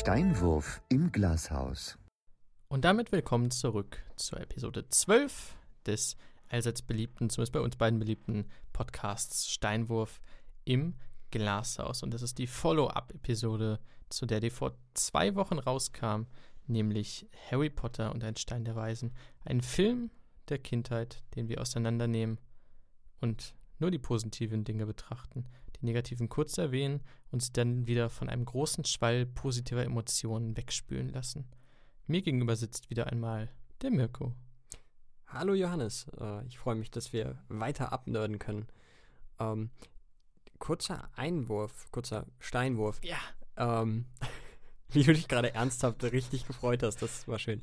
Steinwurf im Glashaus. Und damit willkommen zurück zur Episode 12 des allseits beliebten, zumindest bei uns beiden beliebten Podcasts Steinwurf im Glashaus. Und das ist die Follow-up-Episode, zu der die vor zwei Wochen rauskam, nämlich Harry Potter und ein Stein der Weisen. Ein Film der Kindheit, den wir auseinandernehmen und nur die positiven Dinge betrachten, die negativen kurz erwähnen, uns dann wieder von einem großen Schwall positiver Emotionen wegspülen lassen. Mir gegenüber sitzt wieder einmal der Mirko. Hallo Johannes, äh, ich freue mich, dass wir weiter abnörden können. Ähm, kurzer Einwurf, kurzer Steinwurf. Ja. Ähm, wie du dich gerade ernsthaft richtig gefreut hast, das war schön.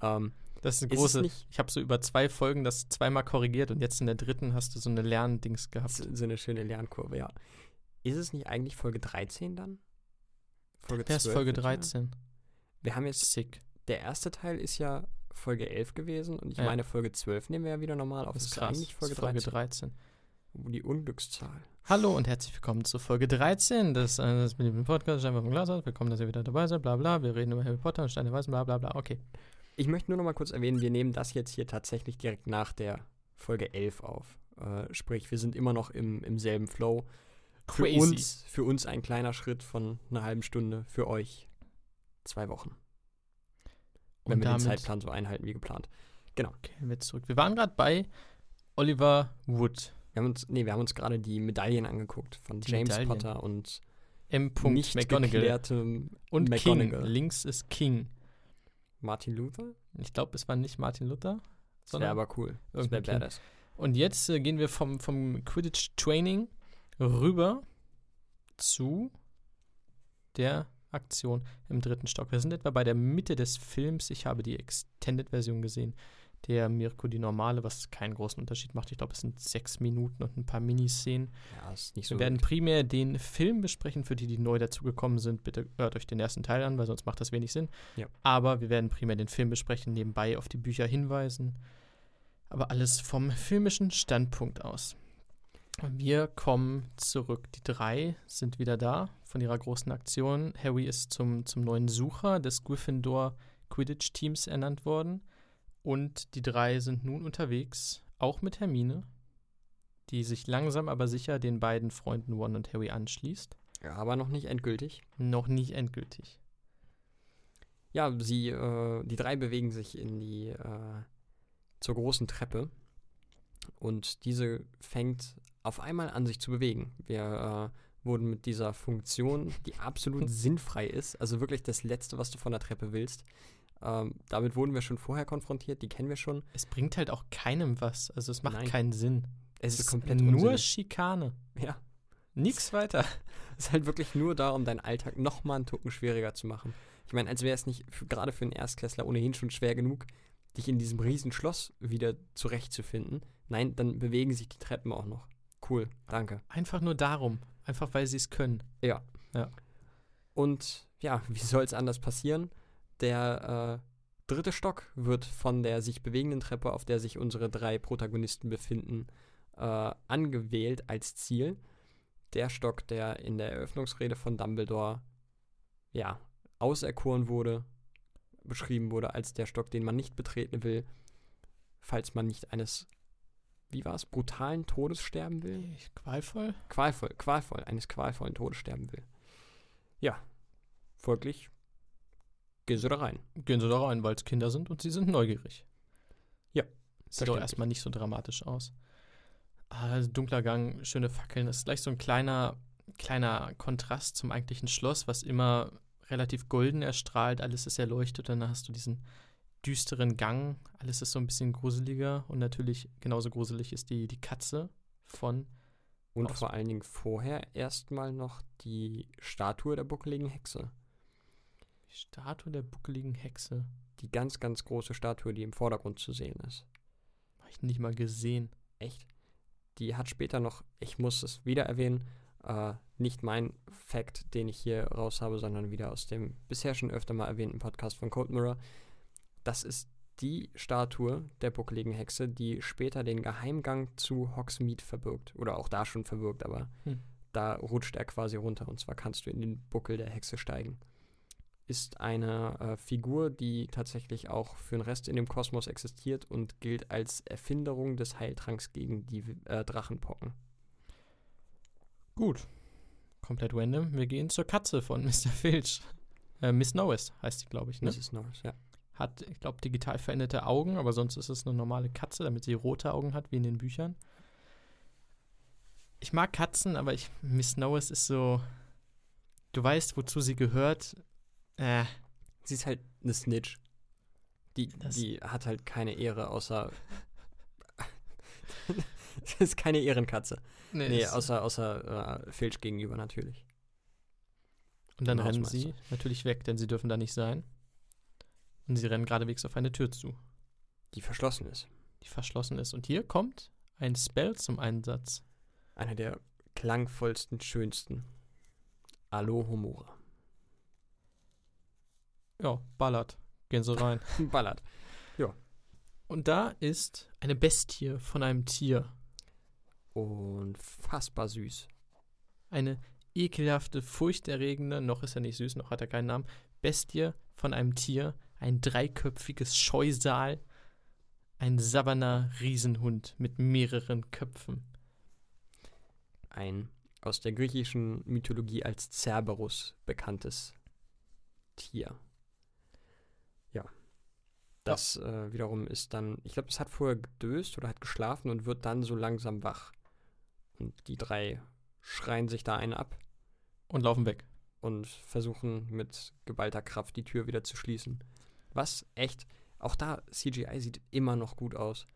Ähm, Das ist eine Ist große. nicht- ich habe so über zwei Folgen das zweimal korrigiert und jetzt in der dritten hast du so eine Lerndings gehabt. so so eine schöne Lernkurve, ja. Ist es nicht eigentlich Folge 13 dann? Folge Wer ist 12 Folge wird ja- 13? Wir haben jetzt, Sick. der erste Teil ist ja Folge 11 gewesen und ich Ja. meine Folge 12 nehmen wir ja wieder normal auf. Das ist ist krass. eigentlich Folge Das ist Folge 13. 13. Die Unglückszahl. Hallo und herzlich willkommen zu Folge 13 des, äh, des beliebten Podcasts Steinwurf im Glashaus. Willkommen, dass ihr wieder dabei seid. Bla bla. Wir reden über Harry Potter und Steine der Weisen. Bla bla bla. Okay. Ich möchte nur noch mal kurz erwähnen, wir nehmen das jetzt hier tatsächlich direkt nach der Folge 11 auf. Äh, sprich, wir sind immer noch im, im selben Flow. Für Crazy. uns, für uns ein kleiner Schritt von einer halben Stunde, für euch zwei Wochen. Wenn Und wir den Zeitplan so einhalten wie geplant. kehren wir zurück. Wir waren gerade bei Oliver Wood. Wir haben uns, nee, wir haben uns gerade die Medaillen angeguckt von Die James Medaillen. Potter und M. nicht McGonagall. Und King. McGonagall. Links ist King. Martin Luther. Ich glaube, es war nicht Martin Luther. Das wäre sondern aber cool. Das wäre badass. Und jetzt äh, gehen wir vom, vom Quidditch-Training rüber zu der Aktion im dritten Stock. Wir sind etwa bei der Mitte des Films. Ich habe die Extended-Version gesehen. Der Mirko die normale, was keinen großen Unterschied macht. Ich glaube, es sind sechs Minuten und ein paar Miniszenen. Ja, ist nicht so Wir werden wild. primär den Film besprechen. Für die, die neu dazugekommen sind, bitte hört euch den ersten Teil an, weil sonst macht das wenig Sinn. Ja. Aber wir werden primär den Film besprechen, nebenbei auf die Bücher hinweisen. Aber alles vom filmischen Standpunkt aus. Wir kommen zurück. Die drei sind wieder da von ihrer großen Aktion. Harry ist zum, zum neuen Sucher des Gryffindor Quidditch-Teams ernannt worden. Und die drei sind nun unterwegs, auch mit Hermine, die sich langsam aber sicher den beiden Freunden Ron und Harry anschließt. Ja, aber noch nicht endgültig. Noch nicht endgültig. Ja, sie, äh, die drei bewegen sich in die, äh, zur großen Treppe und diese fängt auf einmal an, sich zu bewegen. Wir äh, wurden mit dieser Funktion, die absolut sinnfrei ist, also wirklich das Letzte, was du von der Treppe willst, ähm, damit wurden wir schon vorher konfrontiert, die kennen wir schon. Es bringt halt auch keinem was. Also es macht Nein. keinen Sinn. Es ist komplett nur unsinnig. Schikane. Ja, Nix weiter. es ist halt wirklich nur da, um deinen Alltag noch mal einen Tucken schwieriger zu machen. Ich meine, als wäre es nicht für, gerade für einen Erstklässler ohnehin schon schwer genug, dich in diesem riesen Schloss wieder zurechtzufinden. Nein, dann bewegen sich die Treppen auch noch. Cool, danke. Einfach nur darum. Einfach weil sie es können. Ja. Ja. Und ja, wie soll es anders passieren? Der äh, dritte Stock wird von der sich bewegenden Treppe, auf der sich unsere drei Protagonisten befinden, äh, angewählt als Ziel. Der Stock, der in der Eröffnungsrede von Dumbledore ja, auserkoren wurde, beschrieben wurde als der Stock, den man nicht betreten will, falls man nicht eines, wie war es, brutalen Todes sterben will qualvoll? qualvoll, qualvoll, eines qualvollen Todes sterben will. Ja, folglich gehen sie da rein. Gehen sie da rein, weil es Kinder sind und sie sind neugierig. Ja, Sieht doch erstmal nicht so dramatisch aus. Ah, dunkler Gang, schöne Fackeln. Das ist gleich so ein kleiner, kleiner Kontrast zum eigentlichen Schloss, was immer relativ golden erstrahlt. Alles ist erleuchtet. Dann hast du diesen düsteren Gang. Alles ist so ein bisschen gruseliger. Und natürlich genauso gruselig ist die, die Katze von. Und vor allen Dingen vorher erstmal noch die Statue der buckeligen Hexe. Statue der buckeligen Hexe. Die ganz, ganz große Statue, die im Vordergrund zu sehen ist. Habe ich nicht mal gesehen. Echt? Die hat später noch, ich muss es wieder erwähnen, äh, nicht mein Fact, den ich hier raus habe, sondern wieder aus dem bisher schon öfter mal erwähnten Podcast von Cold Mirror. Das ist die Statue der buckeligen Hexe, die später den Geheimgang zu Hogsmeade verbirgt. Oder auch da schon verbirgt, aber Hm. da rutscht er quasi runter. Und zwar kannst du in den Buckel der Hexe steigen. Ist eine äh, Figur, die tatsächlich auch für den Rest in dem Kosmos existiert und gilt als Erfinderung des Heiltranks gegen die äh, Drachenpocken. Gut. Komplett random. Wir gehen zur Katze von Mr. Filch. Äh, Miss Norris heißt sie, glaube ich, ne? Mrs. Norris, ja. Hat, ich glaube, digital veränderte Augen, aber sonst ist es eine normale Katze, damit sie rote Augen hat, wie in den Büchern. Ich mag Katzen, aber ich, Miss Norris ist so. Du weißt, wozu sie gehört. Äh, Sie ist halt eine Snitch. Die, Das- die hat halt keine Ehre, außer. das ist keine Ehrenkatze. Nee, ist- außer, außer äh, Filch gegenüber natürlich. Und dann Im rennen sie natürlich weg, denn sie dürfen da nicht sein. Und sie rennen geradewegs auf eine Tür zu, Die verschlossen ist. die verschlossen ist. Und hier kommt ein Spell zum Einsatz. Einer der klangvollsten, schönsten. Alohomora. Ja, ballert. Gehen sie rein. Ballert. Und da ist eine Bestie von einem Tier. Unfassbar süß. Eine ekelhafte, furchterregende, noch ist er nicht süß, noch hat er keinen Namen, Bestie von einem Tier, ein dreiköpfiges Scheusal, ein sabberner Riesenhund mit mehreren Köpfen. Ein aus der griechischen Mythologie als Cerberus bekanntes Tier. Ja. Das äh, wiederum ist dann, ich glaube, es hat vorher gedöst oder hat geschlafen und wird dann so langsam wach. Und die drei schreien sich da einen ab Und laufen weg. und versuchen mit geballter Kraft die Tür wieder zu schließen. Was echt, auch da CGI sieht immer noch gut aus.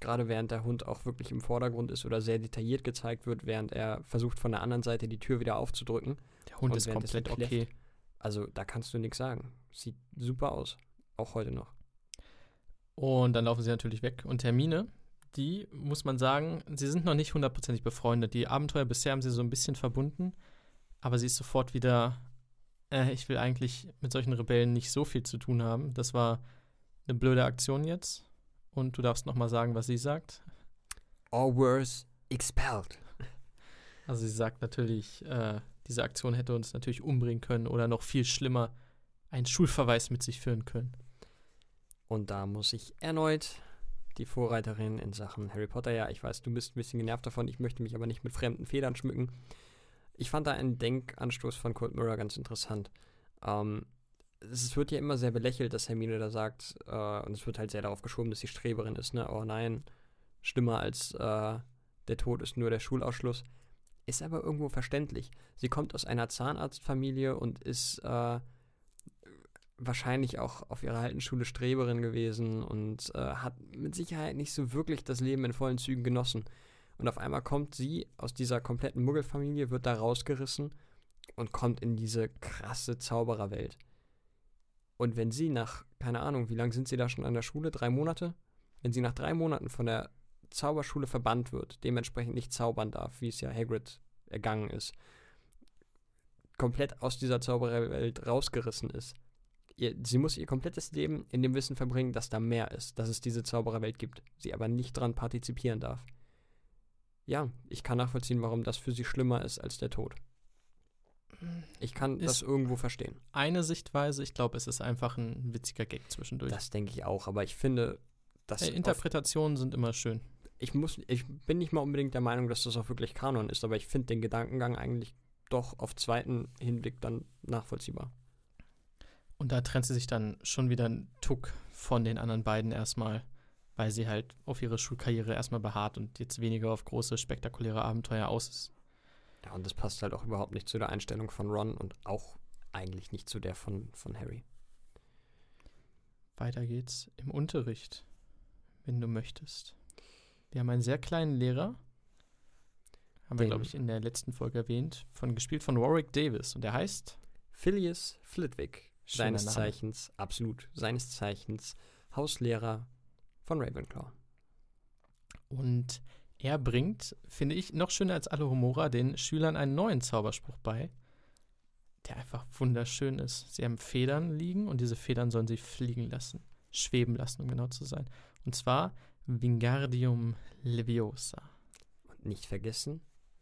Gerade während der Hund auch wirklich im Vordergrund ist oder sehr detailliert gezeigt wird, während er versucht von der anderen Seite die Tür wieder aufzudrücken. Der Hund Und ist komplett okay. Also da kannst du nichts sagen. Sieht super aus. Auch heute noch. Und dann laufen sie natürlich weg. Und Hermine, die muss man sagen, sie sind noch nicht hundertprozentig befreundet. Die Abenteuer bisher haben sie so ein bisschen verbunden, aber sie ist sofort wieder, äh, ich will eigentlich mit solchen Rebellen nicht so viel zu tun haben. Das war eine blöde Aktion jetzt. Und du darfst nochmal sagen, was sie sagt. All worse expelled. Also sie sagt natürlich, äh, diese Aktion hätte uns natürlich umbringen können oder noch viel schlimmer, einen Schulverweis mit sich führen können. Und da muss ich erneut die Vorreiterin in Sachen Harry Potter, ja, ich weiß, du bist ein bisschen genervt davon, ich möchte mich aber nicht mit fremden Federn schmücken. Ich fand da einen Denkanstoß von Cold Mirror ganz interessant. Ähm, es wird ja immer sehr belächelt, dass Hermine da sagt, äh, und es wird halt sehr darauf geschoben, dass sie Streberin ist, ne? Oh nein, schlimmer als äh, der Tod ist nur der Schulausschluss. Ist aber irgendwo verständlich. Sie kommt aus einer Zahnarztfamilie und ist äh, wahrscheinlich auch auf ihrer alten Schule Streberin gewesen und äh, hat mit Sicherheit nicht so wirklich das Leben in vollen Zügen genossen. Und auf einmal kommt sie aus dieser kompletten Muggelfamilie, wird da rausgerissen und kommt in diese krasse Zaubererwelt. Und wenn sie nach, keine Ahnung, wie lange sind sie da schon an der Schule? Drei Monate? Wenn sie nach drei Monaten von der Zauberschule verbannt wird, dementsprechend nicht zaubern darf, wie es ja Hagrid ergangen ist, komplett aus dieser Zaubererwelt rausgerissen ist, ihr, sie muss ihr komplettes Leben in dem Wissen verbringen, dass da mehr ist, dass es diese Zaubererwelt gibt, sie aber nicht dran partizipieren darf. Ja, ich kann nachvollziehen, warum das für sie schlimmer ist als der Tod. Ich kann Ist- das irgendwo verstehen. Eine Sichtweise, ich glaube, es ist einfach ein witziger Gag zwischendurch. Das denke ich auch, aber ich finde, dass Äh, Interpretationen sind immer schön. ich muss, ich bin nicht mal unbedingt der Meinung, dass das auch wirklich Kanon ist, aber ich finde den Gedankengang eigentlich doch auf zweiten Hinblick dann nachvollziehbar. Und da trennt sie sich dann schon wieder ein Tuck von den anderen beiden erstmal, weil sie halt auf ihre Schulkarriere erstmal beharrt und jetzt weniger auf große, spektakuläre Abenteuer aus ist. Ja, und das passt halt auch überhaupt nicht zu der Einstellung von Ron und auch eigentlich nicht zu der von, von Harry. Weiter geht's im Unterricht, wenn du möchtest. Wir haben einen sehr kleinen Lehrer, haben wir, Den- glaube ich, in der letzten Folge erwähnt, von gespielt von Warwick Davis und der heißt Phileas Flitwick, seines Name. Zeichens, absolut seines Zeichens, Hauslehrer von Ravenclaw. Und er bringt, finde ich, noch schöner als alle Humora, den Schülern einen neuen Zauberspruch bei, der einfach wunderschön ist. Sie haben Federn liegen und diese Federn sollen sie fliegen lassen, schweben lassen, um genau zu sein. Und zwar Wingardium Leviosa. Und nicht vergessen,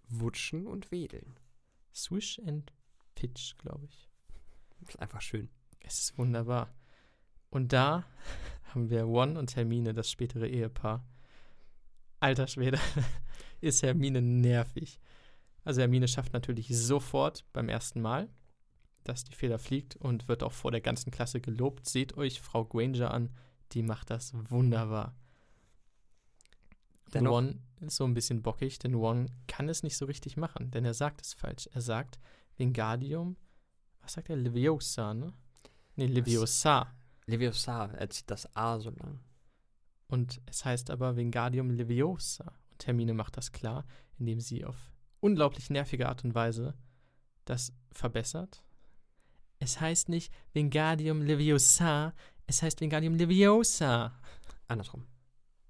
wutschen und wedeln. Swish and Pitch, glaube ich. Ist einfach schön. Es ist wunderbar. Und da haben wir Ron und Hermine, das spätere Ehepaar. Alter Schwede, ist Hermine nervig. Also Hermine schafft natürlich sofort beim ersten Mal, dass die Feder fliegt und wird auch vor der ganzen Klasse gelobt. Seht euch Frau Granger an, die macht das wunderbar. Dennoch- Ron ist so ein bisschen bockig, denn Ron kann es nicht so richtig machen, denn er sagt es falsch. Er sagt Wingardium, was sagt er? Leviosa, ne? Nee, Leviosa. Leviosa, er zieht das A so lang. Und es heißt aber Wingardium Leviosa. Und Hermine macht das klar, indem sie auf unglaublich nervige Art und Weise das verbessert. Es heißt nicht Wingardium Leviosa, es heißt Wingardium Leviosa. Andersrum.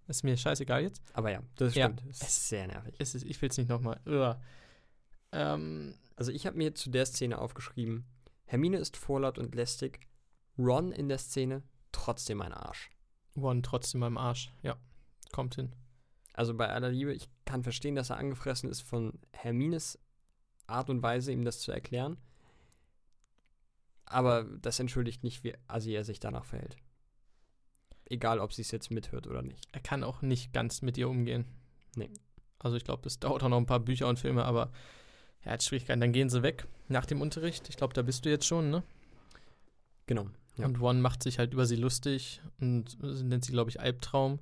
Ist mir scheißegal jetzt. Aber ja, das Ja, stimmt. es ist sehr nervig. Es ist, ich will es nicht nochmal. Ähm, Also ich habe mir zu der Szene aufgeschrieben, Hermine ist vorlaut und lästig, Ron in der Szene trotzdem ein Arsch. One trotzdem am Arsch. Ja, kommt hin. Also bei aller Liebe, ich kann verstehen, dass er angefressen ist von Hermines Art und Weise, ihm das zu erklären. Aber das entschuldigt nicht, wie assi er sich danach verhält. Egal, ob sie es jetzt mithört oder nicht. Er kann auch nicht ganz mit ihr umgehen. Nee. Also ich glaube, es dauert auch noch ein paar Bücher und Filme, aber er hat Schwierigkeiten. Dann gehen sie weg nach dem Unterricht. Ich glaube, da bist du jetzt schon, ne? Genau. Ja. Und One macht sich halt über sie lustig und nennt sie, glaube ich, Albtraum.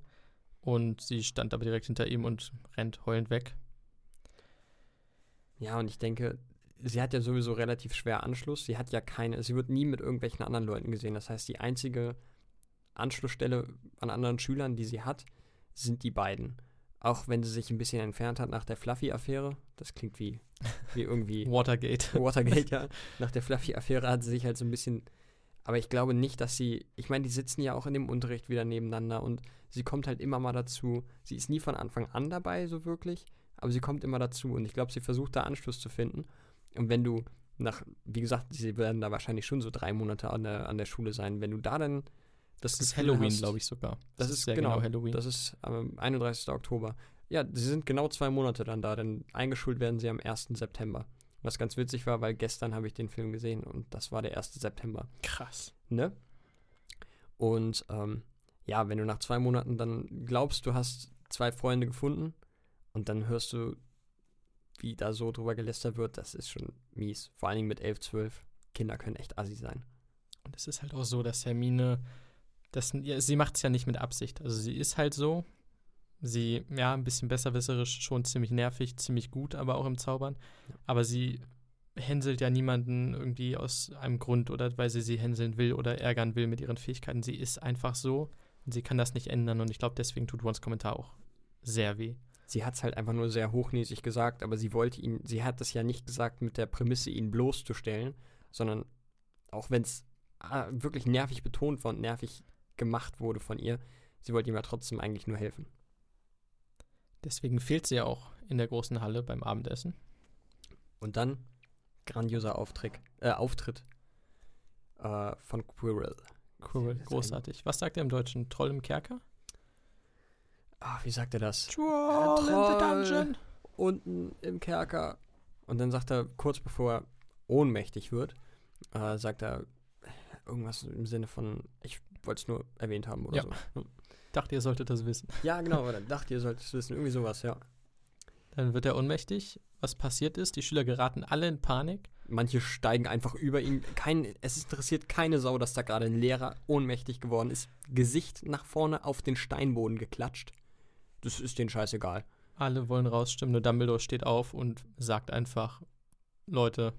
Und sie stand aber direkt hinter ihm und rennt heulend weg. Ja, und ich denke, sie hat ja sowieso relativ schwer Anschluss. Sie hat ja keine, sie wird nie mit irgendwelchen anderen Leuten gesehen. Das heißt, die einzige Anschlussstelle an anderen Schülern, die sie hat, sind die beiden. Auch wenn sie sich ein bisschen entfernt hat nach der Fluffy-Affäre. Das klingt wie, wie irgendwie Watergate. Watergate, ja. Nach der Fluffy-Affäre hat sie sich halt so ein bisschen. Aber ich glaube nicht, dass sie. Ich meine, die sitzen ja auch in dem Unterricht wieder nebeneinander und sie kommt halt immer mal dazu. Sie ist nie von Anfang an dabei, so wirklich, aber sie kommt immer dazu und ich glaube, sie versucht da Anschluss zu finden. Und wenn du nach, wie gesagt, sie werden da wahrscheinlich schon so drei Monate an der, an der Schule sein, wenn du da dann Das ist Halloween, glaube ich sogar. Das ist sehr genau, Halloween. Das ist am 31. Oktober. Ja, sie sind genau zwei Monate dann da, denn eingeschult werden sie am 1. September. Was ganz witzig war, weil gestern habe ich den Film gesehen und das war der 1. September. Krass. Ne? Und ähm, ja, wenn du nach zwei Monaten dann glaubst, du hast zwei Freunde gefunden und dann hörst du, wie da so drüber gelästert wird, das ist schon mies. Vor allen Dingen mit 11, 12. Kinder können echt assi sein. Und es ist halt auch so, dass Hermine, das, sie macht es ja nicht mit Absicht. Also sie ist halt so. Sie, ja, ein bisschen besserwisserisch, schon ziemlich nervig, ziemlich gut, aber auch im Zaubern. Aber sie hänselt ja niemanden irgendwie aus einem Grund oder weil sie sie hänseln will oder ärgern will mit ihren Fähigkeiten. Sie ist einfach so und sie kann das nicht ändern. Und ich glaube, deswegen tut Rons Kommentar auch sehr weh. Sie hat es halt einfach nur sehr hochnäsig gesagt, aber sie wollte ihn, sie hat es ja nicht gesagt mit der Prämisse, ihn bloßzustellen, sondern auch wenn es wirklich nervig betont war und nervig gemacht wurde von ihr, sie wollte ihm ja trotzdem eigentlich nur helfen. Deswegen fehlt sie ja auch in der großen Halle beim Abendessen. Und dann grandioser Auftritt, äh, Auftritt äh, von Quirrell. Ist großartig. Was sagt er im Deutschen? Troll im Kerker? Ah, wie sagt er das? Troll in the dungeon. Unten im Kerker. Und dann sagt er, kurz bevor er ohnmächtig wird, äh, sagt er irgendwas im Sinne von, ich wollte es nur erwähnt haben oder Ja. so. Dachte, ihr solltet das wissen. Ja, genau, oder dachte, ihr solltet es wissen. Irgendwie sowas, ja. Dann wird er ohnmächtig. Was passiert ist, die Schüler geraten alle in Panik. Manche steigen einfach über ihn. Kein, es interessiert keine Sau, dass da gerade ein Lehrer ohnmächtig geworden ist. Gesicht nach vorne auf den Steinboden geklatscht. Das ist denen scheißegal. Alle wollen rausstimmen, nur Dumbledore steht auf und sagt einfach, Leute,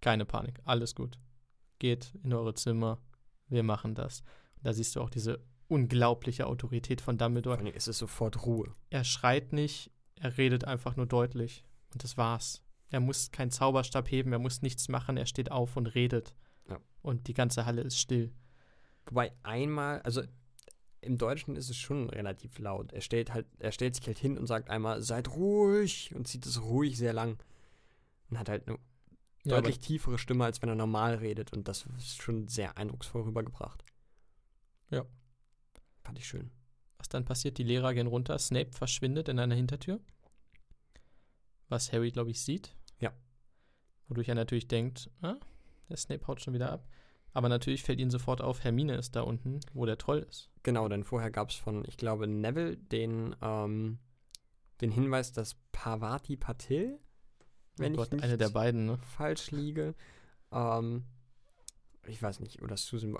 keine Panik, alles gut. Geht in eure Zimmer, wir machen das. Da siehst du auch diese unglaubliche Autorität von Vor Dumbledore. allem ist es sofort Ruhe. Er schreit nicht, er redet einfach nur deutlich. Und das war's. Er muss keinen Zauberstab heben, er muss nichts machen, er steht auf und redet. Ja. Und die ganze Halle ist still. Wobei einmal, also im Deutschen ist es schon relativ laut. Er stellt halt, er stellt sich halt hin und sagt einmal, seid ruhig und zieht es ruhig sehr lang. Und hat halt eine Ja, deutlich tiefere Stimme, als wenn er normal redet. Und das ist schon sehr eindrucksvoll rübergebracht. Ja. Fand ich schön. Was dann passiert, die Lehrer gehen runter, Snape verschwindet in einer Hintertür. Was Harry, glaube ich, sieht. Ja. Wodurch er natürlich denkt, ah, der Snape haut schon wieder ab. Aber natürlich fällt ihnen sofort auf, Hermine ist da unten, wo der Troll ist. Genau, denn vorher gab es von, ich glaube, Neville den, ähm, den Hinweis, dass Parvati Patil, wenn oh Gott, ich nicht eine der beiden, ne? falsch liege, ähm, ich weiß nicht, oder Susan,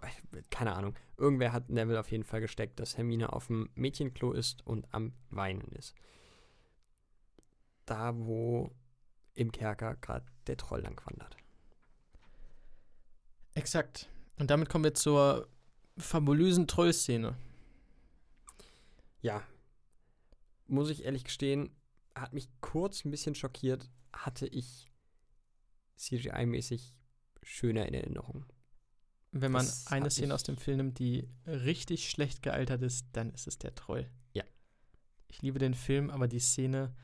keine Ahnung. Irgendwer hat Neville auf jeden Fall gesteckt, dass Hermine auf dem Mädchenklo ist und am Weinen ist. Da, wo im Kerker gerade der Troll lang wandert. Exakt. Und damit kommen wir zur fabulösen Trollszene. Ja, muss ich ehrlich gestehen, hat mich kurz ein bisschen schockiert, hatte ich CGI-mäßig schöner in Erinnerung. Wenn man Das eine Szene aus dem Film nimmt, die richtig schlecht gealtert ist, dann ist es der Troll. Ja. Ich liebe den Film, aber die Szene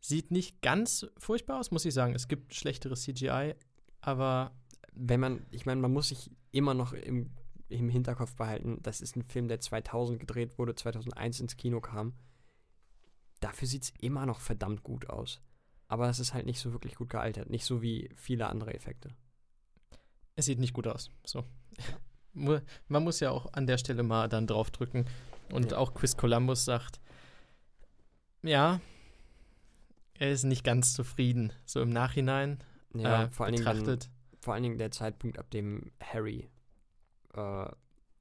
sieht nicht ganz furchtbar aus, muss ich sagen. Es gibt schlechtere CGI, aber Wenn man, ich meine, man muss sich immer noch im, im Hinterkopf behalten, das ist ein Film, der 2000 gedreht wurde, 2001 ins Kino kam. Dafür sieht es immer noch verdammt gut aus. Aber es ist halt nicht so wirklich gut gealtert. Nicht so wie viele andere Effekte. Es sieht nicht gut aus. So. Man muss ja auch an der Stelle mal dann draufdrücken. Und Ja. auch Chris Columbus sagt, ja, er ist nicht ganz zufrieden. So im Nachhinein Ja, äh, vor, allen Dingen, betrachtet. vor allen Dingen der Zeitpunkt, ab dem Harry äh,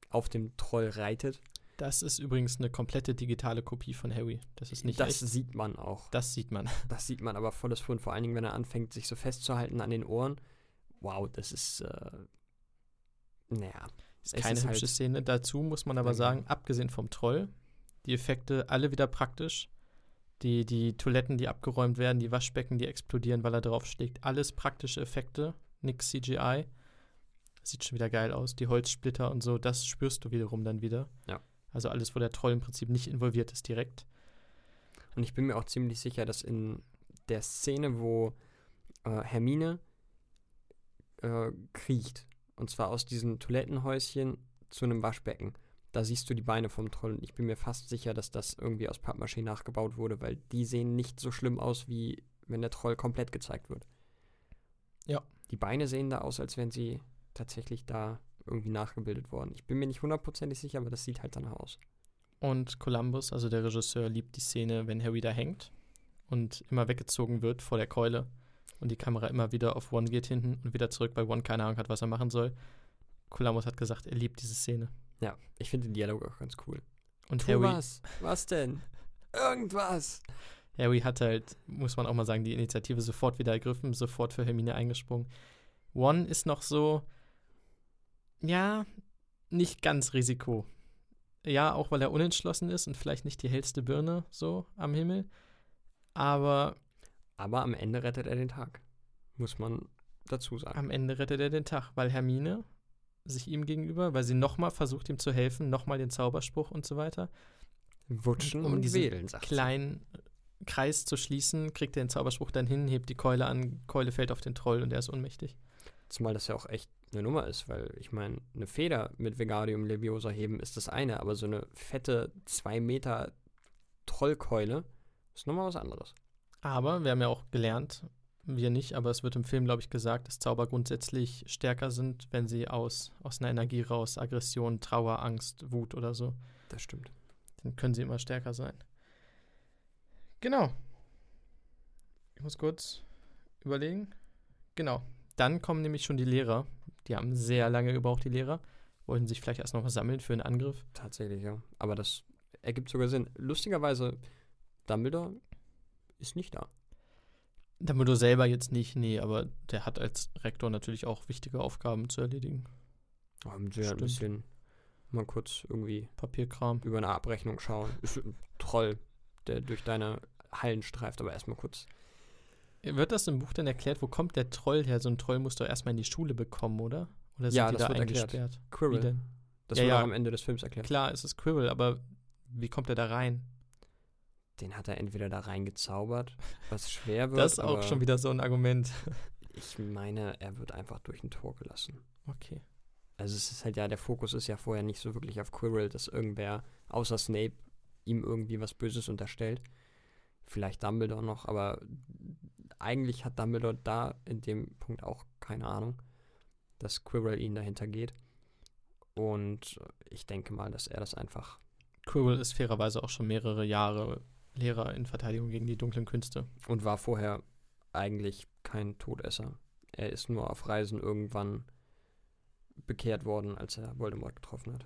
auf dem Troll reitet. Das ist übrigens eine komplette digitale Kopie von Harry. Das ist nicht das echt. sieht man auch. Das sieht man. Das sieht man aber volles Fund. Vor allen Dingen, wenn er anfängt, sich so festzuhalten an den Ohren. Wow, das ist, äh, naja. Ist keine ist hübsche halt- Szene. Dazu muss man aber Nein, sagen, abgesehen vom Troll, die Effekte alle wieder praktisch. Die, die Toiletten, die abgeräumt werden, die Waschbecken, die explodieren, weil er drauf schlägt. Alles praktische Effekte, nix CGI. Sieht schon wieder geil aus. Die Holzsplitter und so, das spürst du wiederum dann wieder. Ja. Also alles, wo der Troll im Prinzip nicht involviert ist direkt. Und ich bin mir auch ziemlich sicher, dass in der Szene, wo äh, Hermine äh, kriecht, und zwar aus diesem Toilettenhäuschen zu einem Waschbecken, da siehst du die Beine vom Troll. Und ich bin mir fast sicher, dass das irgendwie aus Pappmaché nachgebaut wurde, weil die sehen nicht so schlimm aus, wie wenn der Troll komplett gezeigt wird. Ja. Die Beine sehen da aus, als wären sie tatsächlich da irgendwie nachgebildet worden. Ich bin mir nicht hundertprozentig sicher, aber das sieht halt danach aus. Und Columbus, also der Regisseur, liebt die Szene, wenn Harry da hängt und immer weggezogen wird vor der Keule und die Kamera immer wieder auf One geht hinten und wieder zurück, weil One keine Ahnung hat, was er machen soll. Columbus hat gesagt, er liebt diese Szene. Ja, ich finde den Dialog auch ganz cool. Und Tu Harry, was? Was denn? Irgendwas. Harry hat halt, muss man auch mal sagen, die Initiative sofort wieder ergriffen, sofort für Hermine eingesprungen. One ist noch so, ja, nicht ganz Risiko. Ja, auch weil er unentschlossen ist und vielleicht nicht die hellste Birne so am Himmel. Aber Aber am Ende rettet er den Tag. Muss man dazu sagen. am Ende rettet er den Tag, weil Hermine sich ihm gegenüber, weil sie nochmal versucht, ihm zu helfen, nochmal den Zauberspruch und so weiter, Wutschen um und diesen wählen, sagt kleinen Kreis zu schließen, kriegt er den Zauberspruch dann hin, hebt die Keule an, Keule fällt auf den Troll und er ist ohnmächtig. Zumal das ja auch echt eine Nummer ist, weil ich meine, eine Feder mit Vegadium Leviosa heben ist das eine, aber so eine fette 2 Meter Trollkeule ist nochmal was anderes. Aber wir haben ja auch gelernt, wir nicht, aber es wird im Film, glaube ich, gesagt, dass Zauber grundsätzlich stärker sind, wenn sie aus, aus einer Energie raus, Aggression, Trauer, Angst, Wut oder so, Das stimmt. dann können sie immer stärker sein. Genau. Ich muss kurz überlegen. Genau. Dann kommen nämlich schon die Lehrer. Die haben sehr lange gebraucht, die Lehrer. Wollten sich vielleicht erst noch mal sammeln für einen Angriff. Tatsächlich, ja. Aber das ergibt sogar Sinn. Lustigerweise, Dumbledore ist nicht da. Dumbledore selber jetzt nicht, nee, aber der hat als Rektor natürlich auch wichtige Aufgaben zu erledigen. Da müssen wir ein bisschen mal kurz irgendwie Papierkram. über eine Abrechnung schauen. Ist ein Troll, der durch deine Hallen streift, aber erstmal kurz. Wird das im Buch denn erklärt, wo kommt der Troll her? So ein Troll muss doch erstmal in die Schule bekommen, oder? Oder sind Ja, die das da wird erklärt. eingesperrt? Wie Quirrell. denn? Das Ja, wird ja. auch am Ende des Films erklärt. Klar, es ist Quirrell, aber wie kommt er da rein? Den hat er entweder da reingezaubert, was schwer wird. Das ist auch schon wieder so ein Argument. Ich meine, er wird einfach durch ein Tor gelassen. Okay. Also es ist halt ja, der Fokus ist ja vorher nicht so wirklich auf Quirrell, dass irgendwer außer Snape ihm irgendwie was Böses unterstellt. Vielleicht Dumbledore noch, aber eigentlich hat Dumbledore da in dem Punkt auch keine Ahnung. dass Quirrell ihn dahinter geht. Und ich denke mal, dass er das einfach. Quirrell ist fairerweise auch schon mehrere Jahre Lehrer in Verteidigung gegen die dunklen Künste. Und war vorher eigentlich kein Todesser. Er ist nur auf Reisen irgendwann bekehrt worden, als er Voldemort getroffen hat.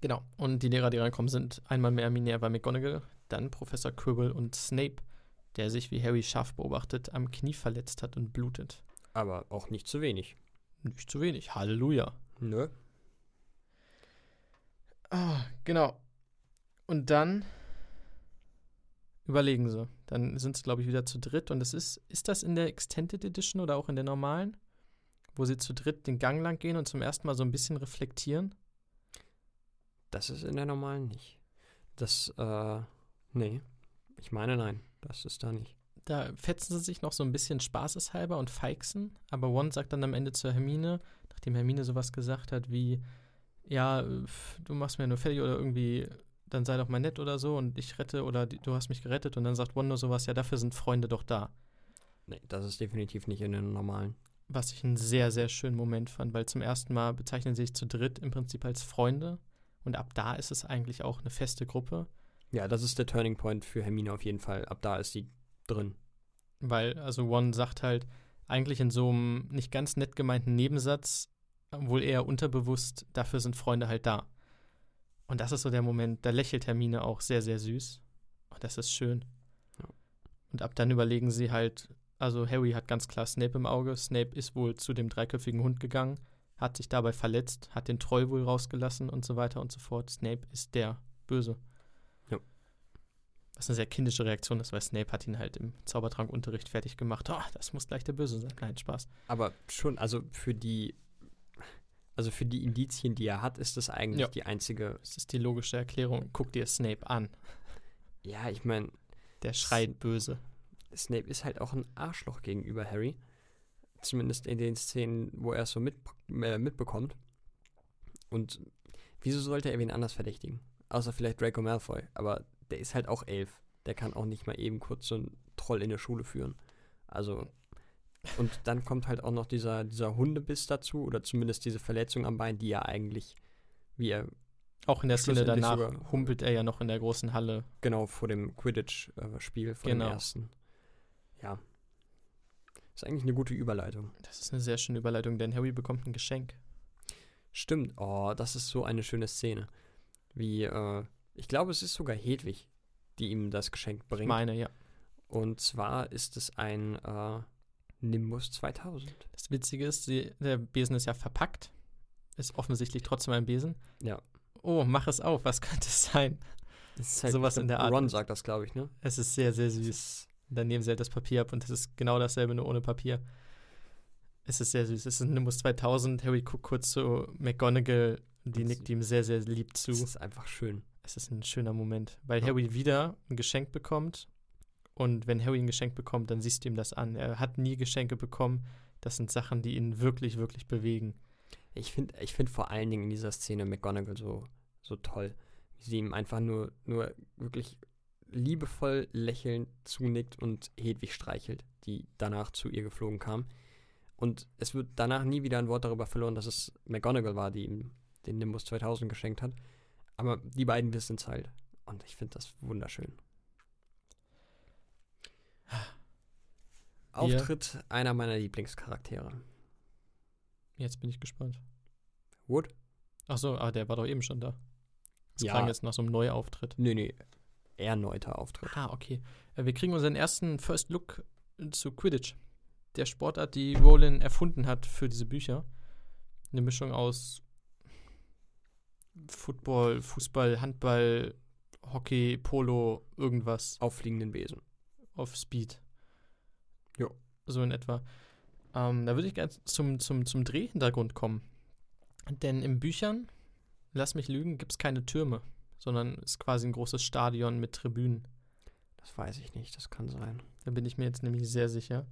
Genau. Und die Lehrer, die reinkommen, sind einmal mehr Minerva McGonagall, dann Professor Quirrell und Snape, der sich, wie Harry scharf beobachtet, am Knie verletzt hat und blutet. Aber auch nicht zu wenig. Nicht zu wenig. Halleluja. Nö. Ah, genau. Und dann überlegen sie. Dann sind sie, glaube ich, wieder zu dritt. Und es ist, ist das in der Extended Edition oder auch in der normalen? Wo sie zu dritt den Gang lang gehen und zum ersten Mal so ein bisschen reflektieren? Das ist in der normalen nicht. Das, äh, nee. Ich meine, nein. Das ist da nicht. Da fetzen sie sich noch so ein bisschen spaßeshalber und feixen. Aber One sagt dann am Ende zur Hermine, nachdem Hermine sowas gesagt hat wie, ja, pf, du machst mir nur fertig oder irgendwie, dann sei doch mal nett oder so und ich rette oder die, du hast mich gerettet. Und dann sagt One nur sowas, ja, dafür sind Freunde doch da. Nee, das ist definitiv nicht in den normalen. Was ich einen sehr, sehr schönen Moment fand, weil zum ersten Mal bezeichnen sie sich zu dritt im Prinzip als Freunde. Und ab da ist es eigentlich auch eine feste Gruppe. Ja, das ist der Turning Point für Hermine auf jeden Fall. Ab da ist sie drin. Weil, also One sagt halt eigentlich in so einem nicht ganz nett gemeinten Nebensatz, wohl eher unterbewusst, dafür sind Freunde halt da. Und das ist so der Moment, da lächelt Hermine auch sehr, sehr süß. Und das ist schön. Ja. Und ab dann überlegen sie halt, also Harry hat ganz klar Snape im Auge. Snape ist wohl zu dem dreiköpfigen Hund gegangen, hat sich dabei verletzt, hat den Troll wohl rausgelassen und so weiter und so fort. Snape ist der Böse. Ja. Was eine sehr kindische Reaktion ist, weil Snape hat ihn halt im Zaubertrankunterricht fertig gemacht. Oh, das muss gleich der Böse sein. Nein, Spaß. Aber schon, also für die, also für die Indizien, die er hat, ist das eigentlich Ja. die einzige. Das ist die logische Erklärung. Guck dir Snape an. Ja, ich meine, Der schreit böse. Snape ist halt auch ein Arschloch gegenüber Harry. Zumindest in den Szenen, wo er es so mit, äh, mitbekommt. Und wieso sollte er wen anders verdächtigen? Außer vielleicht Draco Malfoy. Aber der ist halt auch elf. Der kann auch nicht mal eben kurz so einen Troll in der Schule führen. Also. Und dann kommt halt auch noch dieser, dieser Hundebiss dazu, oder zumindest diese Verletzung am Bein, die ja eigentlich, wie er Auch in der Szene danach sogar- humpelt er ja noch in der großen Halle. genau vor dem Quidditch-Spiel, vor Genau. dem ersten. Ja. Ist eigentlich eine gute Überleitung. Das ist eine sehr schöne Überleitung, denn Harry bekommt ein Geschenk. Stimmt, oh, das ist so eine schöne Szene. Wie, äh, ich glaube, es ist sogar Hedwig, die ihm das Geschenk Ich bringt. meine, ja. Und zwar ist es ein äh, Nimbus 2000. Das Witzige ist, sie, der Besen ist ja verpackt. Ist offensichtlich trotzdem ein Besen. Ja. Oh, mach es auf, was könnte es sein? Das ist halt, Sowas in der Art. Ron sagt das, glaube ich, ne? Es ist sehr, sehr süß. Dann nehmen sie halt das Papier ab und es ist genau dasselbe, nur ohne Papier. Es ist sehr süß. Es ist ein Nimbus 2000. Harry guckt kurz zu McGonagall. Die Und nickt ihm sehr, sehr lieb zu. Das ist einfach schön. Es ist ein schöner Moment, weil Ja. Harry wieder ein Geschenk bekommt. Und wenn Harry ein Geschenk bekommt, dann siehst du ihm das an. Er hat nie Geschenke bekommen. Das sind Sachen, die ihn wirklich, wirklich bewegen. Ich finde ich find vor allen Dingen in dieser Szene McGonagall so, so toll. Wie sie ihm einfach nur, nur wirklich liebevoll lächelnd zunickt und Hedwig streichelt, die danach zu ihr geflogen kam. Und es wird danach nie wieder ein Wort darüber verloren, dass es McGonagall war, die ihm den Nimbus 2000 geschenkt hat. Aber die beiden wissen es halt. Und ich finde das wunderschön. Auftritt einer meiner Lieblingscharaktere. Jetzt bin ich gespannt. Wood? Achso, ah, der war doch eben schon da. Das Ja. klang jetzt nach so einem Neuauftritt. Nee, nee. Erneuter Auftritt. Ah, okay. Äh, Wir kriegen unseren ersten First Look zu Quidditch. Der Sportart, die Rowling erfunden hat für diese Bücher. Eine Mischung aus Football, Fußball, Handball, Hockey, Polo, irgendwas Auffliegenden Besen. auf Speed. So in etwa. Ähm, da würde ich gerne zum, zum, zum Drehhintergrund kommen. Denn in Büchern, lass mich lügen, gibt es keine Türme, sondern es ist quasi ein großes Stadion mit Tribünen. Das weiß ich nicht, das kann sein. Da bin ich mir jetzt nämlich sehr sicher.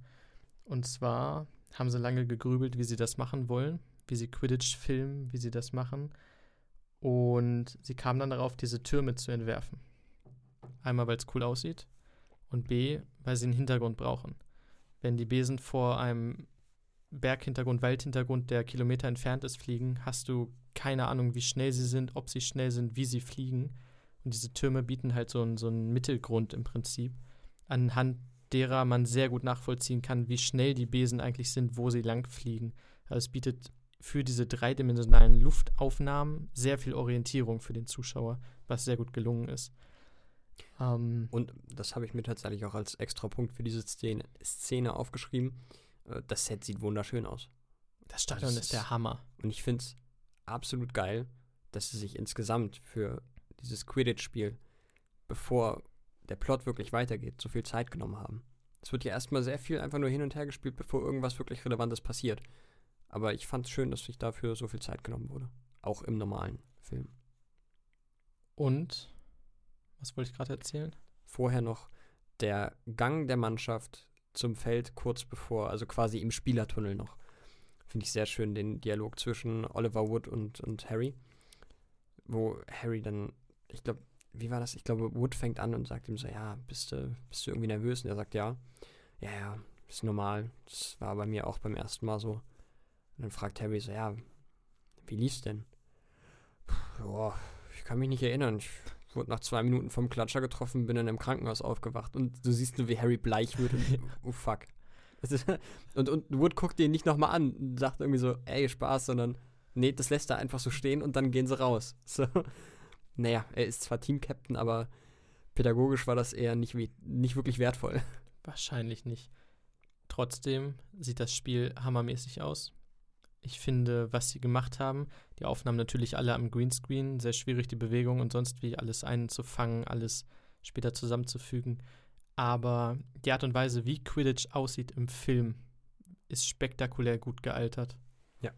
Und zwar haben sie lange gegrübelt, wie sie das machen wollen, wie sie Quidditch filmen, wie sie das machen. Und sie kamen dann darauf, diese Türme zu entwerfen. Einmal, weil es cool aussieht und B, weil sie einen Hintergrund brauchen. Wenn die Besen vor einem Berghintergrund, Waldhintergrund, der Kilometer entfernt ist, fliegen, hast du keine Ahnung, wie schnell sie sind, ob sie schnell sind, wie sie fliegen. Und diese Türme bieten halt so, einen, so einen Mittelgrund im Prinzip, anhand derer man sehr gut nachvollziehen kann, wie schnell die Besen eigentlich sind, wo sie lang fliegen. Also es bietet für diese dreidimensionalen Luftaufnahmen sehr viel Orientierung für den Zuschauer, was sehr gut gelungen ist. Ähm, und das habe ich mir tatsächlich auch als extra Punkt für diese Szene, Szene aufgeschrieben. Äh, das Set sieht wunderschön aus. Das Stadion das ist, ist der Hammer. Und ich finde es absolut geil, dass sie sich insgesamt für dieses Quidditch-Spiel, bevor der Plot wirklich weitergeht, so viel Zeit genommen haben. Es wird ja erstmal sehr viel einfach nur hin und her gespielt, bevor irgendwas wirklich Relevantes passiert. Aber ich fand es schön, dass sich dafür so viel Zeit genommen wurde. Auch im normalen Film. Und, was wollte ich gerade erzählen? Vorher noch der Gang der Mannschaft zum Feld kurz bevor, also quasi im Spielertunnel noch. Finde ich sehr schön, den Dialog zwischen Oliver Wood und, und Harry. Wo Harry dann, ich glaube, wie war das? Ich glaube, Wood fängt an und sagt ihm so, ja, bist du, bist du irgendwie nervös? Und er sagt, ja. Ja, ja, ist normal. Das war bei mir auch beim ersten Mal so. Und dann fragt Harry so, ja, wie lief's denn? Boah, ich kann mich nicht erinnern. Ich wurde nach zwei Minuten vom Klatscher getroffen, bin dann im Krankenhaus aufgewacht. Und du siehst nur, wie Harry bleich wird. Und, oh fuck. und, und Wood guckt den nicht nochmal an und sagt irgendwie so, ey, Spaß, sondern nee, das lässt er einfach so stehen und dann gehen sie raus. So. Naja, er ist zwar Team-Captain, aber pädagogisch war das eher nicht, nicht wirklich wertvoll. Wahrscheinlich nicht. Trotzdem sieht das Spiel hammermäßig aus. Ich finde, was sie gemacht haben, die Aufnahmen natürlich alle am Greenscreen, sehr schwierig die Bewegung und sonst wie alles einzufangen, alles später zusammenzufügen. Aber die Art und Weise, wie Quidditch aussieht im Film, ist spektakulär gut gealtert. Ja.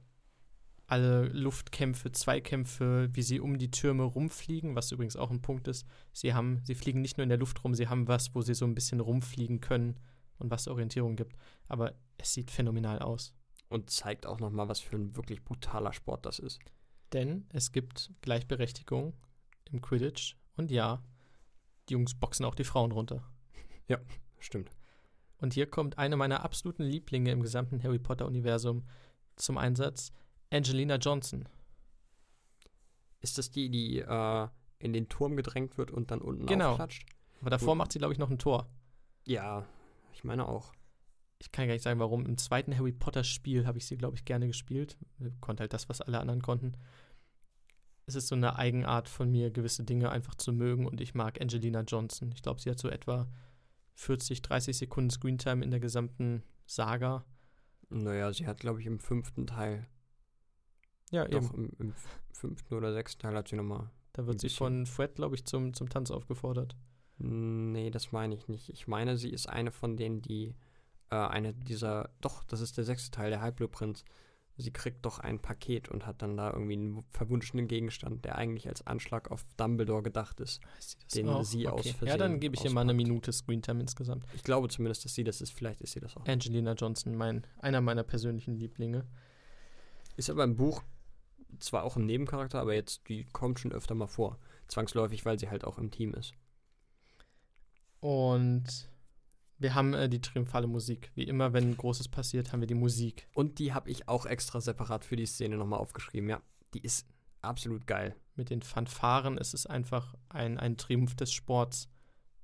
Alle Luftkämpfe, Zweikämpfe, wie sie um die Türme rumfliegen, was übrigens auch ein Punkt ist. Sie haben, sie fliegen nicht nur in der Luft rum, sie haben was, wo sie so ein bisschen rumfliegen können und was Orientierung gibt. Aber es sieht phänomenal aus. Und zeigt auch nochmal, was für ein wirklich brutaler Sport das ist. Denn es gibt Gleichberechtigung im Quidditch. Und ja, die Jungs boxen auch die Frauen runter. Ja, stimmt. Und hier kommt eine meiner absoluten Lieblinge im gesamten Harry Potter-Universum zum Einsatz: Angelina Johnson. Ist das die, die äh, in den Turm gedrängt wird und dann unten genau. aufklatscht? Aber davor Gut. macht sie, glaube ich, noch ein Tor. Ja, ich meine auch ich kann gar nicht sagen, warum. Im zweiten Harry Potter-Spiel habe ich sie, glaube ich, gerne gespielt. Konnte halt das, was alle anderen konnten. Es ist so eine Eigenart von mir, gewisse Dinge einfach zu mögen und ich mag Angelina Johnson. Ich glaube, sie hat so etwa 40, 30 Sekunden Screentime in der gesamten Saga. Naja, sie hat, glaube ich, im fünften Teil. Ja, Doch, eben. Im, im fünften oder sechsten Teil hat sie nochmal. Da wird sie von Fred, glaube ich, zum, zum Tanz aufgefordert. Nee, das meine ich nicht. Ich meine, sie ist eine von denen, die äh, eine dieser, doch, das ist der sechste Teil, der Halbblutprinz. Sie kriegt doch ein Paket und hat dann da irgendwie einen verwunschenen Gegenstand, der eigentlich als Anschlag auf Dumbledore gedacht ist, den auch? sie okay. aus Ja, dann gebe ich ihr mal eine Minute Screentime insgesamt. Ich glaube zumindest, dass sie das ist. Vielleicht ist sie das auch. Angelina Johnson, mein, einer meiner persönlichen Lieblinge. Ist aber im Buch zwar auch ein Nebencharakter, aber jetzt, die kommt schon öfter mal vor. Zwangsläufig, weil sie halt auch im Team ist. Und wir haben äh, die triumphale Musik. Wie immer, wenn Großes passiert, haben wir die Musik. Und die habe ich auch extra separat für die Szene nochmal aufgeschrieben. Ja, die ist absolut geil. Mit den Fanfaren ist es einfach ein, ein Triumph des Sports.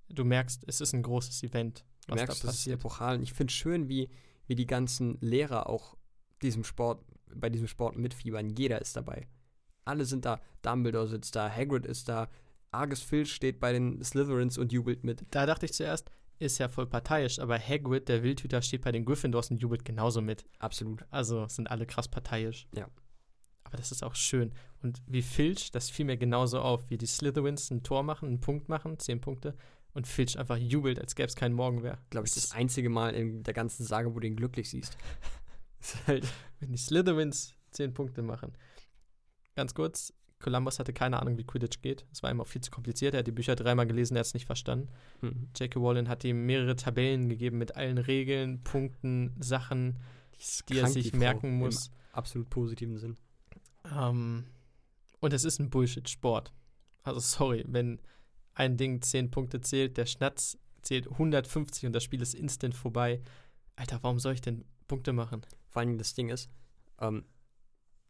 Du merkst, es ist ein großes Event. Was du merkst, da passiert. das ist epochal. Und ich finde es schön, wie, wie die ganzen Lehrer auch diesem Sport, bei diesem Sport mitfiebern. Jeder ist dabei. Alle sind da. Dumbledore sitzt da, Hagrid ist da, Argus Filch steht bei den Slytherins und jubelt mit. Da dachte ich zuerst, ist ja voll parteiisch, aber Hagrid, der Wildhüter, steht bei den Gryffindors und jubelt genauso mit. Absolut. Also sind alle krass parteiisch. Ja. Aber das ist auch schön. Und wie Filch, das fiel mir genauso auf, wie die Slytherins ein Tor machen, einen Punkt machen, zehn Punkte, und Filch einfach jubelt, als gäbe es keinen Morgen mehr. Glaube ich, das, das einzige Mal in der ganzen Sage, wo du ihn glücklich siehst. halt, wenn die Slytherins zehn Punkte machen. Ganz kurz, Columbus hatte keine Ahnung, wie Quidditch geht. Es war ihm auch viel zu kompliziert. Er hat die Bücher dreimal gelesen, er hat es nicht verstanden. Mhm. J.K. Rowling hat ihm mehrere Tabellen gegeben mit allen Regeln, Punkten, Sachen, die, er sich die merken muss. Im absolut positiven Sinn. Ähm, und es ist ein Bullshit-Sport. Also sorry, wenn ein Ding 10 Punkte zählt, der Schnatz zählt 150 und das Spiel ist instant vorbei. Alter, warum soll ich denn Punkte machen? vor allem das Ding ist, ähm,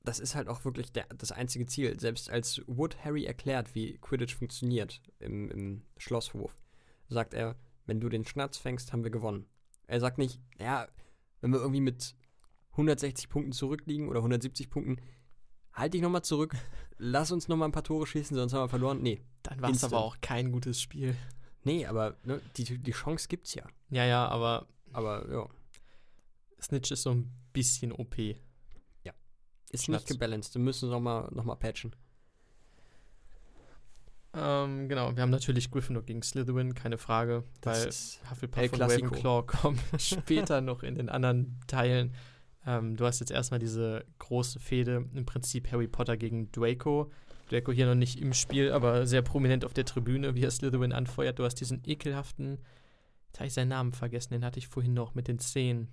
das ist halt auch wirklich der, das einzige Ziel. Selbst als Wood Harry erklärt, wie Quidditch funktioniert im, im Schlosshof, sagt er, wenn du den Schnatz fängst, haben wir gewonnen. Er sagt nicht, ja, wenn wir irgendwie mit 160 Punkten zurückliegen oder 170 Punkten, halt dich nochmal zurück, lass uns nochmal ein paar Tore schießen, sonst haben wir verloren. Nee. Dann war es aber auch kein gutes Spiel. Nee, aber ne, die, die Chance gibt's ja. Ja, ja, aber Aber ja, Snitch ist so ein bisschen OP. ist Schnatz. nicht gebalanced. Wir müssen nochmal noch mal patchen. Ähm, genau, wir haben natürlich Gryffindor gegen Slytherin, keine Frage, weil ist Hufflepuff El und. Ravenclaw kommen später noch in den anderen Teilen. Ähm, du hast jetzt erstmal diese große Fehde, im Prinzip Harry Potter gegen Draco. Draco hier noch nicht im Spiel, aber sehr prominent auf der Tribüne, wie er Slytherin anfeuert. Du hast diesen ekelhaften, jetzt habe ich seinen Namen vergessen, den hatte ich vorhin noch mit den Zähnen.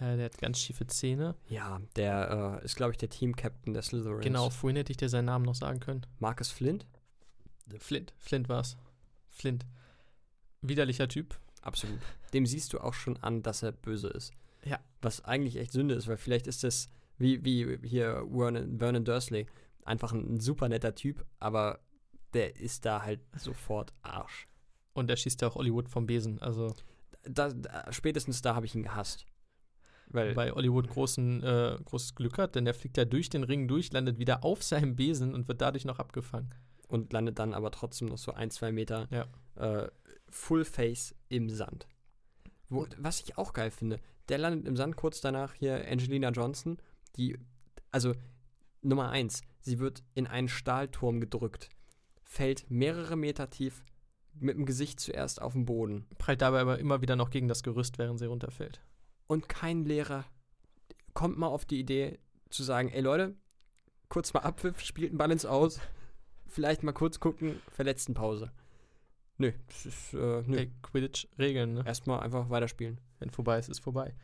Äh, der hat ganz schiefe Zähne. Ja, der äh, ist, glaube ich, der Team-Captain der Slytherins. Genau, vorhin hätte ich dir seinen Namen noch sagen können. Marcus Flint? Flint, Flint war's. Flint. Widerlicher Typ. Absolut. Dem siehst du auch schon an, dass er böse ist. Ja. Was eigentlich echt Sünde ist, weil vielleicht ist das wie, wie hier Vernon, Vernon Dursley. Einfach ein, ein super netter Typ, aber der ist da halt sofort Arsch. Und er schießt ja auch Hollywood vom Besen. Also Da, da, spätestens da habe ich ihn gehasst. Weil, bei Hollywood großen, äh, großes Glück hat, denn er fliegt ja durch den Ring durch, landet wieder auf seinem Besen und wird dadurch noch abgefangen. und landet dann aber trotzdem noch so ein, zwei Meter Ja. äh, Full Face im Sand. Wo, was ich auch geil finde, der landet im Sand kurz danach hier Angelina Johnson, die, also Nummer eins, sie wird in einen Stahlturm gedrückt, fällt mehrere Meter tief mit dem Gesicht zuerst auf den Boden Prallt dabei aber immer wieder noch gegen das Gerüst, während sie runterfällt. Und kein Lehrer kommt mal auf die Idee zu sagen, ey Leute, kurz mal Abpfiff, spielt einen Ball ins Aus, vielleicht mal kurz gucken, Verletztenpause. Nö, das ist, äh, nö. Ey, Quidditch-Regeln, ne? Erstmal einfach weiterspielen. Wenn vorbei ist, ist vorbei.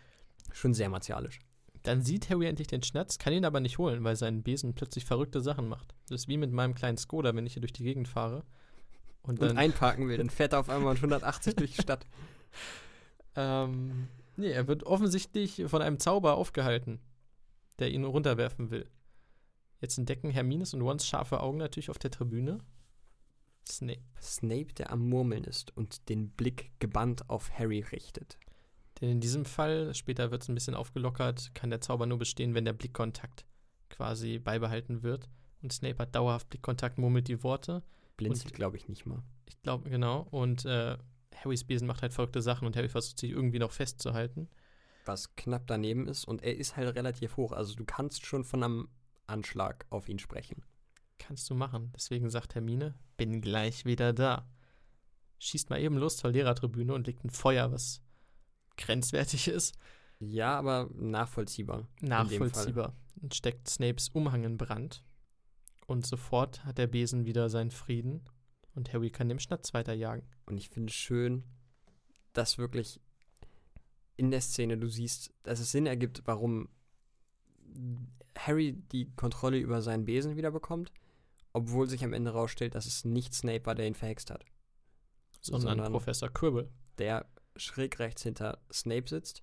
Schon sehr martialisch. Dann sieht Harry endlich den Schnatz, kann ihn aber nicht holen, weil sein Besen plötzlich verrückte Sachen macht. Das ist wie mit meinem kleinen Skoda, wenn ich hier durch die Gegend fahre. Und dann, Und einparken will, dann fährt er auf einmal mit 180 durch die Stadt. ähm, nee, er wird offensichtlich von einem Zauber aufgehalten, der ihn runterwerfen will. Jetzt entdecken Hermines und Rons scharfe Augen natürlich auf der Tribüne. Snape. Snape, der am Murmeln ist und den Blick gebannt auf Harry richtet. Denn in diesem Fall, später wird es ein bisschen aufgelockert, kann der Zauber nur bestehen, wenn der Blickkontakt quasi beibehalten wird. Und Snape hat dauerhaft Blickkontakt, murmelt die Worte. Blinzelt, glaube ich, nicht mal. Ich glaube, genau. Und äh, Harrys Besen macht halt verrückte Sachen und Harry versucht sich irgendwie noch festzuhalten. Was knapp daneben ist und er ist halt relativ hoch. Also du kannst schon von einem Anschlag auf ihn sprechen. Kannst du machen. Deswegen sagt Hermine, bin gleich wieder da. Schießt mal eben los zur Lehrertribüne und legt ein Feuer, was grenzwertig ist. Ja, aber nachvollziehbar. Nachvollziehbar. Und steckt Snapes Umhang in Brand. Und sofort hat der Besen wieder seinen Frieden. Und Harry kann dem Schnatz weiterjagen. Und ich finde es schön, dass wirklich in der Szene du siehst, dass es Sinn ergibt, warum Harry die Kontrolle über seinen Besen wieder bekommt, obwohl sich am Ende rausstellt, dass es nicht Snape war, der ihn verhext hat. Sondern, Sondern- Professor Quirrell. Der schräg rechts hinter Snape sitzt,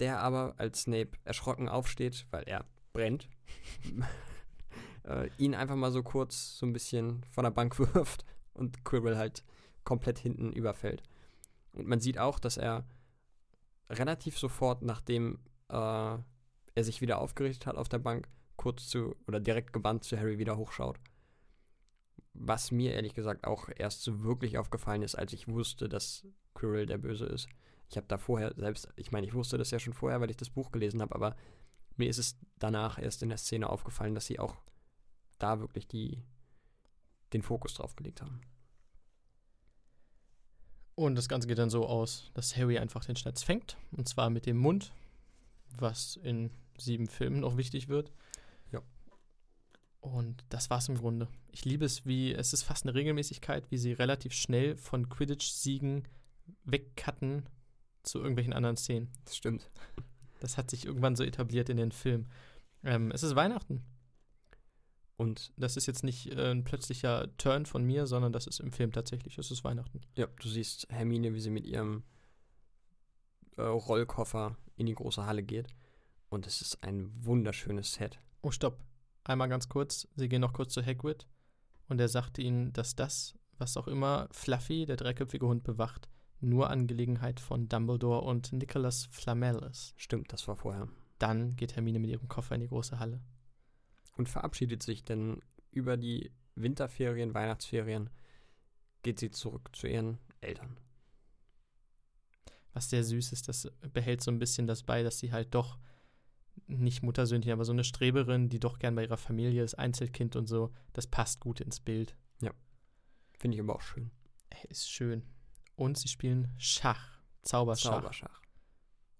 der aber, als Snape erschrocken aufsteht, weil er brennt, äh, ihn einfach mal so kurz so ein bisschen von der Bank wirft und Quirrell halt komplett hinten überfällt. Und man sieht auch, dass er relativ sofort, nachdem äh, er sich wieder aufgerichtet hat auf der Bank, kurz zu oder direkt gebannt zu Harry wieder hochschaut. Was mir ehrlich gesagt auch erst so wirklich aufgefallen ist, als ich wusste, dass Quirrell der Böse ist. Ich habe da vorher selbst, ich meine, ich wusste das ja schon vorher, weil ich das Buch gelesen habe, aber mir ist es danach erst in der Szene aufgefallen, dass sie auch da wirklich die, den Fokus drauf gelegt haben. Und das Ganze geht dann so aus, dass Harry einfach den Schnatz fängt. Und zwar mit dem Mund, was in sieben Filmen noch wichtig wird. Ja. Und das war's im Grunde. Ich liebe es, wie, es ist fast eine Regelmäßigkeit, wie sie relativ schnell von Quidditch-Siegen wegcutten zu irgendwelchen anderen Szenen. Das stimmt. Das hat sich irgendwann so etabliert in den Filmen. Ähm, es ist Weihnachten. Und Das ist jetzt nicht äh, ein plötzlicher Turn von mir, sondern das ist im Film tatsächlich. Es ist Weihnachten. ja, du siehst Hermine, wie sie mit ihrem äh, Rollkoffer in die große Halle geht. Und es ist ein wunderschönes Set. Oh, stopp. Einmal ganz kurz. Sie gehen noch kurz zu Hagrid und er sagt ihnen, dass das, was auch immer Fluffy, der dreiköpfige Hund, bewacht, nur Angelegenheit von Dumbledore und Nicholas Flamel ist. Stimmt, das war vorher. Dann geht Hermine mit ihrem Koffer in die große Halle. Und verabschiedet sich, denn über die Winterferien, Weihnachtsferien geht sie zurück zu ihren Eltern. Was sehr süß ist, das behält so ein bisschen das bei, dass sie halt doch nicht Muttersöhnchen, aber so eine Streberin, die doch gern bei ihrer Familie ist, Einzelkind und so, das passt gut ins Bild. Finde ich aber auch schön. Ist schön. Und sie spielen Schach, Zauberschach. Zauberschach.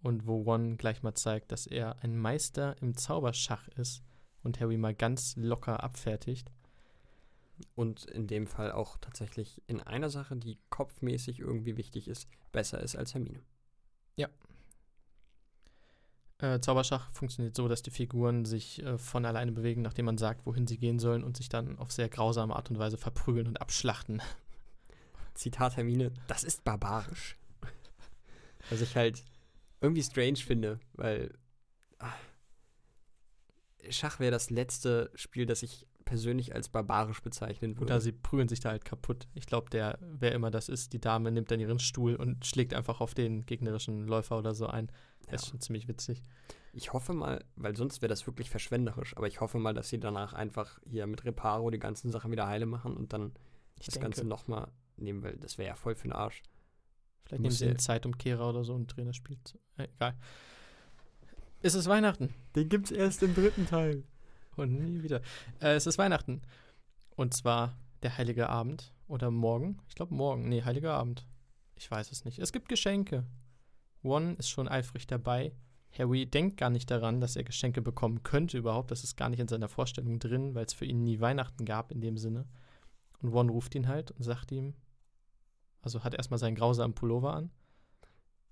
Und wo Ron gleich mal zeigt, dass er ein Meister im Zauberschach ist und Harry mal ganz locker abfertigt. Und in dem Fall auch tatsächlich in einer Sache, die kopfmäßig irgendwie wichtig ist, besser ist als Hermine. Äh, Zauberschach funktioniert so, dass die Figuren sich äh, von alleine bewegen, nachdem man sagt, wohin sie gehen sollen und sich dann auf sehr grausame Art und Weise verprügeln und abschlachten. Zitat Hermine, das ist barbarisch. Was ich halt irgendwie strange finde, weil ah, Schach wäre das letzte Spiel, das ich persönlich als barbarisch bezeichnen würde. Oder sie prügeln sich da halt kaputt. Ich glaube, der, wer immer das ist, die Dame nimmt dann ihren Stuhl und schlägt einfach auf den gegnerischen Läufer oder so ein. Ja. Das ist schon ziemlich witzig. Ich hoffe mal, weil sonst wäre das wirklich verschwenderisch, aber ich hoffe mal, dass sie danach einfach hier mit Reparo die ganzen Sachen wieder heile machen und dann Ich das denke, Ganze nochmal nehmen, weil das wäre ja voll für den Arsch. vielleicht nehmen sie einen Zeitumkehrer oder so und drehen das Spiel. zu- Äh, egal. Es ist Weihnachten. Den gibt's erst im dritten Teil. Und nie wieder. Äh, es ist Weihnachten. Und zwar der Heilige Abend. Oder morgen. Ich glaube morgen. Nee, Heiliger Abend. Ich weiß es nicht. Es gibt Geschenke. Ron ist schon eifrig dabei. Harry denkt gar nicht daran, dass er Geschenke bekommen könnte überhaupt. Das ist gar nicht in seiner Vorstellung drin, weil es für ihn nie Weihnachten gab in dem Sinne. Und Ron ruft ihn halt und sagt ihm, also hat erstmal seinen grausamen Pullover an.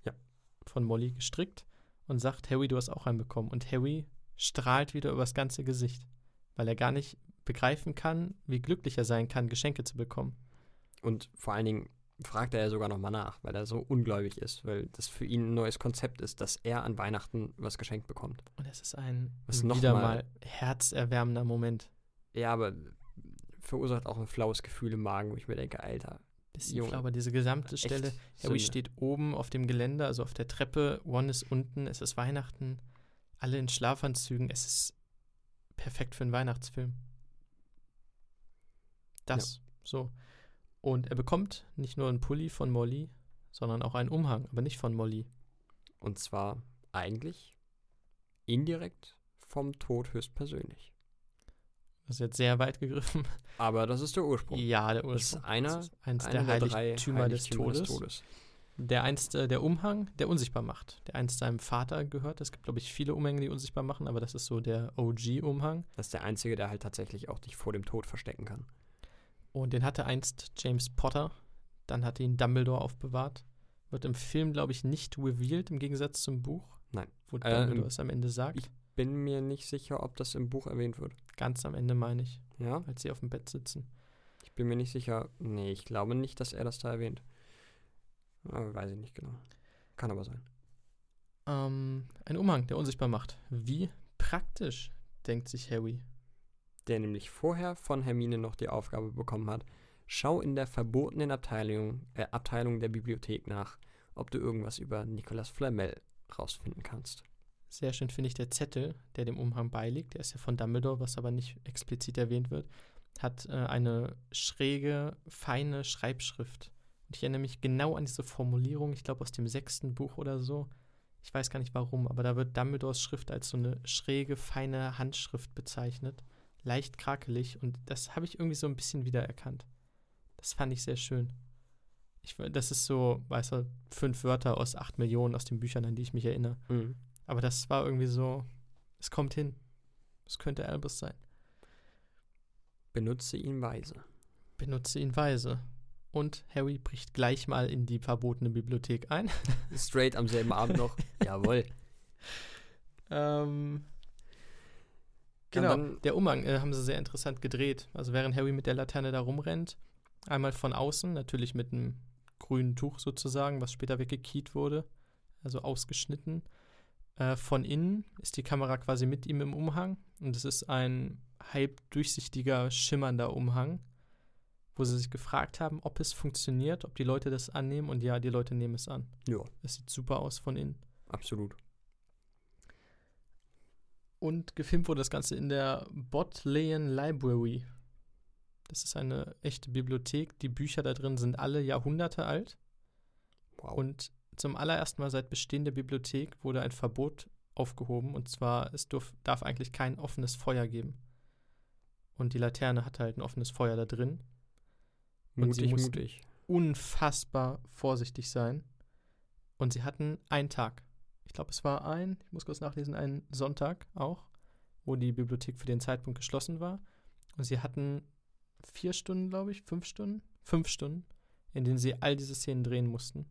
Ja. Von Molly gestrickt und sagt, Harry, du hast auch einen bekommen. Und Harry strahlt wieder übers ganze Gesicht, weil er gar nicht begreifen kann, wie glücklich er sein kann, Geschenke zu bekommen. Und vor allen Dingen fragt er ja sogar nochmal nach, weil er so ungläubig ist, weil das für ihn ein neues Konzept ist, dass er an Weihnachten was geschenkt bekommt. Und es ist ein Was noch wieder mal- mal herzerwärmender Moment. Ja, aber verursacht auch ein flaues Gefühl im Magen, wo ich mir denke, Alter, Bisschen Junge, aber diese gesamte Stelle, Harry steht oben auf dem Gelände, also auf der Treppe, Ron ist unten, es ist Weihnachten, alle in Schlafanzügen, es ist perfekt für einen Weihnachtsfilm. Das, so. Und er bekommt nicht nur einen Pulli von Molly, sondern auch einen Umhang, aber nicht von Molly. Und zwar eigentlich indirekt vom Tod höchstpersönlich. Das ist jetzt sehr weit gegriffen. Aber das ist der Ursprung. Ja, der Das ist Ursprung. einer- Das ist eins Einer der drei Heiligtümer des Heiligtümer Todes. Der einst äh, der Umhang, der unsichtbar macht, der einst seinem Vater gehört. Es gibt, glaube ich, viele Umhänge, die unsichtbar machen, aber das ist so der OG-Umhang. Das ist der einzige, der halt tatsächlich auch dich vor dem Tod verstecken kann. Und den hatte einst James Potter. Dann hat ihn Dumbledore aufbewahrt. Wird im Film, glaube ich, nicht revealed im Gegensatz zum Buch. Nein. Wo Äh, Dumbledore im- es am Ende sagt. ich- Bin mir nicht sicher, ob das im Buch erwähnt wird. Ganz am Ende, meine ich, Ja, als sie auf dem Bett sitzen. ich bin mir nicht sicher. Nee, ich glaube nicht, dass er das da erwähnt. Aber weiß ich nicht genau. Kann aber sein. Ähm, ein Umhang, der unsichtbar macht. Wie praktisch, denkt sich Harry. Der nämlich vorher von Hermine noch die Aufgabe bekommen hat, schau in der verbotenen Abteilung, äh, Abteilung der Bibliothek nach, ob du irgendwas über Nicolas Flamel rausfinden kannst. Sehr schön finde ich der Zettel, der dem Umhang beiliegt. Der ist ja von Dumbledore, was aber nicht explizit erwähnt wird. Hat äh, eine schräge, feine Schreibschrift. Und ich erinnere mich genau an diese Formulierung, ich glaube aus dem sechsten Buch oder so. Ich weiß gar nicht warum, aber da wird Dumbledores Schrift als so eine schräge, feine Handschrift bezeichnet. Leicht krakelig und das habe ich irgendwie so ein bisschen wiedererkannt. Das fand ich sehr schön. Ich, das ist so, weißt du, fünf Wörter aus acht Millionen aus den Büchern, an die ich mich erinnere. Aber das war irgendwie so, es kommt hin. Es könnte Albus sein. Benutze ihn weise. Benutze ihn weise. Und Harry bricht gleich mal in die verbotene Bibliothek ein. Straight am selben Abend noch. Jawohl. ähm, genau, dann- der Umhang äh, haben sie sehr interessant gedreht. Also während Harry mit der Laterne da rumrennt, einmal von außen, natürlich mit einem grünen Tuch sozusagen, was später weggekiet wurde, also ausgeschnitten. Äh, von innen ist die Kamera quasi mit ihm im Umhang und es ist ein halb durchsichtiger, schimmernder Umhang, wo sie sich gefragt haben, ob es funktioniert, ob die Leute das annehmen und ja, die Leute nehmen es an. Ja, Es sieht super aus von innen. absolut. Und gefilmt wurde das Ganze in der Bodleian Library. Das ist eine echte Bibliothek. Die Bücher da drin sind alle Jahrhunderte alt. Wow. Und zum allerersten Mal seit Bestehen der Bibliothek wurde ein Verbot aufgehoben. Und zwar, es durf, darf eigentlich kein offenes Feuer geben. Und die Laterne hat halt ein offenes Feuer da drin. und sie mutig, mussten- mutig. Unfassbar vorsichtig sein. Und sie hatten einen Tag. Ich glaube, es war ein, ich muss kurz nachlesen, ein Sonntag auch, wo die Bibliothek für den Zeitpunkt geschlossen war. Und sie hatten vier Stunden, glaube ich, fünf Stunden, fünf Stunden, in denen sie all diese Szenen drehen mussten,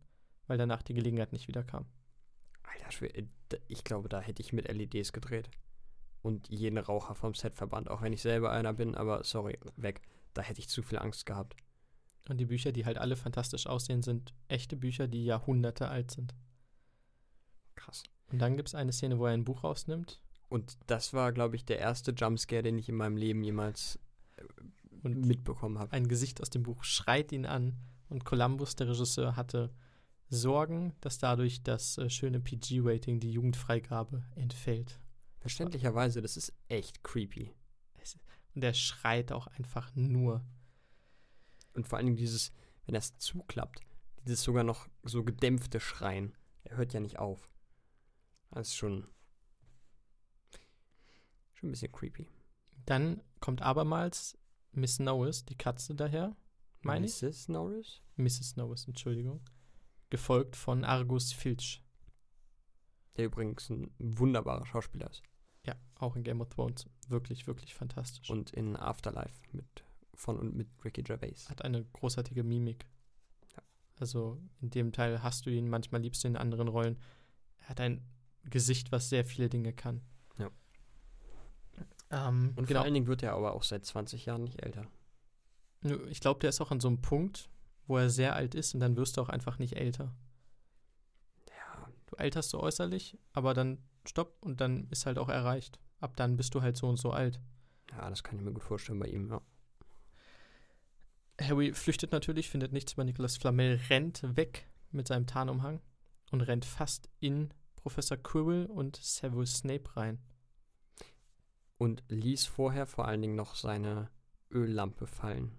weil danach die Gelegenheit nicht wieder kam. Alter, Schwede, äh, ich glaube, da hätte ich mit LEDs gedreht. Und jeden Raucher vom Set verbannt, auch wenn ich selber einer bin, aber sorry, weg. Da hätte ich zu viel Angst gehabt. Und die Bücher, die halt alle fantastisch aussehen, sind echte Bücher, die Jahrhunderte alt sind. Krass. Und dann gibt es eine Szene, wo er ein Buch rausnimmt Und das war, glaube ich, der erste Jumpscare, den ich in meinem Leben jemals äh, und mitbekommen habe. ein Gesicht aus dem Buch schreit ihn an und Columbus, der Regisseur, hatte Sorgen, dass dadurch das äh, schöne PG-Rating, die Jugendfreigabe, entfällt. Verständlicherweise, das ist echt creepy. Und er schreit auch einfach nur. Und vor allen Dingen dieses, wenn das zuklappt, dieses sogar noch so gedämpfte Schreien. Er hört ja nicht auf. Das ist schon, schon ein bisschen creepy. Dann kommt abermals Miss Norris, die Katze daher, meine ich? Mrs. Norris? Mrs. Norris, Entschuldigung. Gefolgt von Argus Filch. Der übrigens ein wunderbarer Schauspieler ist. Ja, auch in Game of Thrones. Wirklich, wirklich fantastisch. Und in Afterlife mit von und mit Ricky Gervais. hat eine großartige Mimik. Ja. Also in dem Teil hast du ihn, manchmal liebst du ihn in anderen Rollen. Er hat ein Gesicht, was sehr viele Dinge kann. Ja. Ähm, Und genau. vor allen Dingen wird er aber auch seit 20 Jahren nicht älter. Ich glaube, der ist auch an so einem Punkt, wo er sehr alt ist und dann wirst du auch einfach nicht älter. Ja, Du alterst so äußerlich, aber dann stopp und dann ist halt auch erreicht. Ab dann bist du halt so und so alt. ja, das kann ich mir gut vorstellen bei ihm, ja. Harry flüchtet natürlich, findet nichts über Nicholas Flamel, rennt weg mit seinem Tarnumhang und rennt fast in Professor Quirrell und Severus Snape rein. Und ließ vorher vor allen Dingen noch seine Öllampe fallen,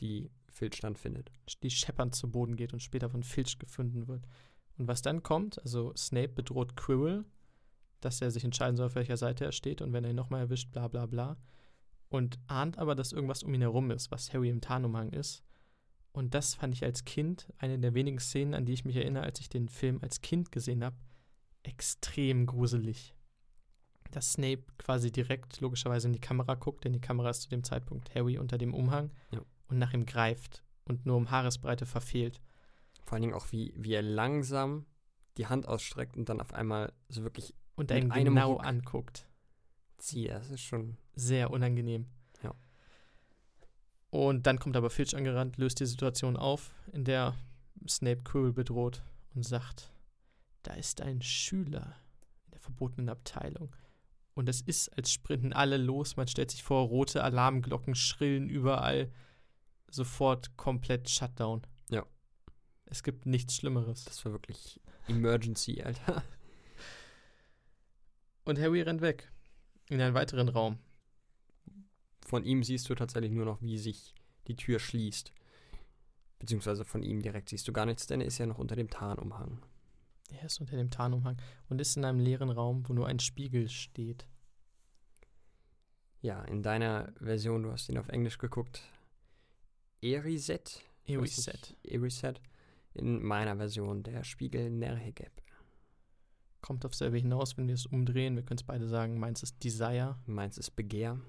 die Filch dann findet. die scheppernd zu Boden geht und später von Filch gefunden wird. Und was dann kommt, also Snape bedroht Quirrell, dass er sich entscheiden soll, auf welcher Seite er steht und wenn er ihn nochmal erwischt, bla bla bla. Und ahnt aber, dass irgendwas um ihn herum ist, was Harry im Tarnumhang ist. Und das fand ich als Kind, eine der wenigen Szenen, an die ich mich erinnere, als ich den Film als Kind gesehen habe, extrem gruselig. Dass Snape quasi direkt logischerweise in die Kamera guckt, denn die Kamera ist zu dem Zeitpunkt Harry unter dem Umhang Ja. Und nach ihm greift und nur um Haaresbreite verfehlt. Vor allen Dingen auch, wie, wie er langsam die Hand ausstreckt und dann auf einmal so wirklich und einen einem genau Ruck. anguckt. zieht. Das ist schon. Sehr unangenehm. Ja. Und dann kommt aber Filch angerannt, löst die Situation auf, in der Snape Quirrell bedroht und sagt, da ist ein Schüler in der verbotenen Abteilung. Und es ist, als sprinten alle los. Man stellt sich vor, rote Alarmglocken schrillen überall. Sofort komplett Shutdown. Ja. Es gibt nichts Schlimmeres. Das war wirklich Emergency, Alter. Und Harry rennt weg. In einen weiteren Raum. Von ihm siehst du tatsächlich nur noch, wie sich die Tür schließt. Beziehungsweise von ihm direkt siehst du gar nichts, denn er ist ja noch unter dem Tarnumhang. Er ist unter dem Tarnumhang und ist in einem leeren Raum, wo nur ein Spiegel steht. Ja, in deiner Version, du hast ihn auf Englisch geguckt. Eriset? Eriset. Eriset. In meiner Version der Spiegel Nerhegeb. Kommt auf selbe hinaus, wenn wir es umdrehen. Wir können es beide sagen. Meins ist Desire. Meins ist Begehr.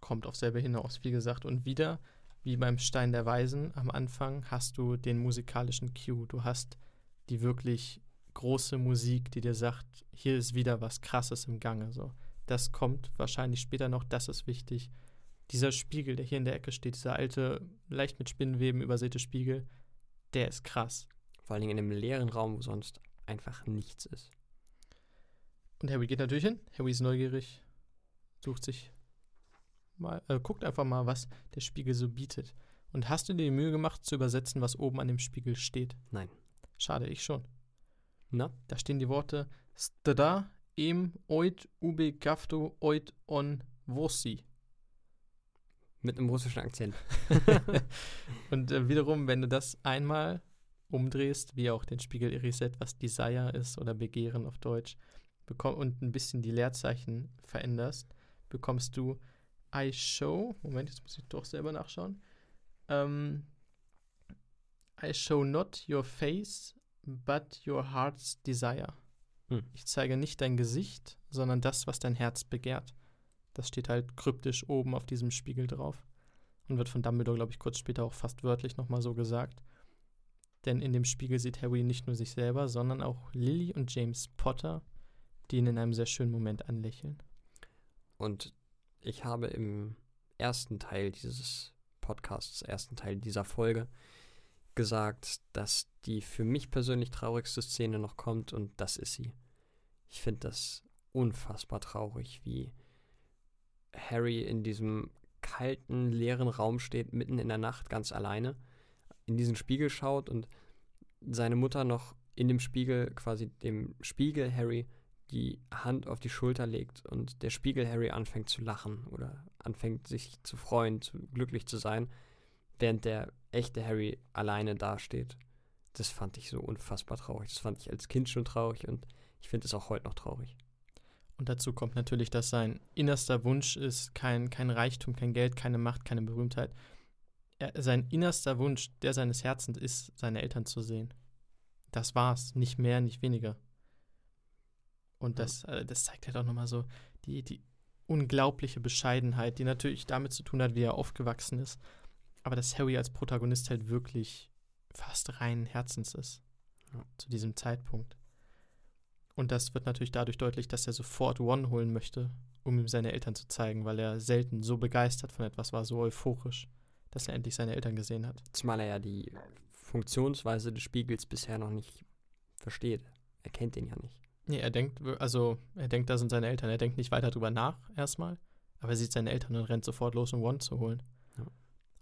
Kommt auf selbe hinaus, wie gesagt. Und wieder, wie beim Stein der Weisen, am Anfang hast du den musikalischen Cue. Du hast die wirklich große Musik, die dir sagt, hier ist wieder was Krasses im Gange. So. Das kommt wahrscheinlich später noch, das ist wichtig. Dieser Spiegel, der hier in der Ecke steht, dieser alte, leicht mit Spinnenweben übersäte Spiegel, der ist krass. Vor allen Dingen in einem leeren Raum, wo sonst einfach nichts ist. Und Harry geht natürlich hin. Harry ist neugierig, sucht sich mal, äh, guckt einfach mal, was der Spiegel so bietet. Und hast du dir die Mühe gemacht, zu übersetzen, was oben an dem Spiegel steht? Nein. Schade, ich schon. Na? Da stehen die Worte Stada em oit ube gafto oit on vosi. Mit einem russischen Akzent. Und äh, wiederum, wenn du das einmal umdrehst, wie auch den Spiegel Iriset, was Desire ist oder Begehren auf Deutsch, bekomm, und ein bisschen die Leerzeichen veränderst, bekommst du I show, Moment, jetzt muss ich doch selber nachschauen. Ähm, I show not your face, but your heart's desire. Hm. Ich zeige nicht dein Gesicht, sondern das, was dein Herz begehrt. Das steht halt kryptisch oben auf diesem Spiegel drauf. Und wird von Dumbledore, glaube ich, kurz später auch fast wörtlich nochmal so gesagt. Denn in dem Spiegel sieht Harry nicht nur sich selber, sondern auch Lily und James Potter, die ihn in einem sehr schönen Moment anlächeln. Und ich habe im ersten Teil dieses Podcasts, ersten Teil dieser Folge, gesagt, dass die für mich persönlich traurigste Szene noch kommt und das ist sie. Ich finde das unfassbar traurig, wie Harry in diesem kalten, leeren Raum steht, mitten in der Nacht, ganz alleine, in diesen Spiegel schaut und seine Mutter noch in dem Spiegel, quasi dem Spiegel Harry, die Hand auf die Schulter legt und der Spiegel Harry anfängt zu lachen oder anfängt sich zu freuen, zu, glücklich zu sein, während der echte Harry alleine dasteht. Das fand ich so unfassbar traurig. Das fand ich als Kind schon traurig und ich finde es auch heute noch traurig. Und dazu kommt natürlich, dass sein innerster Wunsch ist kein, kein Reichtum, kein Geld, keine Macht, keine Berühmtheit. Er, sein innerster Wunsch, der seines Herzens ist, seine Eltern zu sehen. Das war's, nicht mehr, nicht weniger. Und das, äh, das zeigt halt auch nochmal so die, die unglaubliche Bescheidenheit, die natürlich damit zu tun hat, wie er aufgewachsen ist. Aber dass Harry als Protagonist halt wirklich fast rein Herzens ist. Ja. Zu diesem Zeitpunkt. Und das wird natürlich dadurch deutlich, dass er sofort One holen möchte, um ihm seine Eltern zu zeigen, weil er selten so begeistert von etwas war, so euphorisch, dass er endlich seine Eltern gesehen hat. Zumal er ja die Funktionsweise des Spiegels bisher noch nicht versteht. Er kennt den ja nicht. Nee, er denkt, also er denkt, da sind seine Eltern. Er denkt nicht weiter drüber nach erstmal, aber er sieht seine Eltern und rennt sofort los, um One zu holen. Ja.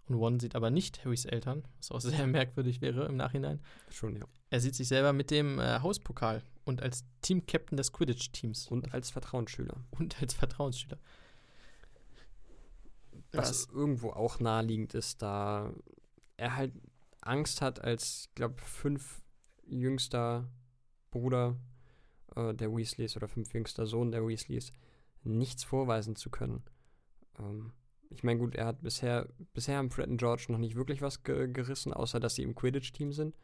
Und One sieht aber nicht Harrys Eltern, was auch sehr merkwürdig wäre im Nachhinein. Schon, ja. Er sieht sich selber mit dem äh, Hauspokal und als Team-Captain des Quidditch-Teams. Und als Vertrauensschüler. Und als Vertrauensschüler. Was irgendwo auch naheliegend ist, da er halt Angst hat, als, ich glaube, fünf jüngster Bruder äh, der Weasleys oder fünf jüngster Sohn der Weasleys nichts vorweisen zu können. Ähm, ich meine, gut, er hat bisher, bisher haben Fred und George noch nicht wirklich was ge gerissen, außer dass sie im Quidditch-Team sind.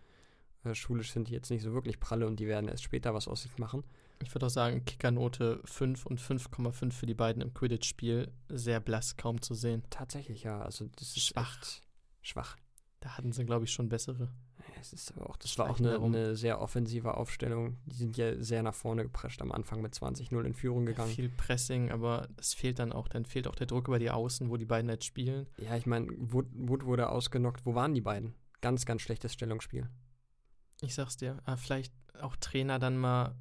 Äh, schulisch sind die jetzt nicht so wirklich pralle und die werden erst später was aus sich machen. Ich würde auch sagen, Kickernote 5 und 5,5 für die beiden im Quidditch-Spiel sehr blass, kaum zu sehen. Tatsächlich, ja. Also das ist Schwach. echt schwach. Da hatten sie, glaube ich, schon bessere. Ja, Es ist aber auch, das war auch eine, eine sehr offensive Aufstellung. Die sind ja sehr nach vorne geprescht am Anfang mit 20-0 in Führung gegangen. Viel Pressing, aber es fehlt dann auch, dann fehlt auch der Druck über die Außen, wo die beiden jetzt spielen. Ja, ich meine, Wood, Wood wurde ausgenockt. Wo waren die beiden? Ganz, ganz schlechtes Stellungsspiel. Ich sag's dir, ah, vielleicht auch Trainer dann mal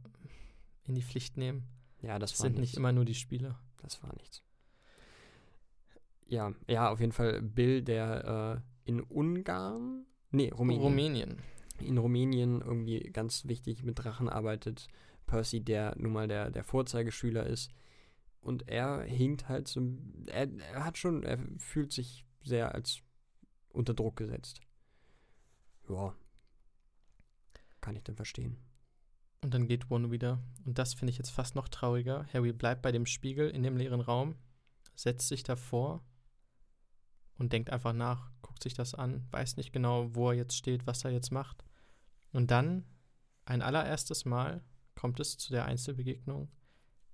in die Pflicht nehmen. Ja, das Das sind nichts. nicht immer nur die Spieler. Das war nichts. Ja, ja, auf jeden Fall Bill, der äh, in Ungarn, nee, Rumänien, Rumänien. in Rumänien irgendwie ganz wichtig mit Drachen arbeitet. Percy, der nun mal der, der Vorzeigeschüler ist. Und er hinkt halt so, er, er hat schon, er fühlt sich sehr als unter Druck gesetzt. Ja. Kann ich denn verstehen. Und dann geht One wieder. Und das finde ich jetzt fast noch trauriger. Harry bleibt bei dem Spiegel in dem leeren Raum, setzt sich davor und denkt einfach nach, guckt sich das an, weiß nicht genau, wo er jetzt steht, was er jetzt macht. Und dann, ein allererstes Mal, kommt es zu der Einzelbegegnung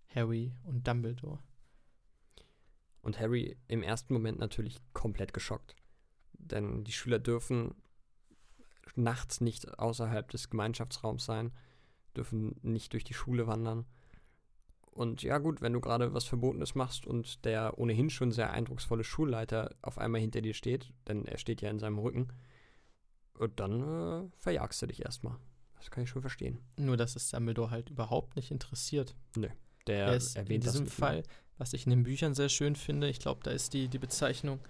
Harry und Dumbledore. Und Harry im ersten Moment natürlich komplett geschockt. Denn die Schüler dürfen nachts nicht außerhalb des Gemeinschaftsraums sein, dürfen nicht durch die Schule wandern. Und ja gut, wenn du gerade was Verbotenes machst und der ohnehin schon sehr eindrucksvolle Schulleiter auf einmal hinter dir steht, denn er steht ja in seinem Rücken, und dann äh, verjagst du dich erstmal. Das kann ich schon verstehen. Nur, dass es Dumbledore halt überhaupt nicht interessiert. Nö. Der er ist in erwähnt diesem das mit Fall, was ich in den Büchern sehr schön finde, ich glaube, da ist die, die Bezeichnung,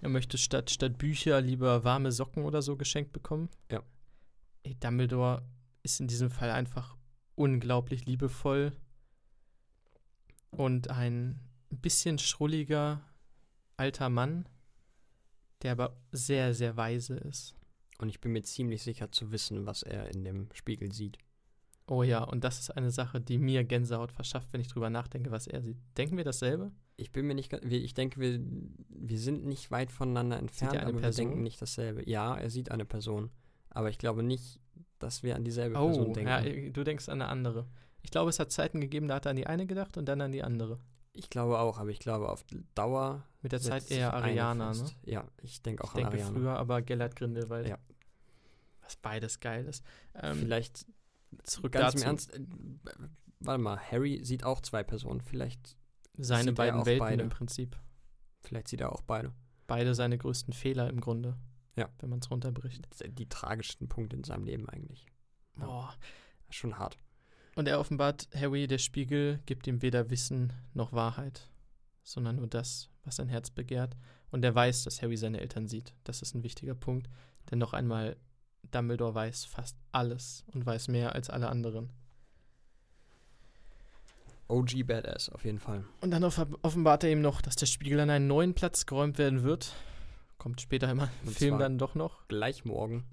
er möchte statt, statt Bücher lieber warme Socken oder so geschenkt bekommen. Ja. Ey, Dumbledore ist in diesem Fall einfach unglaublich liebevoll und ein bisschen schrulliger alter Mann, der aber sehr, sehr weise ist. Und ich bin mir ziemlich sicher zu wissen, was er in dem Spiegel sieht. Oh ja, und das ist eine Sache, die mir Gänsehaut verschafft, wenn ich drüber nachdenke, was er sieht. Denken wir dasselbe? Ich bin mir nicht ganz, ich denke, wir, wir sind nicht weit voneinander entfernt, er aber Person? wir denken nicht dasselbe. Ja, er sieht eine Person, aber ich glaube nicht, dass wir an dieselbe Person Oh, denken. ja, äh, du denkst an eine andere. Ich glaube, es hat Zeiten gegeben, da hat er an die eine gedacht und dann an die andere. ich glaube auch, aber ich glaube auf Dauer Mit der Zeit eher Ariana, ne? Ja, ich denke auch Ich an denke Ariana. früher aber Gellert Grindelwald. Ja. Was beides geil ist. Ähm, Vielleicht zurück ganz dazu. im Ernst, äh, warte mal, Harry sieht auch zwei Personen. Vielleicht, Seine beiden Welten beide. im Prinzip. vielleicht sieht er auch beide. Beide seine größten Fehler im Grunde. Ja. Wenn man es runterbricht. Die tragischsten Punkte in seinem Leben eigentlich. Ja. Boah. Schon hart. Und er offenbart, Harry, der Spiegel, gibt ihm weder Wissen noch Wahrheit, sondern nur das, was sein Herz begehrt. Und er weiß, dass Harry seine Eltern sieht. Das ist ein wichtiger Punkt. Denn noch einmal, Dumbledore weiß fast alles und weiß mehr als alle anderen. OG Badass, auf jeden Fall. Und dann off offenbart er ihm noch, dass der Spiegel an einen neuen Platz geräumt werden wird. Kommt später immer im Film dann doch noch. Gleich morgen.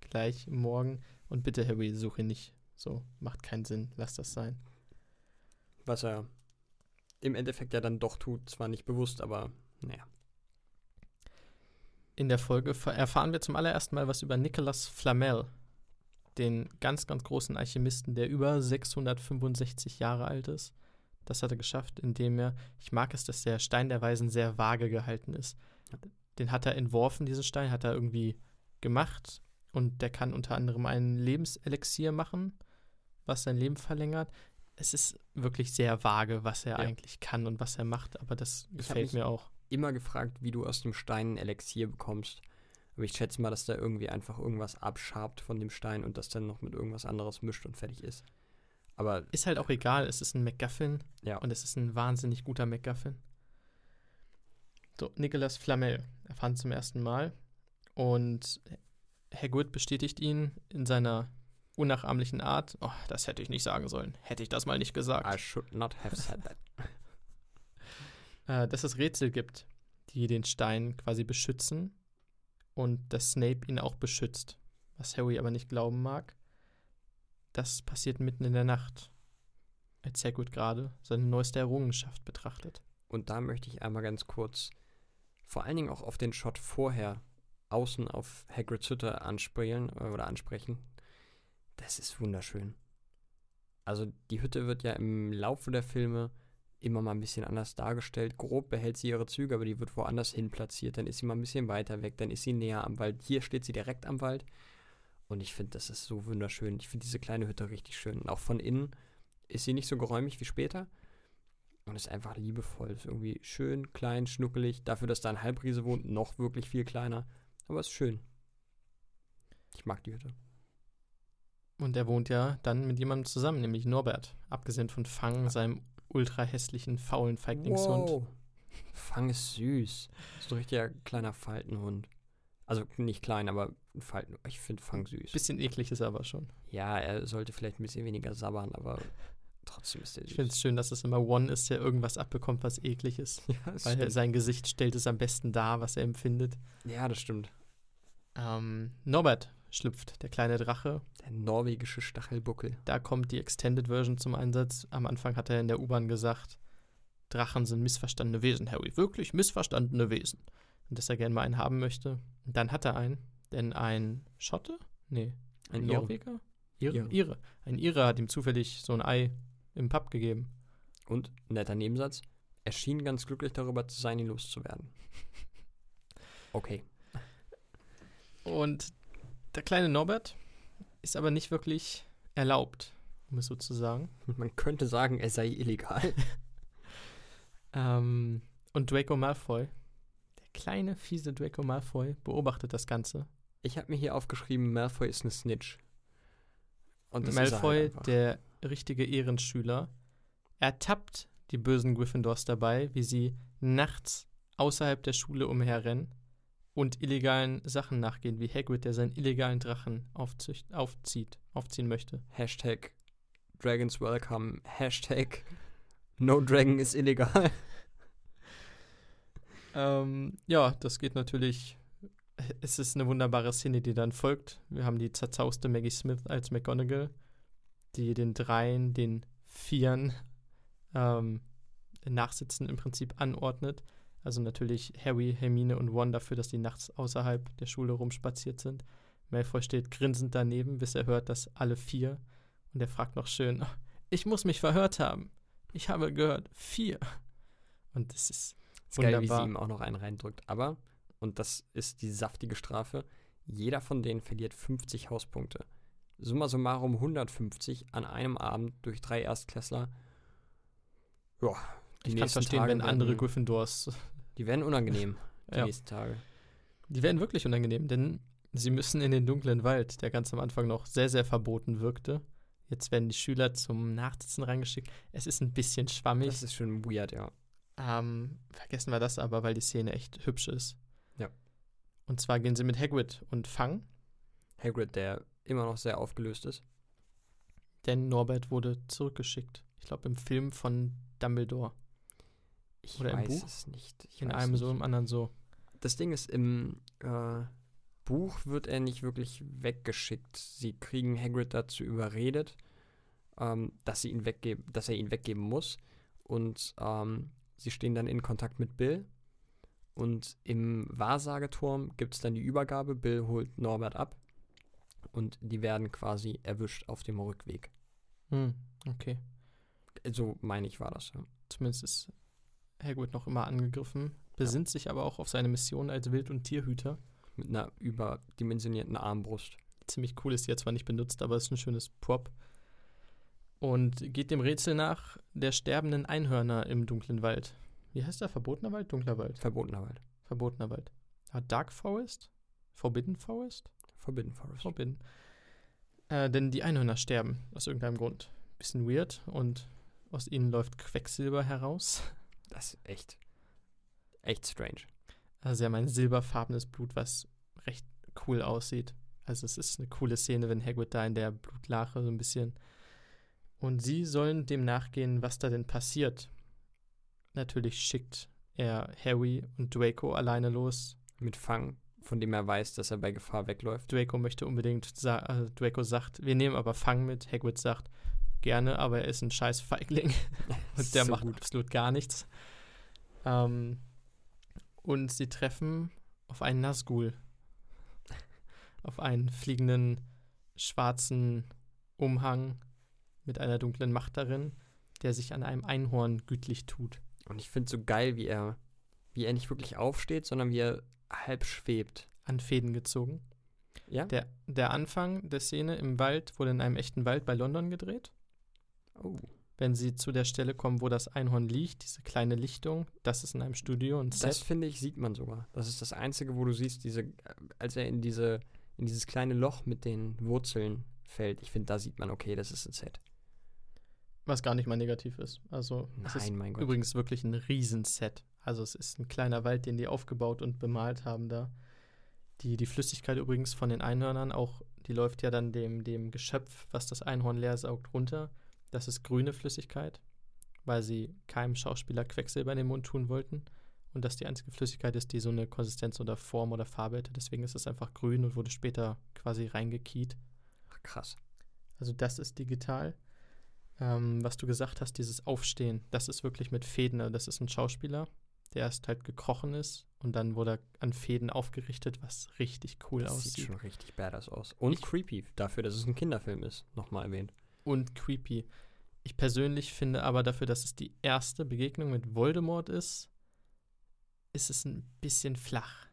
Gleich morgen. Und bitte, Harry, suche nicht. So, macht keinen Sinn. Lass das sein. Was er im Endeffekt ja dann doch tut, zwar nicht bewusst, aber naja. In der Folge erfahren wir zum allerersten Mal was über Nicolas Flamel, den ganz, ganz großen Alchemisten, der über 665 Jahre alt ist. Das hat er geschafft, indem er, ich mag es, dass der Stein der Weisen sehr vage gehalten ist. Den hat er entworfen, diesen Stein, hat er irgendwie gemacht und der kann unter anderem ein Lebenselixier machen, was sein Leben verlängert. Es ist wirklich sehr vage, was er Ja. eigentlich kann und was er macht, aber das hab gefällt mir auch. Immer gefragt, wie du aus dem Stein ein Elixier bekommst. Aber ich schätze mal, dass der irgendwie einfach irgendwas abschabt von dem Stein und das dann noch mit irgendwas anderes mischt und fertig ist. Aber Ist halt auch egal, es ist ein MacGuffin ja, und es ist ein wahnsinnig guter MacGuffin. So, Nicolas Flamel erfahren zum ersten Mal und Hagrid bestätigt ihn in seiner unnachahmlichen Art. Oh, das hätte ich nicht sagen sollen. Hätte ich das mal nicht gesagt. I should not have said that. Äh, dass es Rätsel gibt, die den Stein quasi beschützen und dass Snape ihn auch beschützt. Was Harry aber nicht glauben mag. Das passiert mitten in der Nacht, als Hagrid gerade seine neueste Errungenschaft betrachtet. Und da möchte ich einmal ganz kurz, vor allen Dingen auch auf den Shot vorher, außen auf Hagrid's Hütte anspielen äh, oder ansprechen. Das ist wunderschön. Also die Hütte wird ja im Laufe der Filme immer mal ein bisschen anders dargestellt. Grob behält sie ihre Züge, aber die wird woanders hin platziert. Dann ist sie mal ein bisschen weiter weg, dann ist sie näher am Wald. Hier steht sie direkt am Wald. Und ich finde, das ist so wunderschön. Ich finde diese kleine Hütte richtig schön. Und auch von innen ist sie nicht so geräumig wie später. Und ist einfach liebevoll. Ist irgendwie schön, klein, schnuckelig. Dafür, dass da ein Halbriese wohnt, noch wirklich viel kleiner. Aber ist schön. Ich mag die Hütte. Und er wohnt ja dann mit jemandem zusammen, nämlich Norbert. Abgesehen von Fang, seinem ultra hässlichen, faulen Feiglingshund. Fang ist süß. So ein richtiger kleiner Faltenhund. Also nicht klein, aber ein Falten. Ich finde Fang süß. Bisschen eklig ist er aber schon. Ja, er sollte vielleicht ein bisschen weniger sabbern, aber trotzdem ist er süß. Ich finde es schön, dass es immer One ist, der irgendwas abbekommt, was eklig ist. ja, Weil stimmt. sein Gesicht stellt es am besten dar, was er empfindet. ja, das stimmt. Ähm, Norbert schlüpft, der kleine Drache. Der norwegische Stachelbuckel. Da kommt die Extended Version zum Einsatz. Am Anfang hat er in der U-Bahn gesagt, Drachen sind missverstandene Wesen, Harry. Wirklich missverstandene Wesen. Und dass er gerne mal einen haben möchte. Und dann hat er einen. Denn ein Schotte? Nee. Ein Ein. Norweger? Ire? Ire. Ire. Ein Ire hat ihm zufällig so ein Ei im Pub gegeben. Und, netter Nebensatz, er schien ganz glücklich darüber zu sein, ihn loszuwerden. Okay. Und der kleine Norbert ist aber nicht wirklich erlaubt, um es so zu sagen. Man könnte sagen, er sei illegal. Ähm, und Draco Malfoy, der kleine, fiese Draco Malfoy, beobachtet das Ganze. Ich habe mir hier aufgeschrieben, Malfoy ist eine Snitch. Und Malfoy, halt der richtige Ehrenschüler, ertappt die bösen Gryffindors dabei, wie sie nachts außerhalb der Schule umherrennen und illegalen Sachen nachgehen, wie Hagrid, der seinen illegalen Drachen aufzieht, aufziehen möchte. Hashtag Dragons Welcome. Hashtag No Dragon ist illegal. Ähm, ja, das geht natürlich. Es ist eine wunderbare Szene, die dann folgt. Wir haben die zerzauste Maggie Smith als McGonagall, die den Dreien, den Vieren ähm, Nachsitzen im Prinzip anordnet. Also natürlich Harry, Hermine und Ron dafür, dass die nachts außerhalb der Schule rumspaziert sind. Malfoy steht grinsend daneben, bis er hört, dass alle vier. Und er fragt noch schön, ich muss mich verhört haben. Ich habe gehört, vier. Und das ist Ist geil, wie sie wunderbar. ihm auch noch einen reindrückt. Aber, und das ist die saftige Strafe, jeder von denen verliert 50 Hauspunkte. Summa summarum 150 an einem Abend durch drei Erstklässler. Ja, die ich kann nächsten verstehen, Tage wenn andere werden, Gryffindors Die werden unangenehm, die Ja. nächsten Tage. Die werden wirklich unangenehm, denn sie müssen in den dunklen Wald, der ganz am Anfang noch sehr, sehr verboten wirkte. Jetzt werden die Schüler zum Nachsitzen reingeschickt. Es ist ein bisschen schwammig. Das ist schon weird, ja. Ähm, vergessen wir das aber, weil die Szene echt hübsch ist. Ja. Und zwar gehen sie mit Hagrid und Fang, Hagrid, der immer noch sehr aufgelöst ist. denn Norbert wurde zurückgeschickt. Ich glaube im Film von Dumbledore. Ich Oder im weiß Buch? es nicht. Ich In einem nicht. so, im anderen so. Das Ding ist, im äh, Buch wird er nicht wirklich weggeschickt. Sie kriegen Hagrid dazu überredet, ähm, dass, sie ihn weggeben, dass er ihn weggeben muss. Und ähm, sie stehen dann in Kontakt mit Bill. Und im Wahrsageturm gibt es dann die Übergabe. Bill holt Norbert ab. Und die werden quasi erwischt auf dem Rückweg. Hm, okay. So meine ich, war das. Ja. Zumindest ist Hagrid noch immer angegriffen, besinnt sich aber auch auf seine Mission als Wild- und Tierhüter. Mit einer überdimensionierten Armbrust. ziemlich cool ist, die er zwar nicht benutzt, aber ist ein schönes Prop. Und geht dem Rätsel nach der sterbenden Einhörner im dunklen Wald. Wie heißt der? Verbotener Wald? Dunkler Wald. Verbotener Wald. Verbotener Wald. Ah, Dark Forest? Forbidden Forest? Forbidden Forest. Forbidden. Äh, denn die Einhörner sterben, aus irgendeinem Grund. Bisschen weird und aus ihnen läuft Quecksilber heraus. Das ist echt, echt strange. Also sie haben ein silberfarbenes Blut, was recht cool aussieht. Also es ist eine coole Szene, wenn Hagrid da in der Blutlache so ein bisschen. Und sie sollen dem nachgehen, was da denn passiert. Natürlich schickt er Harry und Draco alleine los. Mit Fang, von dem er weiß, dass er bei Gefahr wegläuft. Draco möchte unbedingt, sa äh, Draco sagt, wir nehmen aber Fang mit. Hagrid sagt, gerne, aber er ist ein scheiß Feigling. Und der So macht gut. absolut gar nichts. Ähm, und sie treffen auf einen Nazgul. Auf einen fliegenden schwarzen Umhang mit einer dunklen Macht darin, der sich an einem Einhorn gütlich tut. Und ich finde so geil, wie er, wie er nicht wirklich aufsteht, sondern wie er halb schwebt. An Fäden gezogen. Ja? Der, der Anfang der Szene im Wald wurde in einem echten Wald bei London gedreht. Oh. Wenn sie zu der Stelle kommen, wo das Einhorn liegt, diese kleine Lichtung, das ist in einem Studio und Das Set. finde ich, sieht man sogar. Das ist das Einzige, wo du siehst, diese, als er in diese, in dieses kleine Loch mit den Wurzeln fällt. Ich finde, da sieht man, okay, das ist ein Set. Was gar nicht mal negativ ist. Also es ist Nein, mein Gott. übrigens wirklich ein Riesenset. Also es ist ein kleiner Wald, den die aufgebaut und bemalt haben da. Die, die Flüssigkeit übrigens von den Einhörnern, auch die läuft ja dann dem, dem Geschöpf, was das Einhorn leer saugt, runter. Das ist grüne Flüssigkeit, weil sie keinem Schauspieler Quecksilber in den Mund tun wollten. Und das die einzige Flüssigkeit ist, die so eine Konsistenz oder Form oder Farbe hätte. Deswegen ist es einfach grün und wurde später quasi reingekiet. Ach, krass. Also das ist digital. Ähm, was du gesagt hast, dieses Aufstehen, das ist wirklich mit Fäden. Also das ist ein Schauspieler, der erst halt gekrochen ist und dann wurde er an Fäden aufgerichtet, was richtig cool das aussieht. sieht schon richtig badass aus. Und Ich- creepy, dafür, dass es ein Kinderfilm ist. Nochmal erwähnt. Und creepy. Ich persönlich finde aber dafür, dass es die erste Begegnung mit Voldemort ist, ist es ein bisschen flach.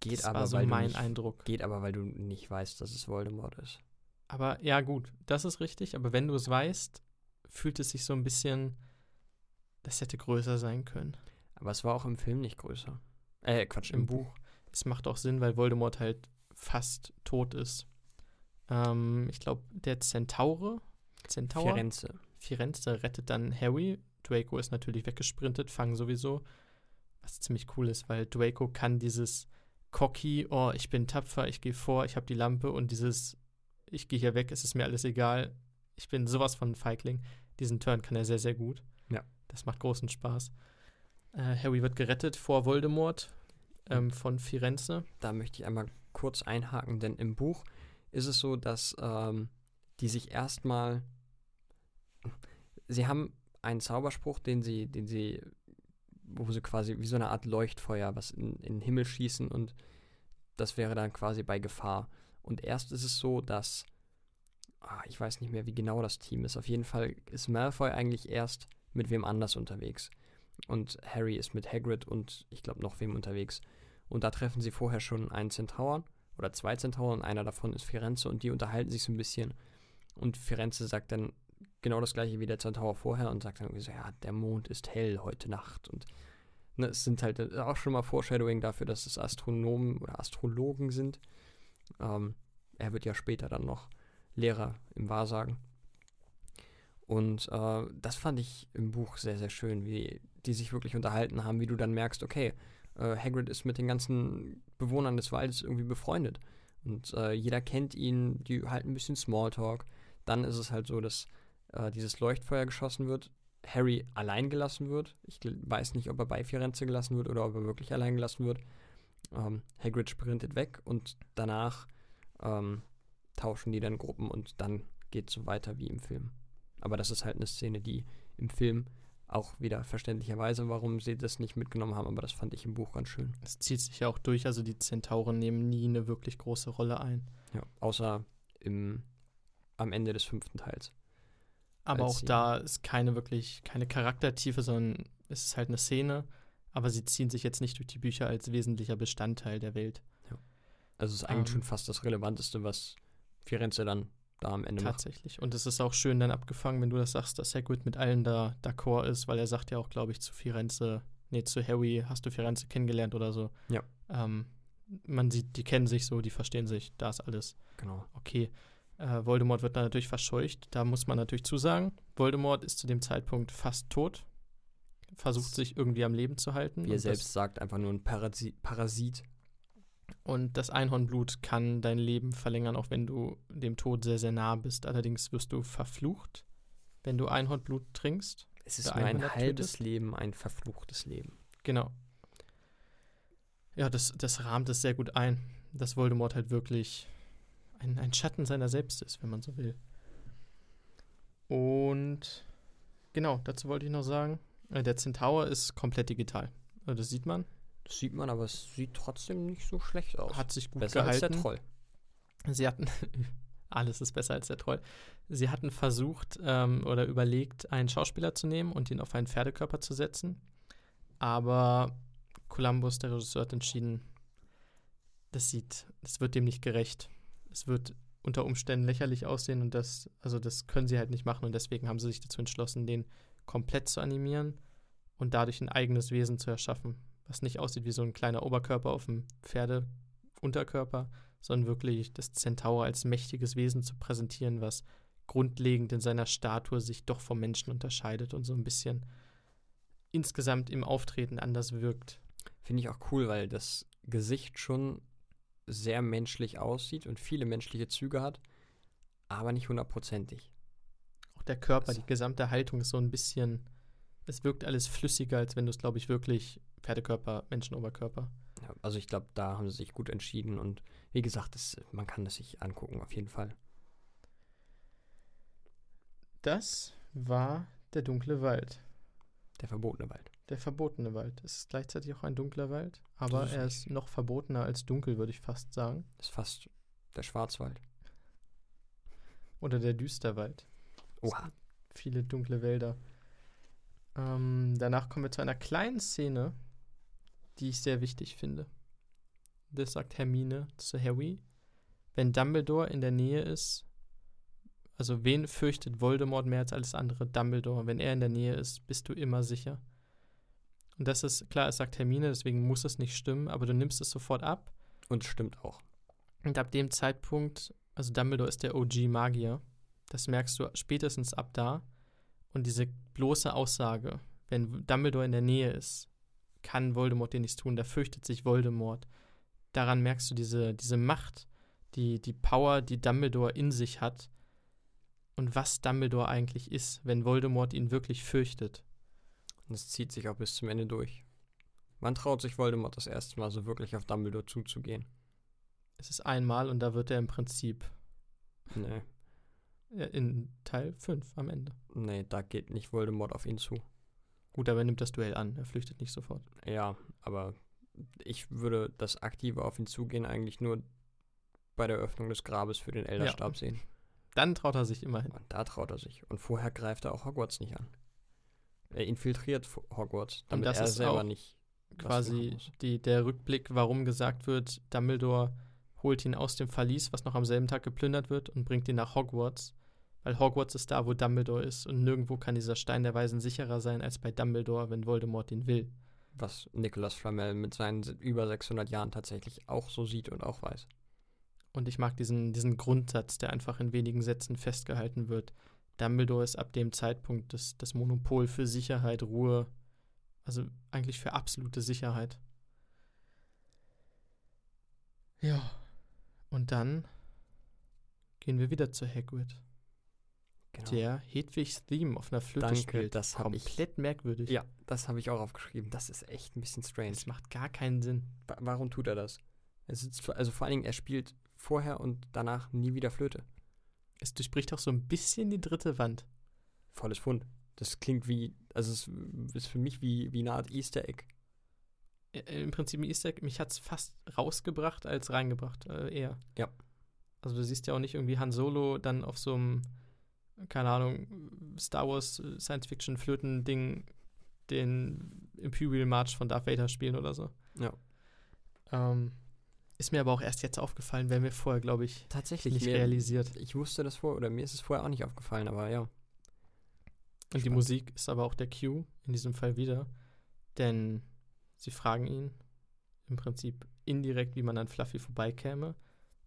Geht das aber, war so weil du mein nicht, Eindruck. Geht aber, weil du nicht weißt, dass es Voldemort ist. Aber ja, gut, das ist richtig. Aber wenn du es weißt, fühlt es sich so ein bisschen, das hätte größer sein können. Aber es war auch im Film nicht größer. Äh, Quatsch, Im im, Buch. Es macht auch Sinn, weil Voldemort halt fast tot ist. Ähm, ich glaube, der Zentaure, Zentaur, Firenze. Firenze rettet dann Harry. Draco ist natürlich weggesprintet, Fang sowieso. Was ziemlich cool ist, weil Draco kann dieses cocky, oh, ich bin tapfer, ich gehe vor, ich habe die Lampe und dieses, ich gehe hier weg, es ist mir alles egal. Ich bin sowas von Feigling. Diesen Turn kann er sehr, sehr gut. Ja. Das macht großen Spaß. Äh, Harry wird gerettet vor Voldemort ähm, von Firenze. Da möchte ich einmal kurz einhaken, denn im Buch ist es so, dass ähm, die sich erstmal. Sie haben einen Zauberspruch, den sie, den sie, wo sie quasi wie so eine Art Leuchtfeuer was in, in den Himmel schießen und das wäre dann quasi bei Gefahr. Und erst ist es so, dass ah, ich weiß nicht mehr, wie genau das Team ist. Auf jeden Fall ist Malfoy eigentlich erst mit wem anders unterwegs. Und Harry ist mit Hagrid und ich glaube noch wem unterwegs. Und da treffen sie vorher schon einen Zentauren oder zwei Zentauren. Einer davon ist Firenze und die unterhalten sich so ein bisschen. Und Firenze sagt dann genau das gleiche wie der Zentaur vorher und sagt dann irgendwie so, ja, der Mond ist hell heute Nacht. Und ne, es sind halt äh, auch schon mal Foreshadowing dafür, dass es Astronomen oder Astrologen sind. Ähm, er wird ja später dann noch Lehrer im Wahrsagen. Und äh, das fand ich im Buch sehr, sehr schön, wie die sich wirklich unterhalten haben, wie du dann merkst, okay, äh, Hagrid ist mit den ganzen Bewohnern des Waldes irgendwie befreundet. Und äh, jeder kennt ihn, die halten ein bisschen Smalltalk. Dann ist es halt so, dass äh, dieses Leuchtfeuer geschossen wird, Harry allein gelassen wird. Ich weiß nicht, ob er bei Firenze gelassen wird oder ob er wirklich allein gelassen wird. Ähm, Hagrid sprintet weg und danach ähm, tauschen die dann Gruppen und dann geht es so weiter wie im Film. Aber das ist halt eine Szene, die im Film auch wieder verständlicherweise, warum sie das nicht mitgenommen haben, aber das fand ich im Buch ganz schön. Es zieht sich ja auch durch, also die Zentauren nehmen nie eine wirklich große Rolle ein. Ja, außer im, am Ende des fünften Teils. Aber auch da ist keine wirklich, keine Charaktertiefe, sondern es ist halt eine Szene, aber sie ziehen sich jetzt nicht durch die Bücher als wesentlicher Bestandteil der Welt. Ja. Also es ist eigentlich ähm, schon fast das Relevanteste, was Firenze dann da am Ende Tatsächlich. Macht. Und es ist auch schön dann abgefangen, wenn du das sagst, dass Hagrid mit allen da d'accord ist, weil er sagt ja auch, glaube ich, zu Firenze, nee, zu Harry, hast du Firenze kennengelernt oder so. Ja. Ähm, man sieht, die kennen sich so, die verstehen sich, da ist alles. Genau. Okay. Äh, Voldemort wird dann natürlich verscheucht. Da muss man natürlich zusagen, Voldemort ist zu dem Zeitpunkt fast tot. Versucht sich irgendwie am Leben zu halten. Wie er selbst sagt, einfach nur ein Parasit, Parasit und das Einhornblut kann dein Leben verlängern, auch wenn du dem Tod sehr, sehr nah bist. Allerdings wirst du verflucht, wenn du Einhornblut trinkst. Es ist nur ein halbes. Leben, ein verfluchtes Leben. Genau. Ja, das, das rahmt es sehr gut ein, dass Voldemort halt wirklich ein, ein Schatten seiner selbst ist, wenn man so will. Und genau, dazu wollte ich noch sagen, äh, der Centaur ist komplett digital. Also das sieht man. Das sieht man, aber es sieht trotzdem nicht so schlecht aus. Hat sich gut besser gehalten. als der Troll. Sie hatten, alles ist besser als der Troll. Sie hatten versucht ähm, oder überlegt, einen Schauspieler zu nehmen und ihn auf einen Pferdekörper zu setzen. Aber Columbus, der Regisseur, hat entschieden, das sieht, das wird dem nicht gerecht. Es wird unter Umständen lächerlich aussehen und das, also das können sie halt nicht machen und deswegen haben sie sich dazu entschlossen, den komplett zu animieren und dadurch ein eigenes Wesen zu erschaffen, was nicht aussieht wie so ein kleiner Oberkörper auf dem Pferdeunterkörper, sondern wirklich das Zentaur als mächtiges Wesen zu präsentieren, was grundlegend in seiner Statue sich doch vom Menschen unterscheidet und so ein bisschen insgesamt im Auftreten anders wirkt. Finde ich auch cool, weil das Gesicht schon sehr menschlich aussieht und viele menschliche Züge hat, aber nicht hundertprozentig. Auch der Körper, die gesamte Haltung ist so ein bisschen, es wirkt alles flüssiger, als wenn du es, glaube ich, wirklich Pferdekörper, Menschenoberkörper. Ja, also ich glaube, da haben sie sich gut entschieden und wie gesagt, das, man kann das sich angucken, auf jeden Fall. Das war der dunkle Wald. Der verbotene Wald. Der verbotene Wald. Es ist gleichzeitig auch ein dunkler Wald, aber ist er ist noch verbotener als dunkel, würde ich fast sagen. Das ist fast der Schwarzwald. Oder der Düsterwald. Oha. Viele dunkle Wälder. Ähm, danach kommen wir zu einer kleinen Szene, die ich sehr wichtig finde. Das sagt Hermine zu Harry. Wenn Dumbledore in der Nähe ist, also wen fürchtet Voldemort mehr als alles andere? Dumbledore. Wenn er in der Nähe ist, bist du immer sicher. Und das ist, klar, es sagt Hermine, deswegen muss es nicht stimmen, aber du nimmst es sofort ab. Und stimmt auch. Und ab dem Zeitpunkt, also Dumbledore ist der OG-Magier, das merkst du spätestens ab da, Und diese bloße Aussage, wenn Dumbledore in der Nähe ist, kann Voldemort dir nichts tun, da fürchtet sich Voldemort. Daran merkst du diese, diese Macht, die, die Power, die Dumbledore in sich hat und was Dumbledore eigentlich ist, wenn Voldemort ihn wirklich fürchtet. Und es zieht sich auch bis zum Ende durch. Wann traut sich Voldemort das erste Mal so wirklich auf Dumbledore zuzugehen? Es ist einmal und da wird er im Prinzip Nee, in Teil 5 am Ende. nee, da geht nicht Voldemort auf ihn zu. Gut, aber er nimmt das Duell an, er flüchtet nicht sofort. Ja, aber ich würde das aktive auf ihn zugehen eigentlich nur bei der Öffnung des Grabes für den Elderstab sehen. Dann traut er sich immerhin. Und da traut er sich. Und vorher greift er auch Hogwarts nicht an. Er infiltriert Hogwarts, damit das er ist selber nicht Quasi die, der Rückblick, warum gesagt wird, Dumbledore holt ihn aus dem Verlies, was noch am selben Tag geplündert wird, und bringt ihn nach Hogwarts. Weil Hogwarts ist da, wo Dumbledore ist, und nirgendwo kann dieser Stein der Weisen sicherer sein als bei Dumbledore, wenn Voldemort ihn will. Was Nicolas Flamel mit seinen se- über 600 Jahren tatsächlich auch so sieht und auch weiß. Und ich mag diesen, diesen Grundsatz, der einfach in wenigen Sätzen festgehalten wird. Dumbledore ist ab dem Zeitpunkt das, das Monopol für Sicherheit, Ruhe, also eigentlich für absolute Sicherheit. Ja, und dann gehen wir wieder zu Hagrid, Genau. der Hedwigs Theme auf einer Flöte Danke, spielt. das hab ich- Komplett merkwürdig. Ja, das habe ich auch aufgeschrieben. Das ist echt ein bisschen strange. Es macht gar keinen Sinn. Wa- Warum tut er das? Er sitzt, also vor allen Dingen, er spielt vorher und danach nie wieder Flöte. Es durchbricht auch so ein bisschen die dritte Wand. Volles Fund. Das klingt wie, also es ist für mich wie, wie eine Art Easter Egg. Äh, Im Prinzip ein Easter Egg, mich hat es fast rausgebracht als reingebracht, äh, eher. Ja. Also du siehst ja auch nicht irgendwie Han Solo dann auf so einem, keine Ahnung, Star Wars äh, Science-Fiction-Flöten-Ding den Imperial March von Darth Vader spielen oder so. Ja. Ähm, ist mir aber auch erst jetzt aufgefallen, wäre mir vorher, glaube ich, Tatsächlich. nicht mir- realisiert. Ich wusste das vor, oder mir ist es vorher auch nicht aufgefallen, aber ja. Und die Spannend. Musik ist aber auch der Cue in diesem Fall wieder, denn sie fragen ihn im Prinzip indirekt, wie man an Fluffy vorbeikäme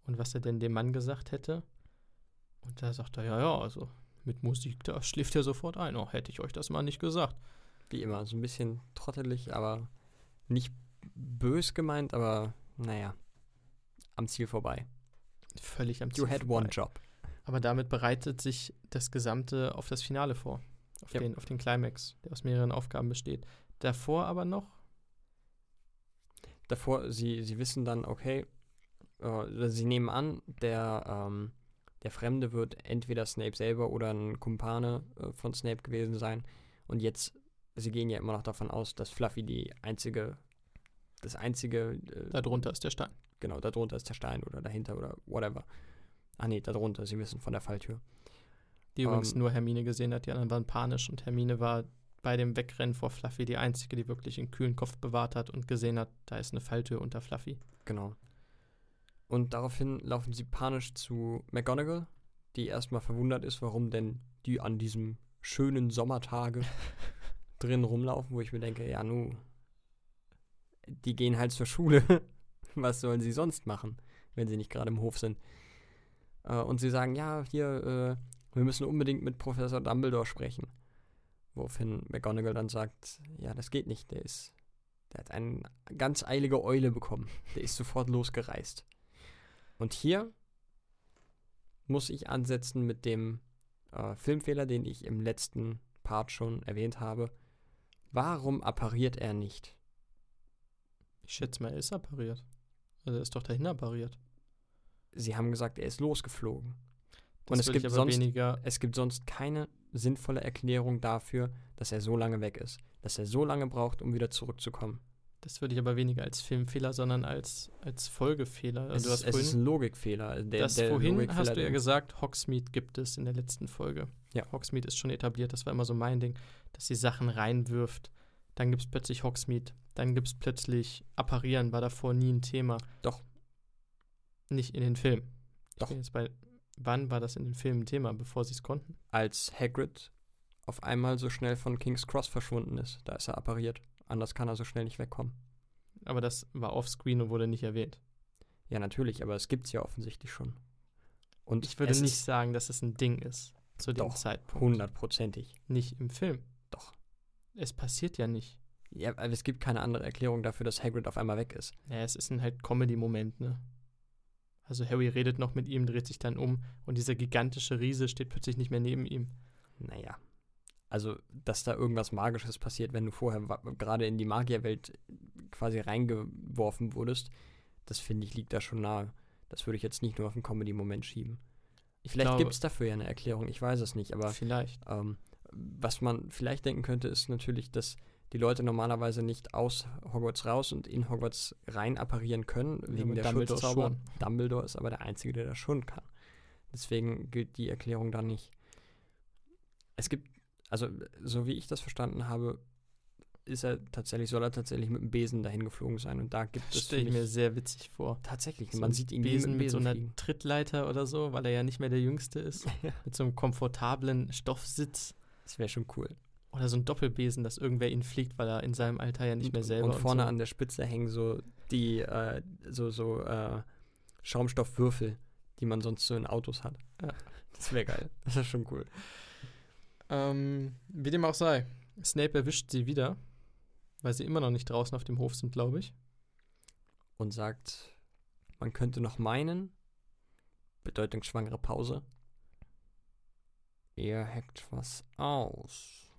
und was er denn dem Mann gesagt hätte. Und da sagt er, ja, ja, also mit Musik, da schläft er sofort ein. Oh, hätte ich euch das mal nicht gesagt. Wie immer, so ein bisschen trottelig, aber nicht bös gemeint, aber naja, am Ziel vorbei. Völlig am You Ziel had vorbei. one job. Aber damit bereitet sich das Gesamte auf das Finale vor. Auf, Ja. den, auf den Climax, der aus mehreren Aufgaben besteht. Davor aber noch, Davor, sie, sie wissen dann, okay, äh, sie nehmen an, der, ähm, der Fremde wird entweder Snape selber oder ein Kumpane äh, von Snape gewesen sein. Und jetzt, sie gehen ja immer noch davon aus, dass Fluffy die einzige, das einzige, äh, darunter ist der Stein. genau, darunter ist der Stein oder dahinter oder whatever. Ah nee, darunter, sie wissen von der Falltür. Die übrigens Ähm, nur Hermine gesehen hat, die anderen waren panisch und Hermine war bei dem Wegrennen vor Fluffy die einzige, die wirklich einen kühlen Kopf bewahrt hat und gesehen hat, da ist eine Falltür unter Fluffy. Genau. Und daraufhin laufen sie panisch zu McGonagall, die erstmal verwundert ist, warum denn die an diesem schönen Sommertage drin rumlaufen, wo ich mir denke, ja, nu, die gehen halt zur Schule. Was sollen sie sonst machen, wenn sie nicht gerade im Hof sind? Äh, und sie sagen, ja, hier, äh, wir müssen unbedingt mit Professor Dumbledore sprechen. Woraufhin McGonagall dann sagt, ja, das geht nicht, der ist, der hat eine ganz eilige Eule bekommen. Der ist sofort losgereist. Und hier muss ich ansetzen mit dem äh, Filmfehler, den ich im letzten Part schon erwähnt habe. Warum appariert er nicht? Ich schätze mal, er ist appariert. Also er ist doch dahin appariert. Sie haben gesagt, er ist losgeflogen. Das Und es gibt sonst- weniger. Es gibt sonst keine sinnvolle Erklärung dafür, dass er so lange weg ist. Dass er so lange braucht, um wieder zurückzukommen. Das würde ich aber weniger als Filmfehler, sondern als, als Folgefehler. Es, Also du hast ist, es ist vorhin, ein Logikfehler. Der, das der vorhin Logikfehler, hast du ja gesagt, Hogsmeade gibt es in der letzten Folge. Ja. Hogsmeade ist schon etabliert, das war immer so mein Ding, dass sie Sachen reinwirft. Dann gibt es plötzlich Hogsmeade. Dann gibt es plötzlich Apparieren, war davor nie ein Thema. Doch. Nicht in den Filmen. Ich Doch. bei, wann war das in den Filmen ein Thema, bevor sie es konnten? als Hagrid auf einmal so schnell von King's Cross verschwunden ist. Da ist er appariert. Anders kann er so schnell nicht wegkommen. Aber das war offscreen und wurde nicht erwähnt. Ja, natürlich, aber es gibt's ja offensichtlich schon. Und Ich würde es nicht sagen, dass es ein Ding ist. zu dem Doch, Zeitpunkt. Hundertprozentig. Nicht im Film. Doch. Es passiert ja nicht. Ja, aber es gibt keine andere Erklärung dafür, dass Hagrid auf einmal weg ist. Ja, es ist ein halt Comedy-Moment, ne? Also Harry redet noch mit ihm, dreht sich dann um und dieser gigantische Riese steht plötzlich nicht mehr neben ihm. Naja. Also, dass da irgendwas Magisches passiert, wenn du vorher gerade in die Magierwelt quasi reingeworfen wurdest, das finde ich liegt da schon nahe. Das würde ich jetzt nicht nur auf einen Comedy-Moment schieben. Ich Vielleicht gibt es dafür ja eine Erklärung, ich weiß es nicht, aber vielleicht. ähm, was man vielleicht denken könnte, ist natürlich, dass die Leute normalerweise nicht aus Hogwarts raus und in Hogwarts rein apparieren können, wegen aber der Dumbledore Schutzzauber. schon. Dumbledore ist aber der Einzige, der das schon kann. Deswegen gilt die Erklärung da nicht. Es gibt, also so wie ich das verstanden habe, ist er tatsächlich, soll er tatsächlich mit dem Besen dahin geflogen sein und da gibt es stelle ich mir sehr witzig vor. tatsächlich, So man sieht ihn Besen mit, mit so Besen einer fliegen. Trittleiter oder so, weil er ja nicht mehr der Jüngste ist. Ja. Mit so einem komfortablen Stoffsitz. Das wäre schon cool. Oder so ein Doppelbesen, dass irgendwer ihn fliegt, weil er in seinem Alter ja nicht und, mehr selber. Und vorne so. an der Spitze hängen so die, äh, so, so äh, Schaumstoffwürfel, die man sonst so in Autos hat. Ja. Das wäre geil. Das ist schon cool. Ähm, wie dem auch sei. Snape erwischt sie wieder, weil sie immer noch nicht draußen auf dem Hof sind, glaube ich. Und sagt, man könnte noch meinen, bedeutungsschwangere Pause, ihr hackt was aus.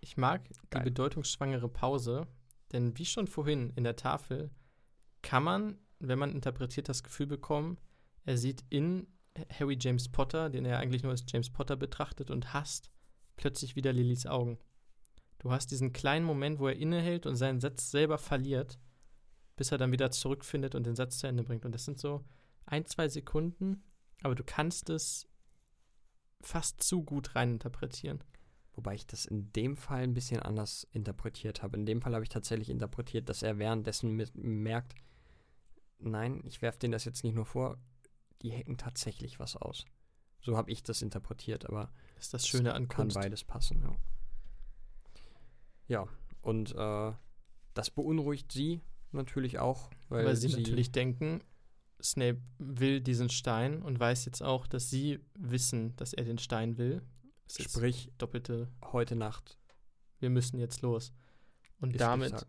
Ich mag die Geil. bedeutungsschwangere Pause, denn wie schon vorhin in der Tafel kann man, wenn man interpretiert, das Gefühl bekommen, er sieht in Harry James Potter, den er eigentlich nur als James Potter betrachtet und hasst, plötzlich wieder Lillys Augen. Du hast diesen kleinen Moment, wo er innehält und seinen Satz selber verliert, bis er dann wieder zurückfindet und den Satz zu Ende bringt. Und das sind so ein, zwei Sekunden, aber du kannst es fast zu gut reininterpretieren. Wobei ich das in dem Fall ein bisschen anders interpretiert habe. In dem Fall habe ich tatsächlich interpretiert, dass er währenddessen merkt, nein, ich werfe denen das jetzt nicht nur vor, die hacken tatsächlich was aus. So habe ich das interpretiert, aber Das ist das Schöne an kann Kunst. beides passen, ja. Ja, und äh, das beunruhigt sie natürlich auch, weil, Weil sie, natürlich denken, Snape will diesen Stein und weiß jetzt auch, dass sie wissen, dass er den Stein will. Ist sprich doppelte, heute Nacht wir müssen jetzt los. Und damit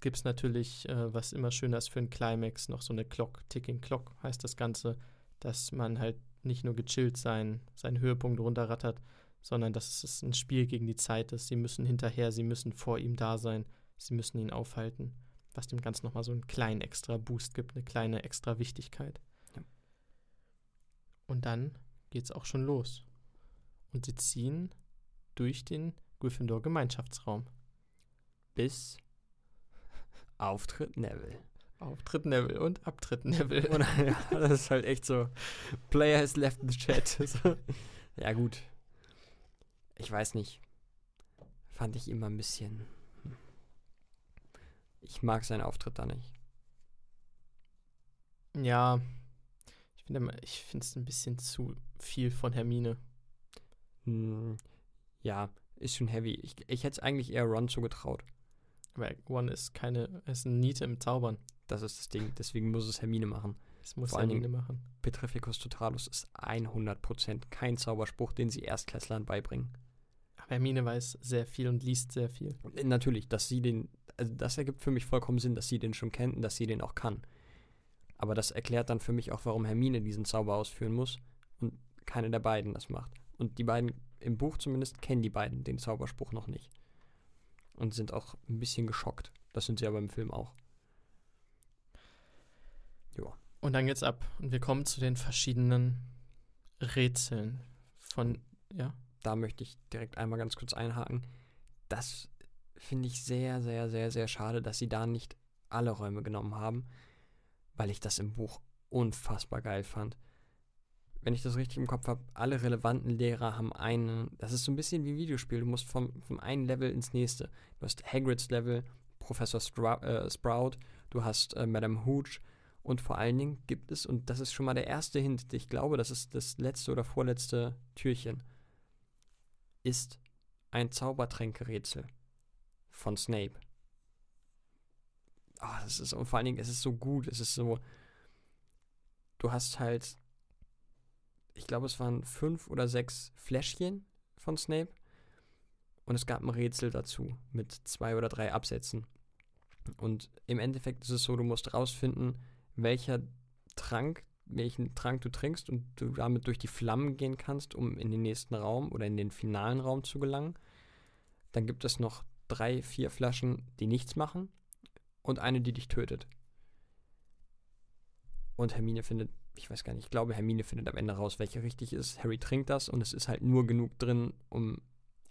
gibt es natürlich, äh, was immer schöner ist für einen Climax, noch so eine Clock, Ticking Clock heißt das Ganze, dass man halt nicht nur gechillt sein, seinen Höhepunkt runterrattert, sondern dass es ein Spiel gegen die Zeit ist. Sie müssen hinterher, sie müssen vor ihm da sein, sie müssen ihn aufhalten, was dem Ganzen nochmal so einen kleinen extra Boost gibt, eine kleine extra Wichtigkeit. Ja. Und dann geht's auch schon los. Und sie ziehen durch den Gryffindor-Gemeinschaftsraum. bis Auftritt Neville. Auftritt Neville und Abtritt Neville. Und, ja, das ist halt echt so. Player has left the chat. Ja, gut. Ich weiß nicht. Fand ich immer ein bisschen. hm. Ich mag seinen Auftritt da nicht. Ja, ich finde immer- ich finde es ein bisschen zu viel von Hermine. Hm, ja, ist schon heavy. Ich, ich hätte es eigentlich eher Ron zugetraut. Aber One ist keine, ist eine Niete im Zaubern. Das ist das Ding. Deswegen muss es Hermine machen. Das muss Vor Hermine machen. Petrificus Totalus ist 100% kein Zauberspruch, den sie Erstklässlern beibringen. Aber Hermine weiß sehr viel und liest sehr viel. Natürlich, dass sie den, also das ergibt für mich vollkommen Sinn, dass sie den schon kennt und dass sie den auch kann. Aber das erklärt dann für mich auch, warum Hermine diesen Zauber ausführen muss und keine der beiden das macht. Und die beiden, im Buch zumindest, kennen die beiden den Zauberspruch noch nicht. Und sind auch ein bisschen geschockt. Das sind sie aber im Film auch. Und dann geht's ab. Und wir kommen zu den verschiedenen Rätseln von, ja, Da möchte ich direkt einmal ganz kurz einhaken. Das finde ich sehr, sehr, sehr, sehr schade, dass sie da nicht alle Räume genommen haben, weil ich das im Buch unfassbar geil fand. Wenn ich das richtig im Kopf habe, alle relevanten Lehrer haben einen. Das ist so ein bisschen wie ein Videospiel. Du musst vom, vom einen Level ins nächste. Du hast Hagrids Level, Professor Strou äh, Sprout, du hast äh, Madame Hooch und vor allen Dingen gibt es, und das ist schon mal der erste Hint, ich glaube, das ist das letzte oder vorletzte Türchen, ist ein Zaubertränkerätsel von Snape. Ah, das ist, und vor allen Dingen, es ist so gut, es ist so, du hast halt, ich glaube, es waren fünf oder sechs Fläschchen von Snape. Und es gab ein Rätsel dazu mit zwei oder drei Absätzen. Und im Endeffekt ist es so, du musst rausfinden, welcher Trank, welchen Trank du trinkst und du damit durch die Flammen gehen kannst, um in den nächsten Raum oder in den finalen Raum zu gelangen. Dann gibt es noch drei, vier Flaschen, die nichts machen und eine, die dich tötet. Und Hermine findet, ich weiß gar nicht, ich glaube, Hermine findet am Ende raus, welche richtig ist. Harry trinkt das und es ist halt nur genug drin, um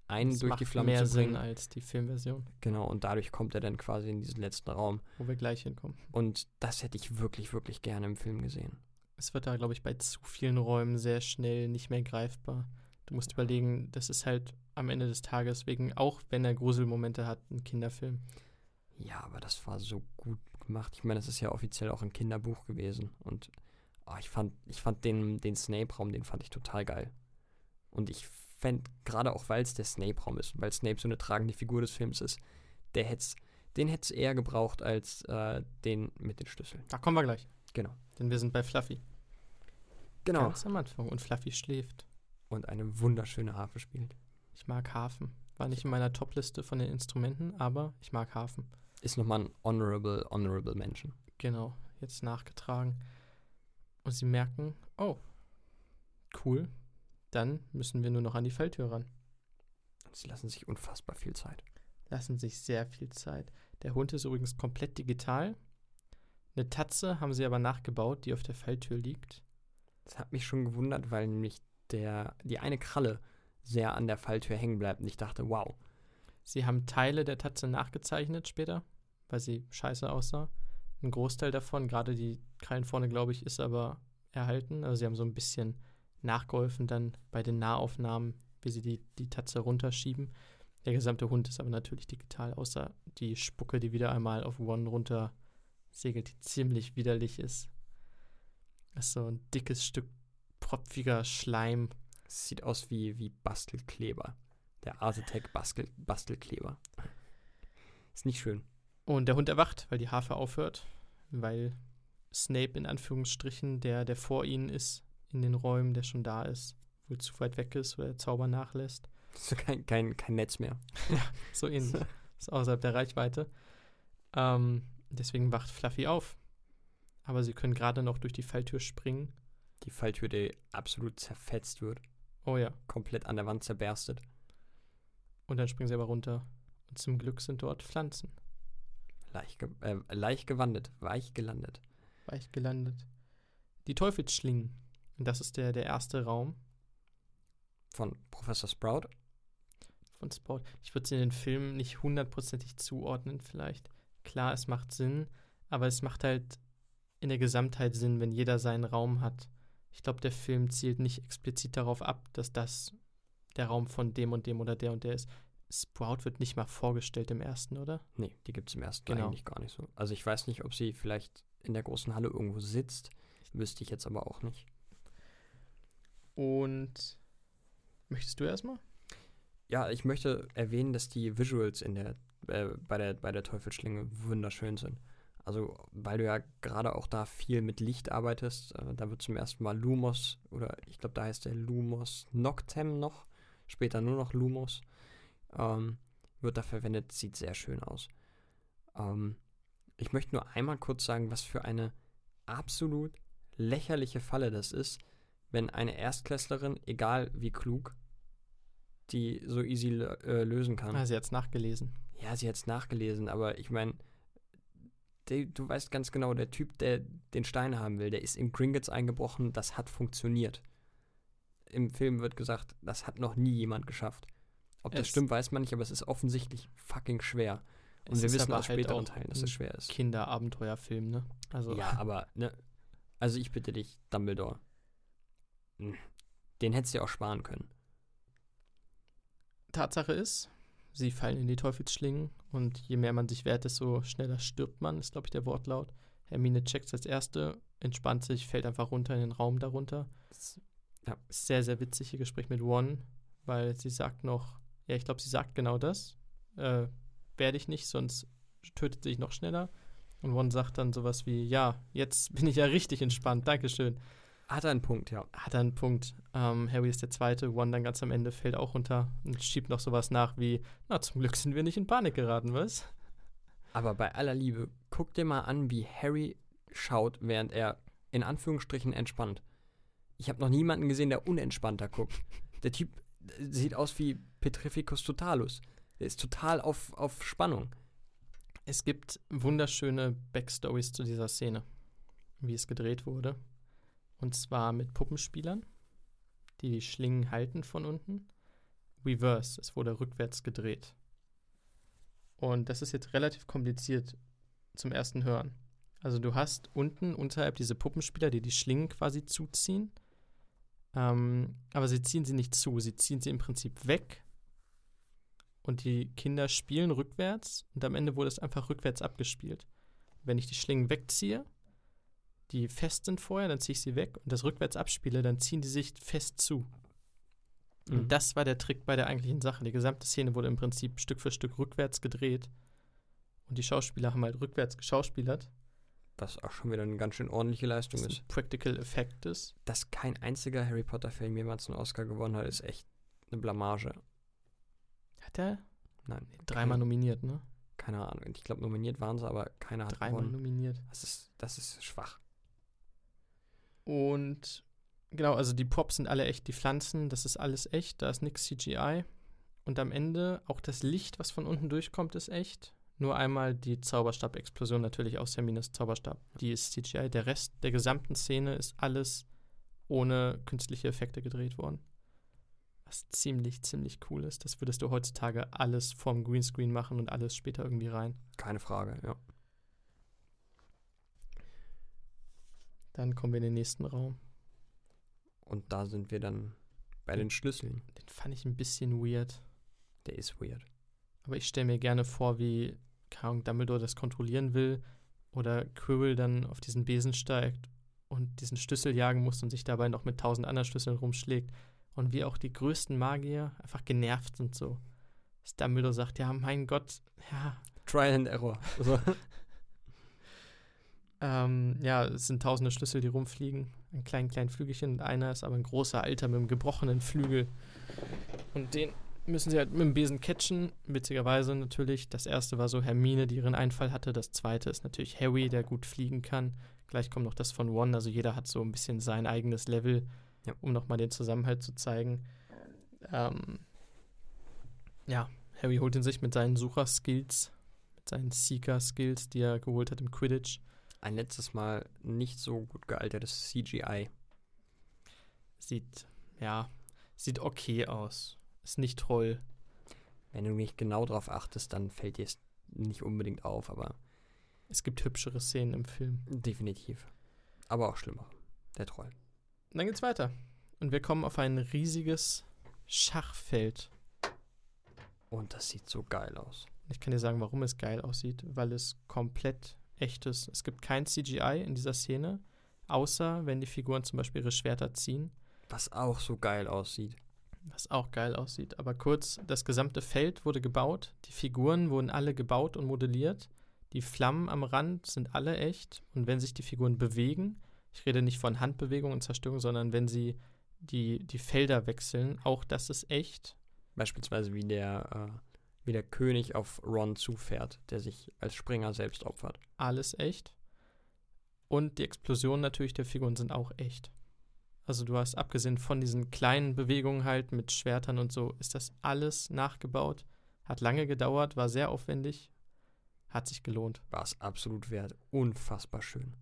einen Das durch macht die Flamme mehr zu bringen. Sinn als die Filmversion, Genau, und dadurch kommt er dann quasi in diesen letzten Raum. wo wir gleich hinkommen. Und das hätte ich wirklich, wirklich gerne im Film gesehen. Es wird da, glaube ich, bei zu vielen Räumen sehr schnell nicht mehr greifbar. Du musst überlegen, das ist halt am Ende des Tages wegen, auch wenn er Gruselmomente hat, ein Kinderfilm. Ja, aber das war so gut gemacht. Ich meine, das ist ja offiziell auch ein Kinderbuch gewesen. Und oh, ich fand, ich fand den, den Snape-Raum, den fand ich total geil. Und ich fände, gerade auch weil es der Snape-Raum ist, weil Snape so eine tragende Figur des Films ist, der hätt's, den hätte es eher gebraucht als äh, den mit den Schlüsseln. Da kommen wir gleich. Genau. Denn wir sind bei Fluffy. Genau. Ganz am Anfang. Und Fluffy schläft. Und eine wunderschöne Harfe spielt. Ich mag Hafen. War nicht in meiner Topliste von den Instrumenten, aber ich mag Hafen. Ist nochmal ein honorable, honorable Mention. Genau, jetzt nachgetragen. Und sie merken, oh, cool, dann müssen wir nur noch an die Falltür ran. Sie lassen sich unfassbar viel Zeit. Lassen sich sehr viel Zeit. Der Hund ist übrigens komplett digital. Eine Tatze haben sie aber nachgebaut, die auf der Falltür liegt. Das hat mich schon gewundert, weil nämlich der, die eine Kralle sehr an der Falltür hängen bleibt. Und ich dachte, wow, Sie haben Teile der Tatze nachgezeichnet später, weil sie scheiße aussah. Ein Großteil davon, gerade die Krallen vorne, glaube ich, ist aber erhalten. Also sie haben so ein bisschen nachgeholfen dann bei den Nahaufnahmen, wie sie die, die Tatze runterschieben. Der gesamte Hund ist aber natürlich digital, außer die Spucke, die wieder einmal auf One runter segelt, die ziemlich widerlich ist. Das ist so ein dickes Stück propfiger Schleim. sieht aus wie, wie Bastelkleber. Der Artetec Bastel, Bastelkleber. Ist nicht schön. Und der Hund erwacht, weil die Harfe aufhört, weil Snape in Anführungsstrichen, der, der vor ihnen ist, in den Räumen, der schon da ist, wohl zu weit weg ist oder der Zauber nachlässt. Ist kein, kein, kein Netz mehr. So ähnlich. ist außerhalb der Reichweite. Ähm, deswegen wacht Fluffy auf. Aber sie können gerade noch durch die Falltür springen. Die Falltür, die absolut zerfetzt wird. Oh ja. Komplett an der Wand zerberstet. Und dann springen sie aber runter. Und zum Glück sind dort Pflanzen. Leicht, ge äh, leicht gewandet, weich gelandet. Weich gelandet. Die Teufelsschlingen. Und das ist der, der erste Raum. Von Professor Sprout. von Sport. Ich würde sie in den Filmen nicht hundertprozentig zuordnen, vielleicht. Klar, es macht Sinn, aber es macht halt in der Gesamtheit Sinn, wenn jeder seinen Raum hat. Ich glaube, der Film zielt nicht explizit darauf ab, dass das der Raum von dem und dem oder der und der ist. Sprout wird nicht mal vorgestellt im ersten, oder? Nee, die gibt es im ersten Genau. eigentlich gar nicht so. Also ich weiß nicht, ob sie vielleicht in der großen Halle irgendwo sitzt. Wüsste ich jetzt aber auch nicht. Und möchtest du erstmal? Ja, ich möchte erwähnen, dass die Visuals in der, äh, bei, der, bei der Teufelsschlinge wunderschön sind. Also, weil du ja gerade auch da viel mit Licht arbeitest, äh, da wird zum ersten Mal Lumos, oder ich glaube, da heißt der Lumos Noctem noch, später nur noch Lumos, ähm, wird da verwendet, sieht sehr schön aus. Ähm, ich möchte nur einmal kurz sagen, was für eine absolut lächerliche Falle das ist, wenn eine Erstklässlerin, egal wie klug, die so easy äh, lösen kann. Ah, sie hat es nachgelesen. Ja, sie hat es nachgelesen, aber ich meine, du weißt ganz genau, der Typ, der den Stein haben will, der ist in Gringotts eingebrochen, das hat funktioniert. Im Film wird gesagt, das hat noch nie jemand geschafft. Ob das Es- stimmt, weiß man nicht, aber es ist offensichtlich fucking schwer. Und wir wissen aus halt späteren auch Teilen, dass es schwer ist. Kinderabenteuerfilm, ne? Also, Ja, aber, ne, also ich bitte dich, Dumbledore. Den hättest du ja auch sparen können. Tatsache ist, sie fallen in die Teufelsschlingen und je mehr man sich wehrt, desto schneller stirbt man, ist, glaube ich, der Wortlaut. Hermine checkt als erste, entspannt sich, fällt einfach runter in den Raum darunter. Das- ja. Sehr, sehr witzig ihr Gespräch mit One, weil sie sagt noch, ja, ich glaube, sie sagt genau das. Äh, werde ich nicht, sonst tötet sie sich noch schneller. Und One sagt dann sowas wie, ja, jetzt bin ich ja richtig entspannt, Dankeschön. Hat er einen Punkt, ja. Hat er einen Punkt. Ähm, Harry ist der Zweite, One dann ganz am Ende fällt auch runter und schiebt noch sowas nach wie, na, zum Glück sind wir nicht in Panik geraten, was? Aber bei aller Liebe, guck dir mal an, wie Harry schaut, während er in Anführungsstrichen entspannt. Ich habe noch niemanden gesehen, der unentspannter guckt. Der Typ sieht aus wie Petrificus totalus. Der ist total auf, auf Spannung. Es gibt wunderschöne Backstories zu dieser Szene, wie es gedreht wurde. Und zwar mit Puppenspielern, die die Schlingen halten von unten. Reverse, es wurde rückwärts gedreht. Und das ist jetzt relativ kompliziert zum ersten Hören. Also du hast unten unterhalb diese Puppenspieler, die die Schlingen quasi zuziehen. Ähm, aber sie ziehen sie nicht zu, sie ziehen sie im Prinzip weg. Und die Kinder spielen rückwärts und am Ende wurde es einfach rückwärts abgespielt. Wenn ich die Schlingen wegziehe, die fest sind vorher, dann ziehe ich sie weg und das rückwärts abspiele, dann ziehen die sich fest zu. Mhm. Und das war der Trick bei der eigentlichen Sache. Die gesamte Szene wurde im Prinzip Stück für Stück rückwärts gedreht. Und die Schauspieler haben halt rückwärts geschauspielert. Was auch schon wieder eine ganz schön ordentliche Leistung Was ist. Practical Effect ist. Dass kein einziger Harry Potter-Film jemals einen Oscar gewonnen hat, ist echt eine Blamage. Hat er Nein, dreimal nominiert, ne? keine Ahnung. Ich glaube, nominiert waren sie, aber keiner hat Dreimal gewonnen. nominiert. Das ist, das ist schwach. Und genau, also die Props sind alle echt, die Pflanzen, das ist alles echt, da ist nix CGI. Und am Ende auch das Licht, was von unten durchkommt, ist echt. Nur einmal die Zauberstab-Explosion natürlich aus Hermines Zauberstab. Die ist CGI. Der Rest der gesamten Szene ist alles ohne künstliche Effekte gedreht worden. Was ziemlich, ziemlich cool ist. Das würdest du heutzutage alles vorm Greenscreen machen und alles später irgendwie rein. Keine Frage, ja. Dann kommen wir in den nächsten Raum. Und da sind wir dann bei den Schlüsseln. Den fand ich ein bisschen weird. Der ist weird. Aber ich stelle mir gerne vor, wie Ahnung, Dumbledore das kontrollieren will oder Quirrell dann auf diesen Besen steigt und diesen Schlüssel jagen muss und sich dabei noch mit tausend anderen Schlüsseln rumschlägt. Und wie auch die größten Magier einfach genervt sind so. Dass Dumbledore sagt, ja, mein Gott, ja, Trial and Error. Also, ähm, ja, es sind tausende Schlüssel, die rumfliegen. Ein kleinen, kleinen Flügelchen und einer ist aber ein großer Alter mit einem gebrochenen Flügel. Und den müssen sie halt mit dem Besen catchen. Witzigerweise natürlich. Das erste war so Hermine, die ihren Einfall hatte. Das zweite ist natürlich Harry, der gut fliegen kann. Gleich kommt noch das von One. Also jeder hat so ein bisschen sein eigenes Level, Ja. um nochmal den Zusammenhalt zu zeigen. Ähm, ja, Harry holt ihn sich mit seinen Sucher-Skills, mit seinen Seeker-Skills, die er geholt hat im Quidditch. Ein letztes Mal nicht so gut gealtertes CGI. Sieht, ja, sieht okay aus. Ist nicht toll. Wenn du nicht genau drauf achtest, dann fällt dir es nicht unbedingt auf, aber Es gibt hübschere Szenen im Film. definitiv. Aber auch schlimmer. Der Troll. Dann geht's weiter. Und wir kommen auf ein riesiges Schachfeld. Und das sieht so geil aus. Ich kann dir sagen, warum es geil aussieht, weil es komplett echt ist. Es gibt kein CGI in dieser Szene, außer wenn die Figuren zum Beispiel ihre Schwerter ziehen, Was auch so geil aussieht. was auch geil aussieht. Aber kurz, das gesamte Feld wurde gebaut, die Figuren wurden alle gebaut und modelliert, die Flammen am Rand sind alle echt und wenn sich die Figuren bewegen, ich rede nicht von Handbewegung und Zerstörung, sondern wenn sie die, die Felder wechseln, auch das ist echt. Beispielsweise wie der, äh, wie der König auf Ron zufährt, der sich als Springer selbst opfert. alles echt. Und die Explosionen natürlich der Figuren sind auch echt. Also du hast abgesehen von diesen kleinen Bewegungen halt mit Schwertern und so, ist das alles nachgebaut. Hat lange gedauert, war sehr aufwendig, hat sich gelohnt. War es absolut wert. Unfassbar schön.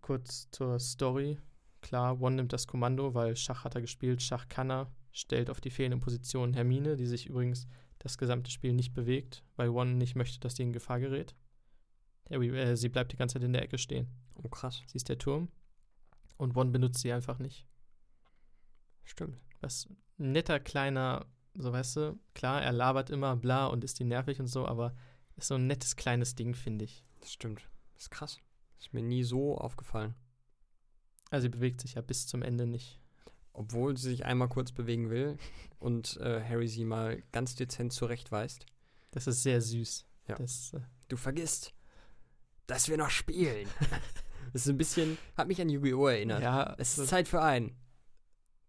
Kurz zur Story. Klar, One nimmt das Kommando, weil Schach hat er gespielt, Schach kann er, stellt auf die fehlenden Positionen Hermine, die sich übrigens das gesamte Spiel nicht bewegt, weil One nicht möchte, dass die in Gefahr gerät. Harry, äh, sie bleibt die ganze Zeit in der Ecke stehen. Oh, krass. Sie ist der Turm. Und One benutzt sie einfach nicht. Stimmt. Was ein netter kleiner, so weißt du, klar, er labert immer bla und ist die nervig und so, aber ist so ein nettes kleines Ding, finde ich. Das stimmt. Das ist krass. Ist mir nie so aufgefallen. Also sie bewegt sich ja bis zum Ende nicht. Obwohl sie sich einmal kurz bewegen will und äh, Harry sie mal ganz dezent zurechtweist. Das ist sehr süß. Ja. Das, äh, Du vergisst, dass wir noch spielen. Das ist ein bisschen, hat mich an Yu-Gi-Oh! erinnert. Ja, Es ist Zeit für ein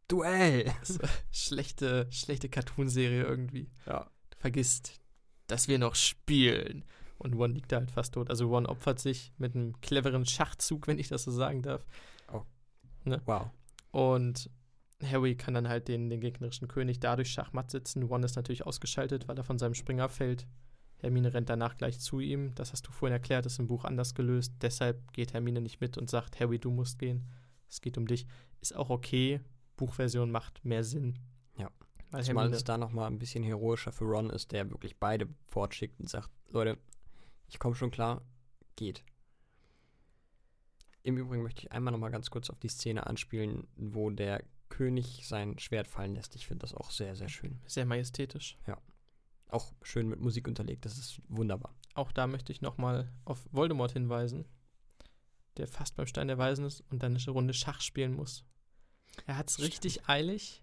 Duell. schlechte, schlechte Cartoonserie irgendwie. Ja. Du vergisst, dass wir noch spielen. Und One liegt da halt fast tot. Also One opfert sich mit einem cleveren Schachzug, wenn ich das so sagen darf. Wow. Und Harry kann dann halt den, den gegnerischen König dadurch Schachmatt sitzen. One ist natürlich ausgeschaltet, weil er von seinem Springer fällt. Hermine rennt danach gleich zu ihm. Das hast du vorhin erklärt, ist im Buch anders gelöst. Deshalb geht Hermine nicht mit und sagt, Harry, du musst gehen. Es geht um dich. Ist auch okay. Buchversion macht mehr Sinn. Ja. Weil Zumal Hermine, es da nochmal ein bisschen heroischer für Ron ist, der wirklich beide fortschickt und sagt, Leute, ich komme schon klar, geht. Im Übrigen möchte ich einmal nochmal ganz kurz auf die Szene anspielen, wo der König sein Schwert fallen lässt. Ich finde das auch sehr, sehr schön. sehr majestätisch. Auch schön mit Musik unterlegt, das ist wunderbar. Auch da möchte ich nochmal auf Voldemort hinweisen, der fast beim Stein der Weisen ist und dann eine Runde Schach spielen muss. Er hat es richtig eilig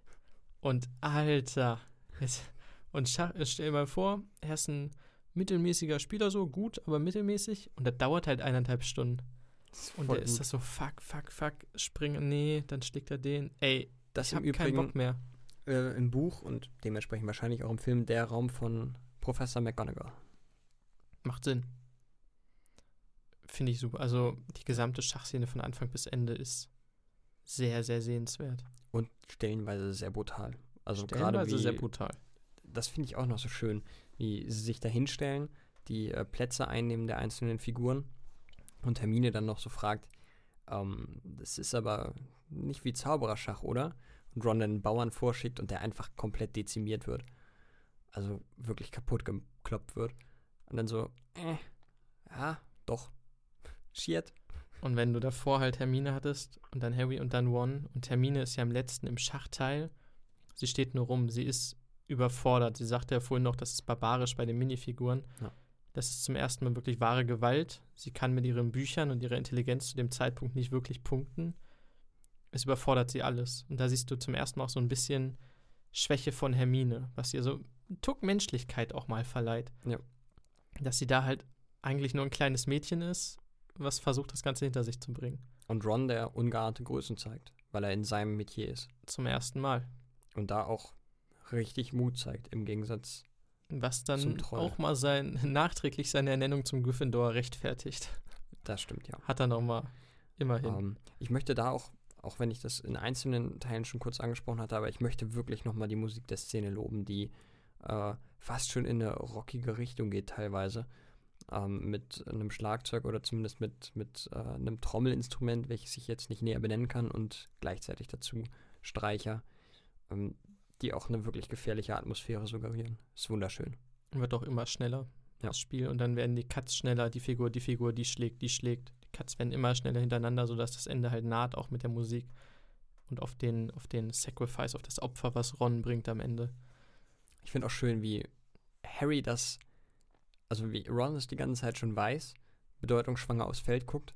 und Alter. Und Schach, stell dir mal vor, er ist ein mittelmäßiger Spieler so, gut, aber mittelmäßig und das dauert halt eineinhalb Stunden. Und der ist das so, fuck, fuck, fuck, springen, nee, dann schlägt er den. Ey, das ich im Übrigen Bock mehr. äh, im Buch und dementsprechend wahrscheinlich auch im Film der Raum von Professor McGonagall. Macht Sinn. Finde ich super. Also die gesamte Schachszene von Anfang bis Ende ist sehr, sehr sehenswert. Und stellenweise sehr brutal. Also gerade Stellenweise wie, sehr brutal. das finde ich auch noch so schön, wie sie sich da hinstellen, die äh, Plätze einnehmen der einzelnen Figuren und Hermine dann noch so fragt, ähm, das ist aber nicht wie Zaubererschach, oder? Und Ron einen Bauern vorschickt und der einfach komplett dezimiert wird. Also wirklich kaputt gekloppt wird. Und dann so, äh, ja, doch. Schiert. Und wenn du davor halt Hermine hattest und dann Harry und dann Ron und Hermine ist ja im letzten im Schachteil, sie steht nur rum, sie ist überfordert. Sie sagte ja vorhin noch, das ist barbarisch bei den Minifiguren. Ja. Das ist zum ersten Mal wirklich wahre Gewalt. Sie kann mit ihren Büchern und ihrer Intelligenz zu dem Zeitpunkt nicht wirklich punkten. Es überfordert sie alles. Und da siehst du zum ersten Mal auch so ein bisschen Schwäche von Hermine, was ihr so einen Tuck Menschlichkeit auch mal verleiht. Ja. Dass sie da halt eigentlich nur ein kleines Mädchen ist, was versucht, das Ganze hinter sich zu bringen. Und Ron, der ungeahnte Größen zeigt, weil er in seinem Metier ist. Zum ersten Mal. Und da auch richtig Mut zeigt, im Gegensatz. Was dann auch mal sein, nachträglich seine Ernennung zum Gryffindor rechtfertigt. Das stimmt, ja. Hat er noch mal. Immerhin. Ähm, ich möchte da auch, auch wenn ich das in einzelnen Teilen schon kurz angesprochen hatte, aber ich möchte wirklich nochmal die Musik der Szene loben, die äh, fast schon in eine rockige Richtung geht teilweise. Ähm, mit einem Schlagzeug oder zumindest mit, mit äh, einem Trommelinstrument, welches ich jetzt nicht näher benennen kann und gleichzeitig dazu Streicher, ähm, die auch eine wirklich gefährliche Atmosphäre suggerieren. Ist wunderschön. Wird auch immer schneller, Ja. das Spiel. Und dann werden die Cuts schneller, die Figur, die Figur, die schlägt, die schlägt. Die Cuts werden immer schneller hintereinander, sodass das Ende halt naht, auch mit der Musik. Und auf den, auf den Sacrifice, auf das Opfer, was Ron bringt am Ende. Ich finde auch schön, wie Harry das, also wie Ron es die ganze Zeit schon weiß, bedeutungsschwanger aufs Feld guckt,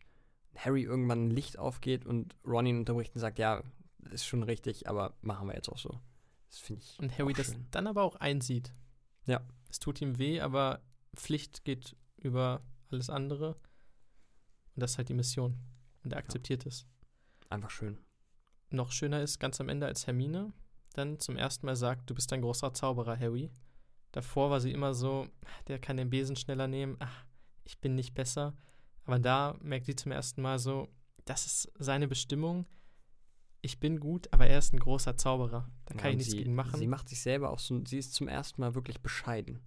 Harry irgendwann ein Licht aufgeht und Ron ihn unterbricht und sagt, ja, ist schon richtig, aber machen wir jetzt auch so. Das finde ich Und Harry das schön. dann aber auch einsieht. Ja. Es tut ihm weh, aber Pflicht geht über alles andere. Und das ist halt die Mission. Und er akzeptiert es. Einfach schön. Noch schöner ist ganz am Ende, als Hermine dann zum ersten Mal sagt, du bist ein großer Zauberer, Harry. Davor war sie immer so, der kann den Besen schneller nehmen, ach, ich bin nicht besser. Aber da merkt sie zum ersten Mal so, das ist seine Bestimmung. Ich bin gut, aber er ist ein großer Zauberer. Da Ja, kann ich und nichts sie, gegen machen. Sie macht sich selber auch so, sie ist zum ersten Mal wirklich bescheiden.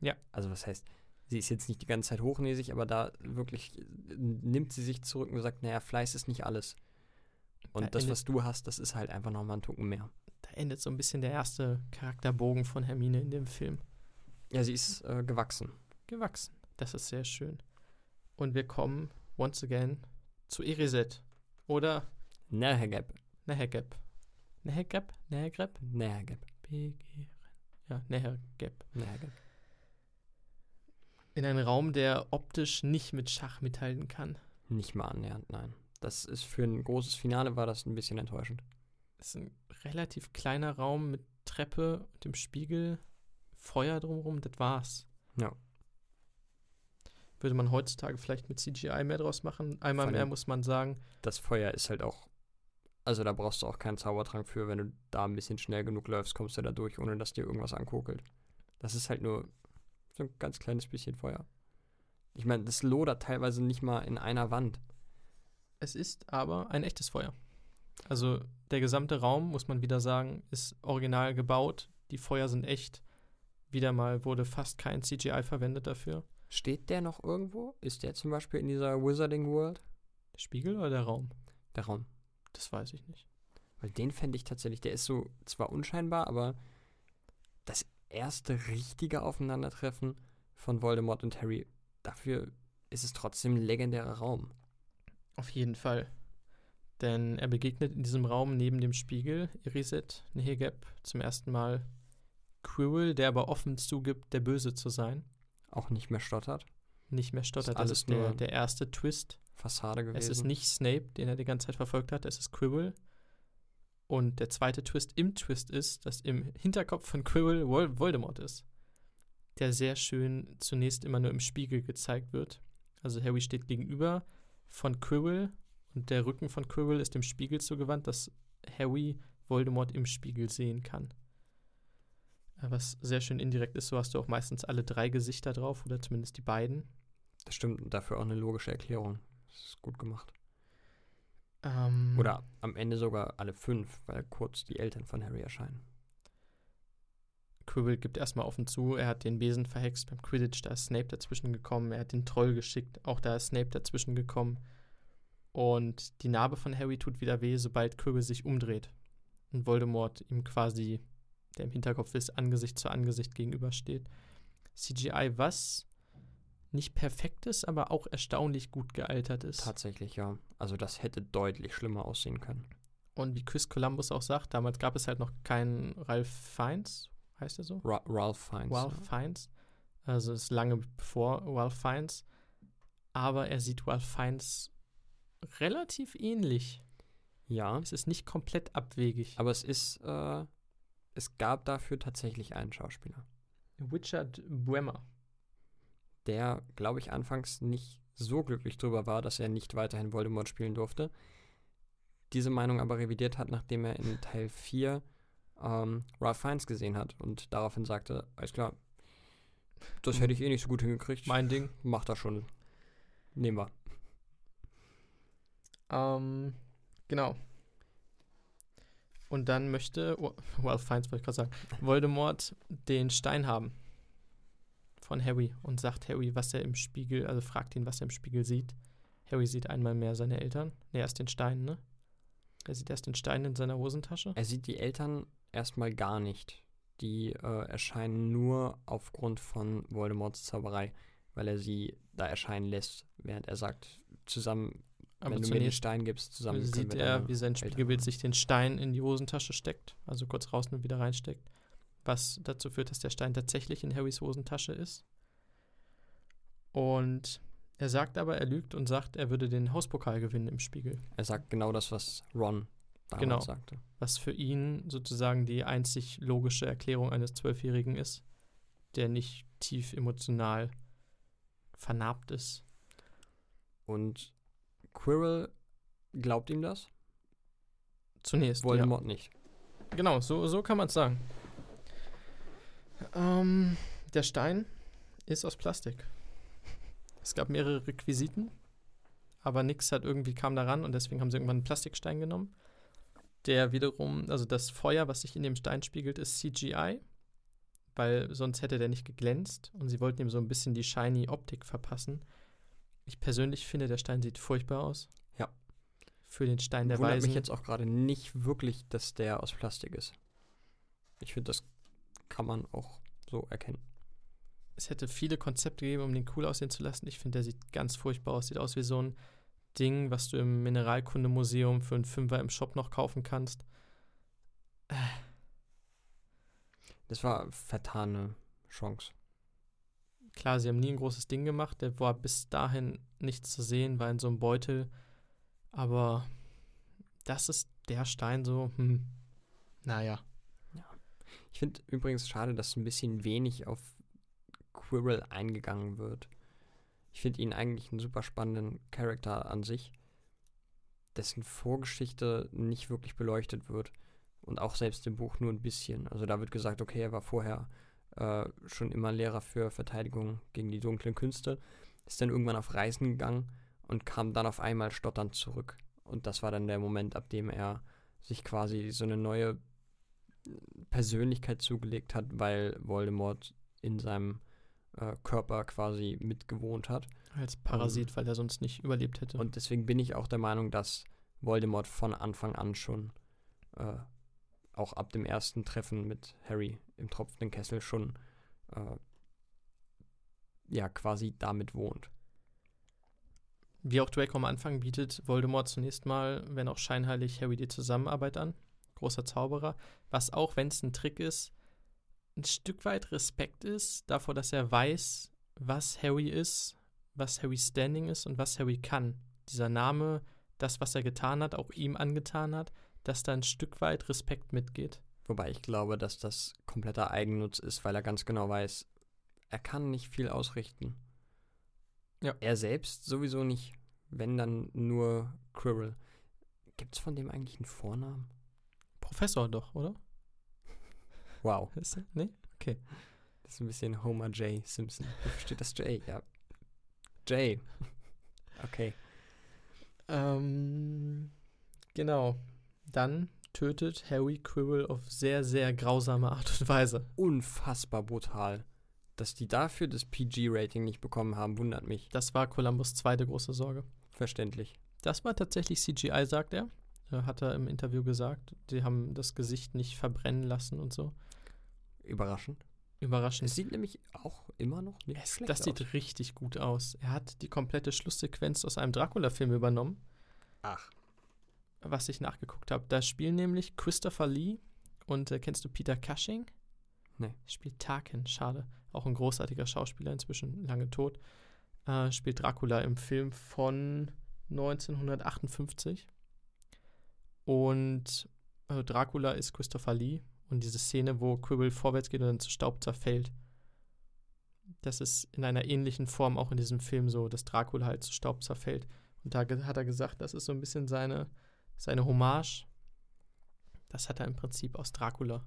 Ja. Also was heißt, sie ist jetzt nicht die ganze Zeit hochnäsig, aber da wirklich nimmt sie sich zurück und sagt, naja, Fleiß ist nicht alles. Und Da das, was du hast, das ist halt einfach nochmal ein Tucken mehr. da endet so ein bisschen der erste Charakterbogen von Hermine in dem Film. Ja, sie ist äh, gewachsen. Gewachsen. Das ist sehr schön. Und wir kommen once again zu Erised. Oder Nerhegeb. Nehegeb. Nehegeb? Nehegeb? Nerhegeb. Begehren. Ja, Nehegeb. Nerhegeb. In einen Raum, der optisch nicht mit Schach mithalten kann. Nicht mal annähernd, nein. Das ist für ein großes Finale war das ein bisschen enttäuschend. Es ist ein relativ kleiner Raum mit Treppe und dem Spiegel, Feuer drumherum, das war's. Ja. Würde man heutzutage vielleicht mit CGI mehr draus machen. Einmal Vor mehr muss man sagen. Das Feuer ist halt auch, also da brauchst du auch keinen Zaubertrank für. Wenn du da ein bisschen schnell genug läufst, kommst du da durch, ohne dass dir irgendwas ankokelt. Das ist halt nur so ein ganz kleines bisschen Feuer. Ich meine, das lodert teilweise nicht mal in einer Wand. Es ist aber ein echtes Feuer. Also der gesamte Raum, muss man wieder sagen, ist original gebaut. Die Feuer sind echt. Wieder mal wurde fast kein CGI verwendet dafür. Steht der noch irgendwo? Ist der zum Beispiel in dieser Wizarding World? Der Spiegel oder der Raum? Der Raum. Das weiß ich nicht. Weil den fände ich tatsächlich, der ist so zwar unscheinbar, aber das erste richtige Aufeinandertreffen von Voldemort und Harry, dafür ist es trotzdem ein legendärer Raum. Auf jeden Fall. Denn er begegnet in diesem Raum neben dem Spiegel Iriset Nehegeb zum ersten Mal Quirrell, der aber offen zugibt, der Böse zu sein. Auch nicht mehr stottert. Nicht mehr stottert. Das alles ist der, nur der erste Twist. Fassade gewesen. Es ist nicht Snape, den er die ganze Zeit verfolgt hat, es ist Quirrell. Und der zweite Twist im Twist ist, dass im Hinterkopf von Quirrell Vol Voldemort ist. Der sehr schön zunächst immer nur im Spiegel gezeigt wird. Also Harry steht gegenüber von Quirrell und der Rücken von Quirrell ist dem Spiegel zugewandt, dass Harry Voldemort im Spiegel sehen kann. Äh, Was sehr schön indirekt ist, so hast du auch meistens alle drei Gesichter drauf oder zumindest die beiden. Das stimmt, und dafür auch eine logische Erklärung. Das ist gut gemacht. Ähm, Oder am Ende sogar alle fünf, weil kurz die Eltern von Harry erscheinen. Quirrell gibt erstmal offen zu, er hat den Besen verhext beim Quidditch, da ist Snape dazwischen gekommen, er hat den Troll geschickt, auch da ist Snape dazwischen gekommen. Und die Narbe von Harry tut wieder weh, sobald Quirrell sich umdreht. Und Voldemort ihm quasi, der im Hinterkopf ist, Angesicht zu Angesicht gegenübersteht. CGI, was nicht perfekt ist, aber auch erstaunlich gut gealtert ist. Tatsächlich, ja. Also das hätte deutlich schlimmer aussehen können. Und wie Chris Columbus auch sagt, damals gab es halt noch keinen Ralph Fiennes, heißt er so? Ra Ralph Fiennes. Ralph ja. Fiennes. Also es ist lange bevor Ralph Fiennes. Aber er sieht Ralph Fiennes relativ ähnlich. Ja, Es ist nicht komplett abwegig. aber es ist, äh, es gab dafür tatsächlich einen Schauspieler, Richard Bremer. Der, glaube ich, anfangs nicht so glücklich drüber war, dass er nicht weiterhin Voldemort spielen durfte. Diese Meinung aber revidiert hat, nachdem er in Teil 4 ähm, Ralph Fiennes gesehen hat und daraufhin sagte, alles klar, das hätte ich eh nicht so gut hingekriegt. Mein Ding. Macht das schon. Nehmen wir. Ähm, genau. Und dann möchte, oh, Ralph Fiennes wollte ich gerade sagen, Voldemort den Stein haben von Harry und sagt Harry, was er im Spiegel, also fragt ihn, was er im Spiegel sieht. Harry sieht einmal mehr seine Eltern. Ne, erst den Stein, ne? Er sieht erst den Stein in seiner Hosentasche. Er sieht die Eltern erstmal gar nicht. Die äh, erscheinen nur aufgrund von Voldemorts Zauberei, weil er sie da erscheinen lässt, während er sagt, zusammen, Aber wenn du mir den Stein gibst, zusammen sieht er, wie sein Spiegelbild sich den Stein in die Hosentasche steckt, also kurz raus und wieder reinsteckt, was dazu führt, dass der Stein tatsächlich in Harrys Hosentasche ist. Und er sagt aber, er lügt und sagt, er würde den Hauspokal gewinnen im Spiegel, Er sagt genau das, was Ron damals Genau. sagte. was für ihn sozusagen die einzig logische Erklärung eines Zwölfjährigen ist, der nicht tief emotional vernarbt ist. Und Quirrell glaubt ihm das, Zunächst. ja. Voldemort nicht. Genau, so, so kann man es sagen. Ähm, der Stein ist aus Plastik. Es gab mehrere Requisiten, aber nichts hat irgendwie kam daran und deswegen haben sie irgendwann einen Plastikstein genommen. Der wiederum, also das Feuer, was sich in dem Stein spiegelt, ist CGI, weil sonst hätte der nicht geglänzt und sie wollten ihm so ein bisschen die shiny Optik verpassen. Ich persönlich finde, der Stein sieht furchtbar aus. Ja. Für den Stein der Wundert Weisen. mich jetzt auch gerade nicht wirklich, dass der aus Plastik ist. Ich finde, das kann man auch so erkennen. es hätte viele Konzepte gegeben, um den cool aussehen zu lassen. Ich finde, der sieht ganz furchtbar aus. Sieht aus wie so ein Ding, was du im Mineralkundemuseum für einen Fünfer im Shop noch kaufen kannst. Das war vertane Chance. Klar, sie haben nie ein großes Ding gemacht. Der war bis dahin nicht zu sehen, war in so einem Beutel. Aber das ist der Stein so, hm, naja. Ich finde übrigens schade, dass ein bisschen wenig auf Quirrell eingegangen wird. Ich finde ihn eigentlich einen super spannenden Charakter an sich, dessen Vorgeschichte nicht wirklich beleuchtet wird. Und auch selbst im Buch nur ein bisschen. Also da wird gesagt, okay, er war vorher äh, schon immer Lehrer für Verteidigung gegen die dunklen Künste, ist dann irgendwann auf Reisen gegangen und kam dann auf einmal stotternd zurück. Und das war dann der Moment, ab dem er sich quasi so eine neue Persönlichkeit zugelegt hat, weil Voldemort in seinem äh, Körper quasi mitgewohnt hat. Als Parasit, um, weil er sonst nicht überlebt hätte. Und deswegen bin ich auch der Meinung, dass Voldemort von Anfang an schon äh, auch ab dem ersten Treffen mit Harry im tropfenden Kessel schon äh, ja quasi damit wohnt. Wie auch Draco am Anfang bietet Voldemort zunächst mal, wenn auch scheinheilig, Harry die Zusammenarbeit an. Großer Zauberer. Was auch, wenn es ein Trick ist, ein Stück weit Respekt ist davor, dass er weiß, was Harry ist, was Harrys Standing ist und was Harry kann. Dieser Name, das, was er getan hat, auch ihm angetan hat, dass da ein Stück weit Respekt mitgeht. Wobei ich glaube, dass das kompletter Eigennutz ist, weil er ganz genau weiß, er kann nicht viel ausrichten. Ja. Er selbst sowieso nicht, wenn dann nur Quirrell. Gibt es von dem eigentlich einen Vornamen? Professor doch, oder? Wow. Ist er? Nee? Okay. Das ist ein bisschen Homer J. Simpson. Steht das J? Ja. J. Okay. Ähm, genau. Dann tötet Harry Quirrell auf sehr, sehr grausame Art und Weise. Unfassbar brutal. Dass die dafür das PG-Rating nicht bekommen haben, wundert mich. Das war Columbus' zweite große Sorge. Verständlich. Das war tatsächlich CGI, sagt er. Hat er im Interview gesagt. Die haben das Gesicht nicht verbrennen lassen und so. Überraschend. Überraschend. Es sieht nämlich auch immer noch nicht es, schlecht Das sieht aus. richtig gut aus. Er hat die komplette Schlusssequenz aus einem Dracula-Film übernommen. Ach. Was ich nachgeguckt habe. Da spielen nämlich Christopher Lee und äh, kennst du Peter Cushing? Nee. Spielt Tarkin, schade. Auch ein großartiger Schauspieler, inzwischen lange tot. Äh, spielt Dracula im Film von 1958. Und also Dracula ist Christopher Lee und diese Szene, wo Quibble vorwärts geht und dann zu Staub zerfällt, das ist in einer ähnlichen Form auch in diesem Film so, dass Dracula halt zu Staub zerfällt. Und da hat er gesagt, das ist so ein bisschen seine, seine Hommage. Das hat er im Prinzip aus Dracula.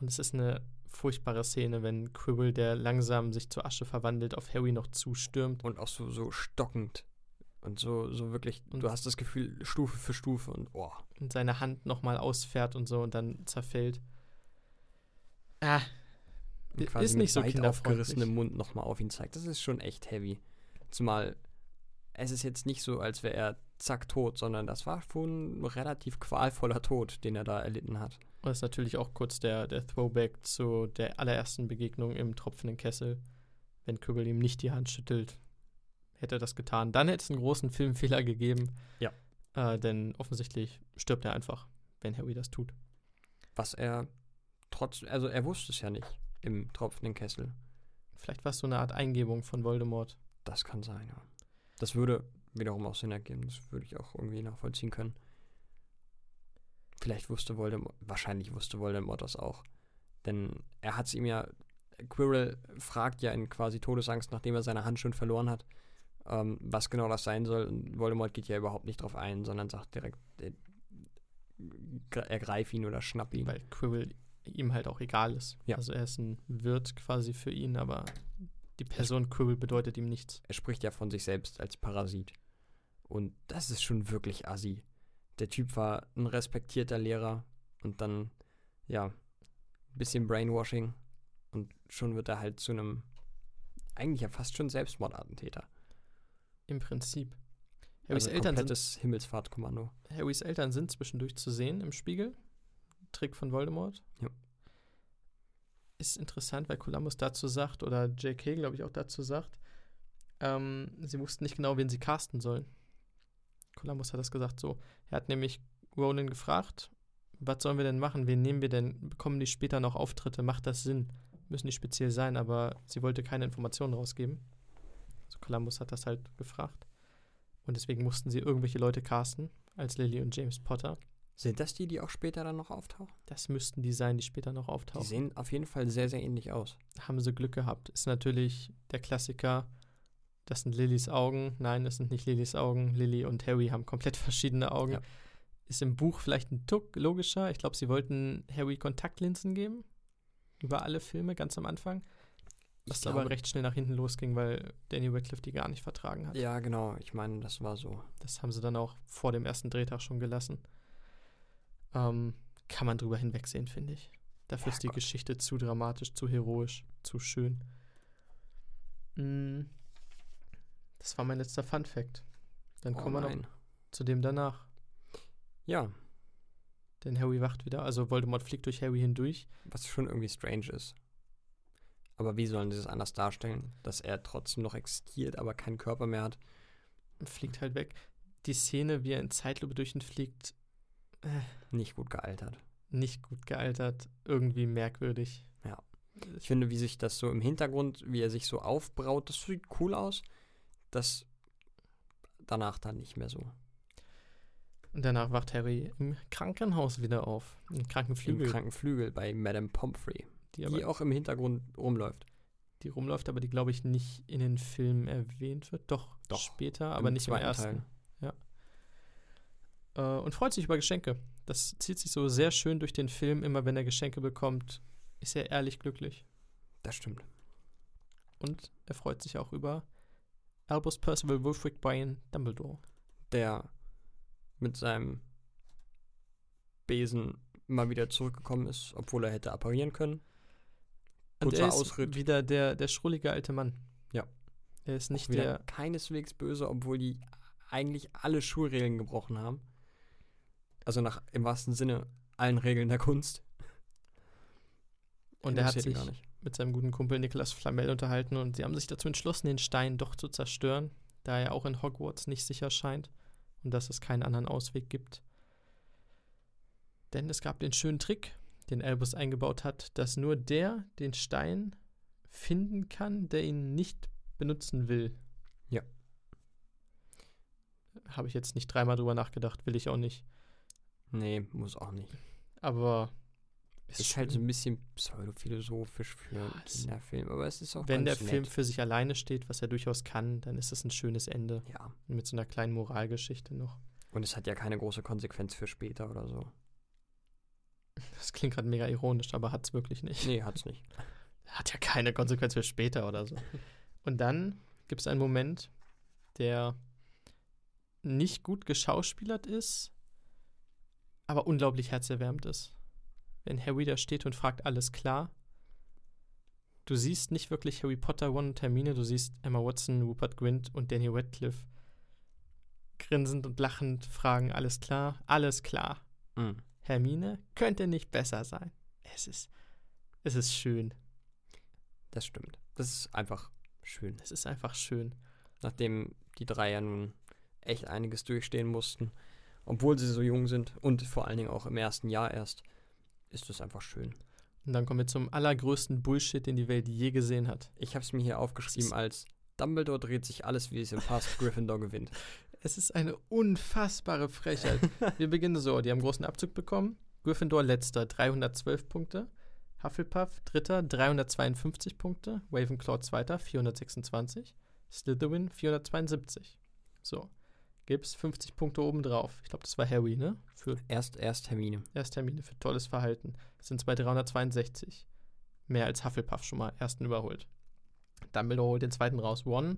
Und es ist eine furchtbare Szene, wenn Quibble, der langsam sich zu Asche verwandelt, auf Harry noch zustürmt. Und auch so, so stockend. Und so, so wirklich, und du hast das Gefühl, Stufe für Stufe und oh. Und seine Hand nochmal ausfährt und so und dann zerfällt. Ah. Ist nicht so aufgerissenem Mund nochmal auf ihn zeigt. Das ist schon echt heavy. Zumal es ist jetzt nicht so, als wäre er zack tot, sondern das war schon ein relativ qualvoller Tod, den er da erlitten hat. Und das ist natürlich auch kurz der, der Throwback zu der allerersten Begegnung im tropfenden Kessel, wenn Kübel ihm nicht die Hand schüttelt, hätte er das getan. Dann hätte es einen großen Filmfehler gegeben. Ja. Äh, denn offensichtlich stirbt er einfach, wenn Harry das tut. Was er trotz, also er wusste es ja nicht im tropfenden Kessel. Vielleicht war es so eine Art Eingebung von Voldemort. Das kann sein, ja. Das würde wiederum auch Sinn ergeben. Das würde ich auch irgendwie nachvollziehen können. Vielleicht wusste Voldemort, wahrscheinlich wusste Voldemort das auch. Denn er hat es ihm ja, Quirrell fragt ja in quasi Todesangst, nachdem er seine Hand schon verloren hat, ähm, was genau das sein soll. Und Voldemort geht ja überhaupt nicht drauf ein, sondern sagt direkt, äh, ergreif ihn oder schnapp ihn. Weil Quirrell ihm halt auch egal ist. Ja. Also er ist ein Wirt quasi für ihn, aber die Person Quirrell bedeutet ihm nichts. Er spricht ja von sich selbst als Parasit. Und das ist schon wirklich assi. Der Typ war ein respektierter Lehrer und dann, ja, bisschen Brainwashing und schon wird er halt zu einem, eigentlich ja fast schon Selbstmordattentäter. Im Prinzip. Harrys also Eltern komplettes sind, Himmelsfahrtkommando. Harrys Eltern sind zwischendurch zu sehen im Spiegel. Trick von Voldemort. Ja. Ist interessant, weil Columbus dazu sagt, oder J.K., glaube ich, auch dazu sagt, ähm, sie wussten nicht genau, wen sie casten sollen. Columbus hat das gesagt so. Er hat nämlich Ronan gefragt, was sollen wir denn machen? Wen nehmen wir denn? Bekommen die später noch Auftritte? Macht das Sinn? Müssen die speziell sein, aber sie wollte keine Informationen rausgeben. Columbus hat das halt gefragt. Und deswegen mussten sie irgendwelche Leute casten, als Lily und James Potter. Sind das die, die auch später dann noch auftauchen? Das müssten die sein, die später noch auftauchen. Die sehen auf jeden Fall sehr, sehr ähnlich aus. Haben sie Glück gehabt. Ist natürlich der Klassiker, das sind Lillys Augen. Nein, das sind nicht Lillys Augen. Lily und Harry haben komplett verschiedene Augen. Ja. Ist im Buch vielleicht ein Tuck logischer. Ich glaube, sie wollten Harry Kontaktlinsen geben. Über alle Filme, ganz am Anfang. Was Ich aber glaube- recht schnell nach hinten losging, weil Danny Radcliffe die gar nicht vertragen hat. Ja, genau. Ich meine, das war so. Das haben sie dann auch vor dem ersten Drehtag schon gelassen. Ähm, kann man drüber hinwegsehen, finde ich. Dafür ist die Herrgott. Geschichte zu dramatisch, zu heroisch, zu schön. Mm, Das war mein letzter Fun Fact. Dann Oh kommen wir noch nein. zu dem danach. Ja, Denn Harry wacht wieder, also Voldemort fliegt durch Harry hindurch. was schon irgendwie strange ist. Aber wie sollen sie das anders darstellen? Dass er trotzdem noch existiert, aber keinen Körper mehr hat? und Fliegt halt weg. Die Szene, wie er in Zeitlupe durch ihn fliegt, Nicht gut gealtert. nicht gut gealtert, irgendwie merkwürdig. Ja. Ich finde, wie sich das so im Hintergrund, wie er sich so aufbraut, das sieht cool aus. Das danach dann nicht mehr so. Und danach wacht Harry im Krankenhaus wieder auf. Im Krankenflügel. Im Krankenflügel bei Madame Pomfrey, die, die auch im Hintergrund rumläuft. die rumläuft, aber die, glaube ich, nicht in den Filmen erwähnt wird. Doch, Doch, später, aber nicht im ersten. Äh, und freut sich über Geschenke. Das zieht sich so sehr schön durch den Film. Immer wenn er Geschenke bekommt, ist er ehrlich glücklich. Das stimmt. Und er freut sich auch über Albus Percival Wulfric Brian Dumbledore. Der mit seinem Besen mal wieder zurückgekommen ist, obwohl er hätte apparieren können. Und Kurzer er ist Ausritt. wieder der, der schrullige alte Mann. Ja. Er ist nicht der. keineswegs böse, obwohl die eigentlich alle Schulregeln gebrochen haben. Also nach im wahrsten Sinne allen Regeln der Kunst. Und er hat sich gar nicht. mit seinem guten Kumpel Nicolas Flamel unterhalten und sie haben sich dazu entschlossen, den Stein doch zu zerstören, da er auch in Hogwarts nicht sicher scheint und dass es keinen anderen Ausweg gibt. Denn es gab den schönen Trick, den Albus eingebaut hat, dass nur der den Stein finden kann, der ihn nicht benutzen will. Ja. Habe ich jetzt nicht dreimal drüber nachgedacht, will ich auch nicht. Nee, muss auch nicht. Aber Ist, halt so ein bisschen pseudophilosophisch für Ja, einen es- Kinderfilm, aber es ist auch wenn der ganz Film nett. für sich alleine steht, was er durchaus kann, dann ist es ein schönes Ende. Ja, Mit so einer kleinen Moralgeschichte noch. und es hat ja keine große Konsequenz für später oder so. Das klingt gerade mega ironisch, aber hat es wirklich nicht. Nee, hat's nicht. Hat ja keine Konsequenz für später oder so. Und dann gibt es einen Moment, der nicht gut geschauspielert ist, aber unglaublich herzerwärmend ist. Wenn Harry da steht und fragt, alles klar. Du siehst nicht wirklich Harry Potter, Ron und Hermine, du siehst Emma Watson, Rupert Grint und Danny Radcliffe grinsend und lachend fragen, alles klar, alles klar. Mhm. Hermine könnte nicht besser sein. Es ist, es ist schön. Das stimmt. Das ist einfach schön. Es ist einfach schön. Nachdem die drei ja nun echt einiges durchstehen mussten, obwohl sie so jung sind und vor allen Dingen auch im ersten Jahr erst, ist es einfach schön. Und dann kommen wir zum allergrößten Bullshit, den die Welt je gesehen hat. Ich habe es mir hier aufgeschrieben als Dumbledore dreht sich alles, wie es im passt, Gryffindor gewinnt. Es ist eine unfassbare Frechheit. wir beginnen so, die haben großen Abzug bekommen. Gryffindor letzter, 312 Punkte. Hufflepuff dritter, 352 Punkte. Ravenclaw zweiter, 426. Slytherin 472. So, gibt's 50 Punkte obendrauf. Ich glaube, das war Harry, ne? Für Erst, erst Hermine. Ersttermine für tolles Verhalten. Sind bei 362. Mehr als Hufflepuff schon mal ersten überholt. Dumbledore holt den zweiten raus. One,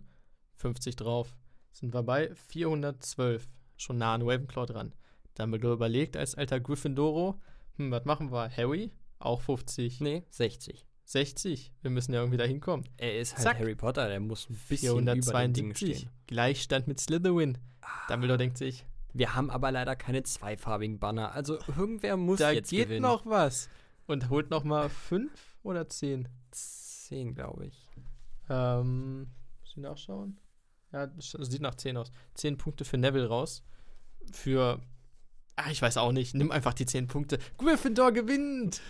50 drauf. Sind wir bei 412. Schon nah an Ravenclaw dran. Dumbledore überlegt als alter Gryffindoro, hm, was machen wir? Harry? Auch 50. Nee, 60. 60. Wir müssen ja irgendwie da hinkommen. Er ist halt Zack. Harry Potter, der muss ein bisschen über den 472. stehen. Gleichstand mit Slytherin. Ah. Dumbledore denkt sich, Wir haben aber leider keine zweifarbigen Banner. Also irgendwer muss da jetzt geht gewinnen. noch was. Und holt noch mal 5 oder 10. Zehn, glaube ich. Ähm, muss ich nachschauen? Ja, das sieht nach 10 aus. 10 Punkte für Neville raus. Für. Ach, ich weiß auch nicht. Nimm einfach die 10 Punkte. Gryffindor gewinnt!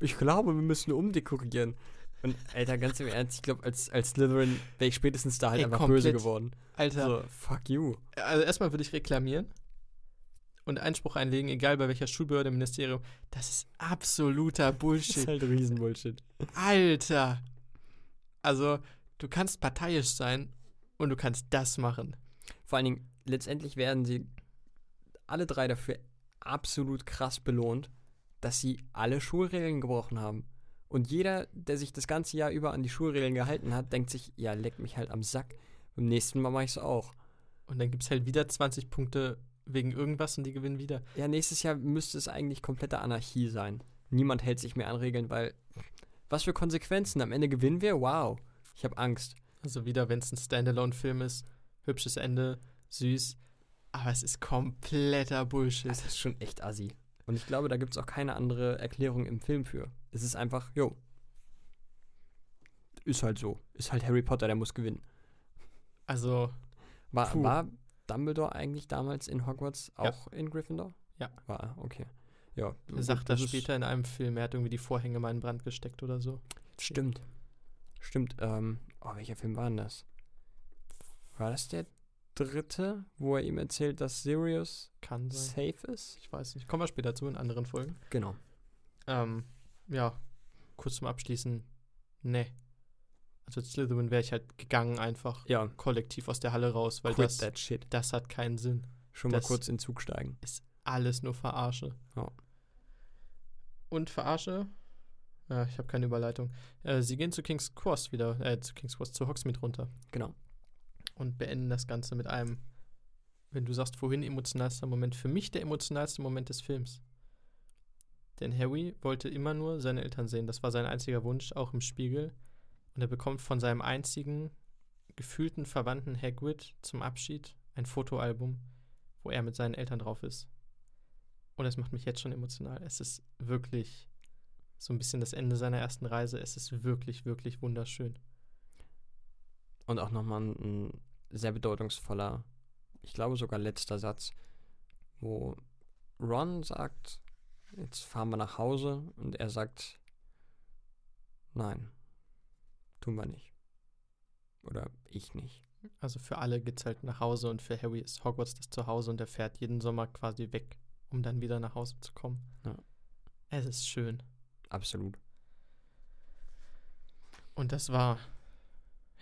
Ich glaube, wir müssen umdekorieren. Und Alter, ganz im Ernst, ich glaube, als, als Slytherin wäre ich spätestens da halt Ey, einfach komplett. böse geworden. Alter, So, fuck you. also erstmal würde ich reklamieren und Einspruch einlegen, egal bei welcher Schulbehörde, Ministerium. Das ist absoluter Das ist Bullshit. halt Riesenbullshit. Alter! Also, du kannst parteiisch sein und du kannst das machen. Vor allen Dingen, letztendlich werden sie alle drei dafür absolut krass belohnt, dass sie alle Schulregeln gebrochen haben. Und jeder, der sich das ganze Jahr über an die Schulregeln gehalten hat, denkt sich, ja, leck mich halt am Sack. Beim nächsten Mal mache ich es auch. Und dann gibt es halt wieder 20 Punkte wegen irgendwas und die gewinnen wieder. Ja, nächstes Jahr müsste es eigentlich komplette Anarchie sein. Niemand hält sich mehr an Regeln, weil was für Konsequenzen? Am Ende gewinnen wir? Wow. Ich habe Angst. Also wieder, wenn es ein Standalone-Film ist, hübsches Ende, süß, aber es ist kompletter Bullshit. Das ist schon echt assi. Und ich glaube, da gibt es auch keine andere Erklärung im Film für. Es ist einfach, jo. Ist halt so. Ist halt Harry Potter, der muss gewinnen. Also, War, Puh. war Dumbledore eigentlich damals in Hogwarts Ja. auch in Gryffindor? Ja. War er, okay. Ja. er sagt das ist- später in einem Film, er hat irgendwie die Vorhänge mal in Brand gesteckt oder so. Stimmt. Stimmt. Ähm, oh, welcher Film war denn das? War das der dritte, wo er ihm erzählt, dass Sirius Kann sein. safe ist? Ich weiß nicht. Kommen wir später zu in anderen Folgen. Genau. Ähm, ja, kurz zum Abschließen. Nee. Also als Slytherin wäre ich halt gegangen einfach Ja, kollektiv aus der Halle raus, weil quit das, that shit. das hat keinen Sinn. Schon mal das- kurz in den Zug steigen. Alles nur Verarsche. Ja. Und Verarsche? Ja, ich habe keine Überleitung. Äh, sie gehen zu King's Cross wieder, äh, zu King's Cross, zu Hogsmeade runter Genau. und beenden das Ganze mit einem, wenn du sagst, vorhin emotionalster Moment, für mich der emotionalste Moment des Films. Denn Harry wollte immer nur seine Eltern sehen. Das war sein einziger Wunsch, auch im Spiegel. Und er bekommt von seinem einzigen gefühlten Verwandten Hagrid zum Abschied ein Fotoalbum, wo er mit seinen Eltern drauf ist. Und es macht mich jetzt schon emotional. Es ist wirklich so ein bisschen das Ende seiner ersten Reise. Es ist wirklich, wirklich wunderschön. Und auch nochmal ein, ein sehr bedeutungsvoller, ich glaube sogar letzter Satz, wo Ron sagt, jetzt fahren wir nach Hause und er sagt, nein, tun wir nicht. Oder ich nicht. Also für alle geht's halt nach Hause und für Harry ist Hogwarts das Zuhause und er fährt jeden Sommer quasi weg, um dann wieder nach Hause zu kommen. Ja. Es ist schön. Absolut. Und das war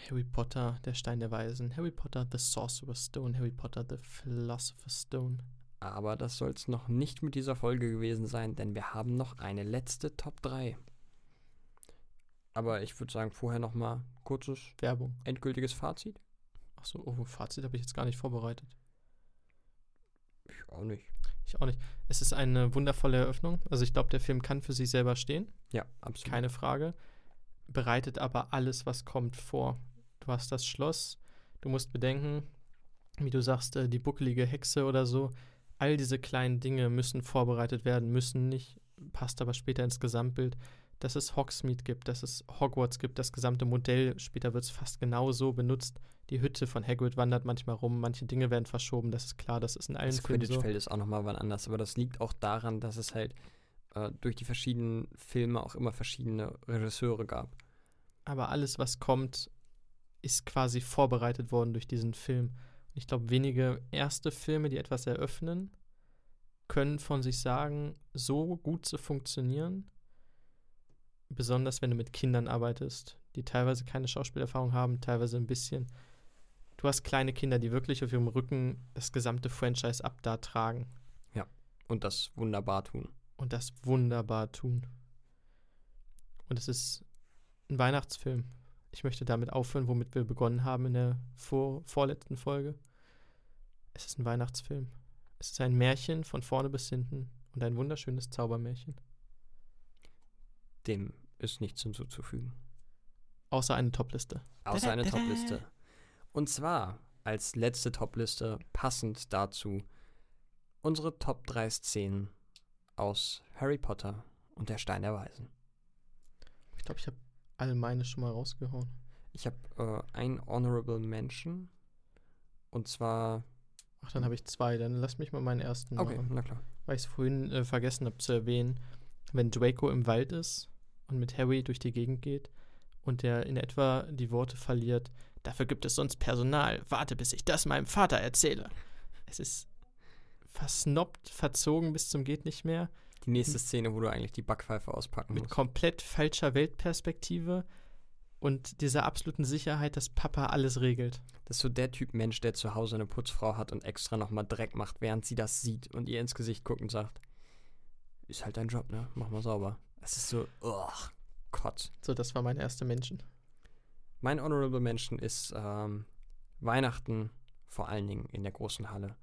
Harry Potter, der Stein der Weisen, Harry Potter, The Sorcerer's Stone, Harry Potter, The Philosopher's Stone. Aber das soll es noch nicht mit dieser Folge gewesen sein, denn wir haben noch eine letzte Top 3. Aber ich würde sagen, vorher nochmal kurzes, Werbung. endgültiges Fazit. Achso, oh, Fazit habe ich jetzt gar nicht vorbereitet. Ich auch nicht. Ich auch nicht. Es ist eine wundervolle Eröffnung. Also ich glaube, der Film kann für sich selber stehen. Ja, absolut. Keine Frage. Bereitet aber alles, was kommt, vor. Du hast das Schloss. Du musst bedenken, wie du sagst, äh, die buckelige Hexe oder so. All diese kleinen Dinge müssen vorbereitet werden, müssen nicht, passt aber später ins Gesamtbild, dass es Hogsmeade gibt, dass es Hogwarts gibt, das gesamte Modell. Später wird es fast genauso benutzt. Die Hütte von Hagrid wandert manchmal rum, manche Dinge werden verschoben, das ist klar, das ist in allen Das Filmen so. Ist auch nochmal wann anders, aber das liegt auch daran, dass es halt äh, durch die verschiedenen Filme auch immer verschiedene Regisseure gab. aber alles, was kommt, ist quasi vorbereitet worden durch diesen Film. Und ich glaube, wenige erste Filme, die etwas eröffnen, können von sich sagen, so gut zu funktionieren. Besonders wenn du mit Kindern arbeitest, die teilweise keine Schauspielerfahrung haben, teilweise ein bisschen. Du hast kleine Kinder, die wirklich auf ihrem Rücken das gesamte Franchise ab da tragen Und das wunderbar tun. und das wunderbar tun. Und es ist ein Weihnachtsfilm. Ich möchte damit aufhören, womit wir begonnen haben in der vor, vorletzten Folge. Es ist ein Weihnachtsfilm. Es ist ein Märchen von vorne bis hinten und ein wunderschönes Zaubermärchen. Dem ist nichts hinzuzufügen. Außer eine Topliste. Außer eine. Topliste. Und zwar als letzte Topliste passend dazu unsere Top 3 Szenen aus Harry Potter und der Stein der Weisen. Ich glaube, ich habe alle meine schon mal rausgehauen. Ich habe äh, ein Honorable Mention und zwar. Ach, dann habe ich zwei. Dann lass mich mal meinen ersten Okay, machen. na klar. weil ich es vorhin äh, vergessen habe zu erwähnen, wenn Draco im Wald ist und mit Harry durch die Gegend geht und der in etwa die Worte verliert, dafür gibt es sonst Personal, warte, bis ich das meinem Vater erzähle. Es ist versnobbt, verzogen bis zum geht nicht mehr, Die nächste Szene, wo du eigentlich die Backpfeife auspacken mit musst. komplett falscher Weltperspektive. und dieser absoluten Sicherheit, dass Papa alles regelt. Das ist so der Typ Mensch, der zu Hause eine Putzfrau hat und extra nochmal Dreck macht, während sie das sieht und ihr ins Gesicht guckt und sagt, ist halt dein Job, ne? Mach mal sauber. Es ist so, ugh, Gott. So, das war mein erster Menschen. Mein Honorable Mention ist ähm, Weihnachten, vor allen Dingen in der großen Halle.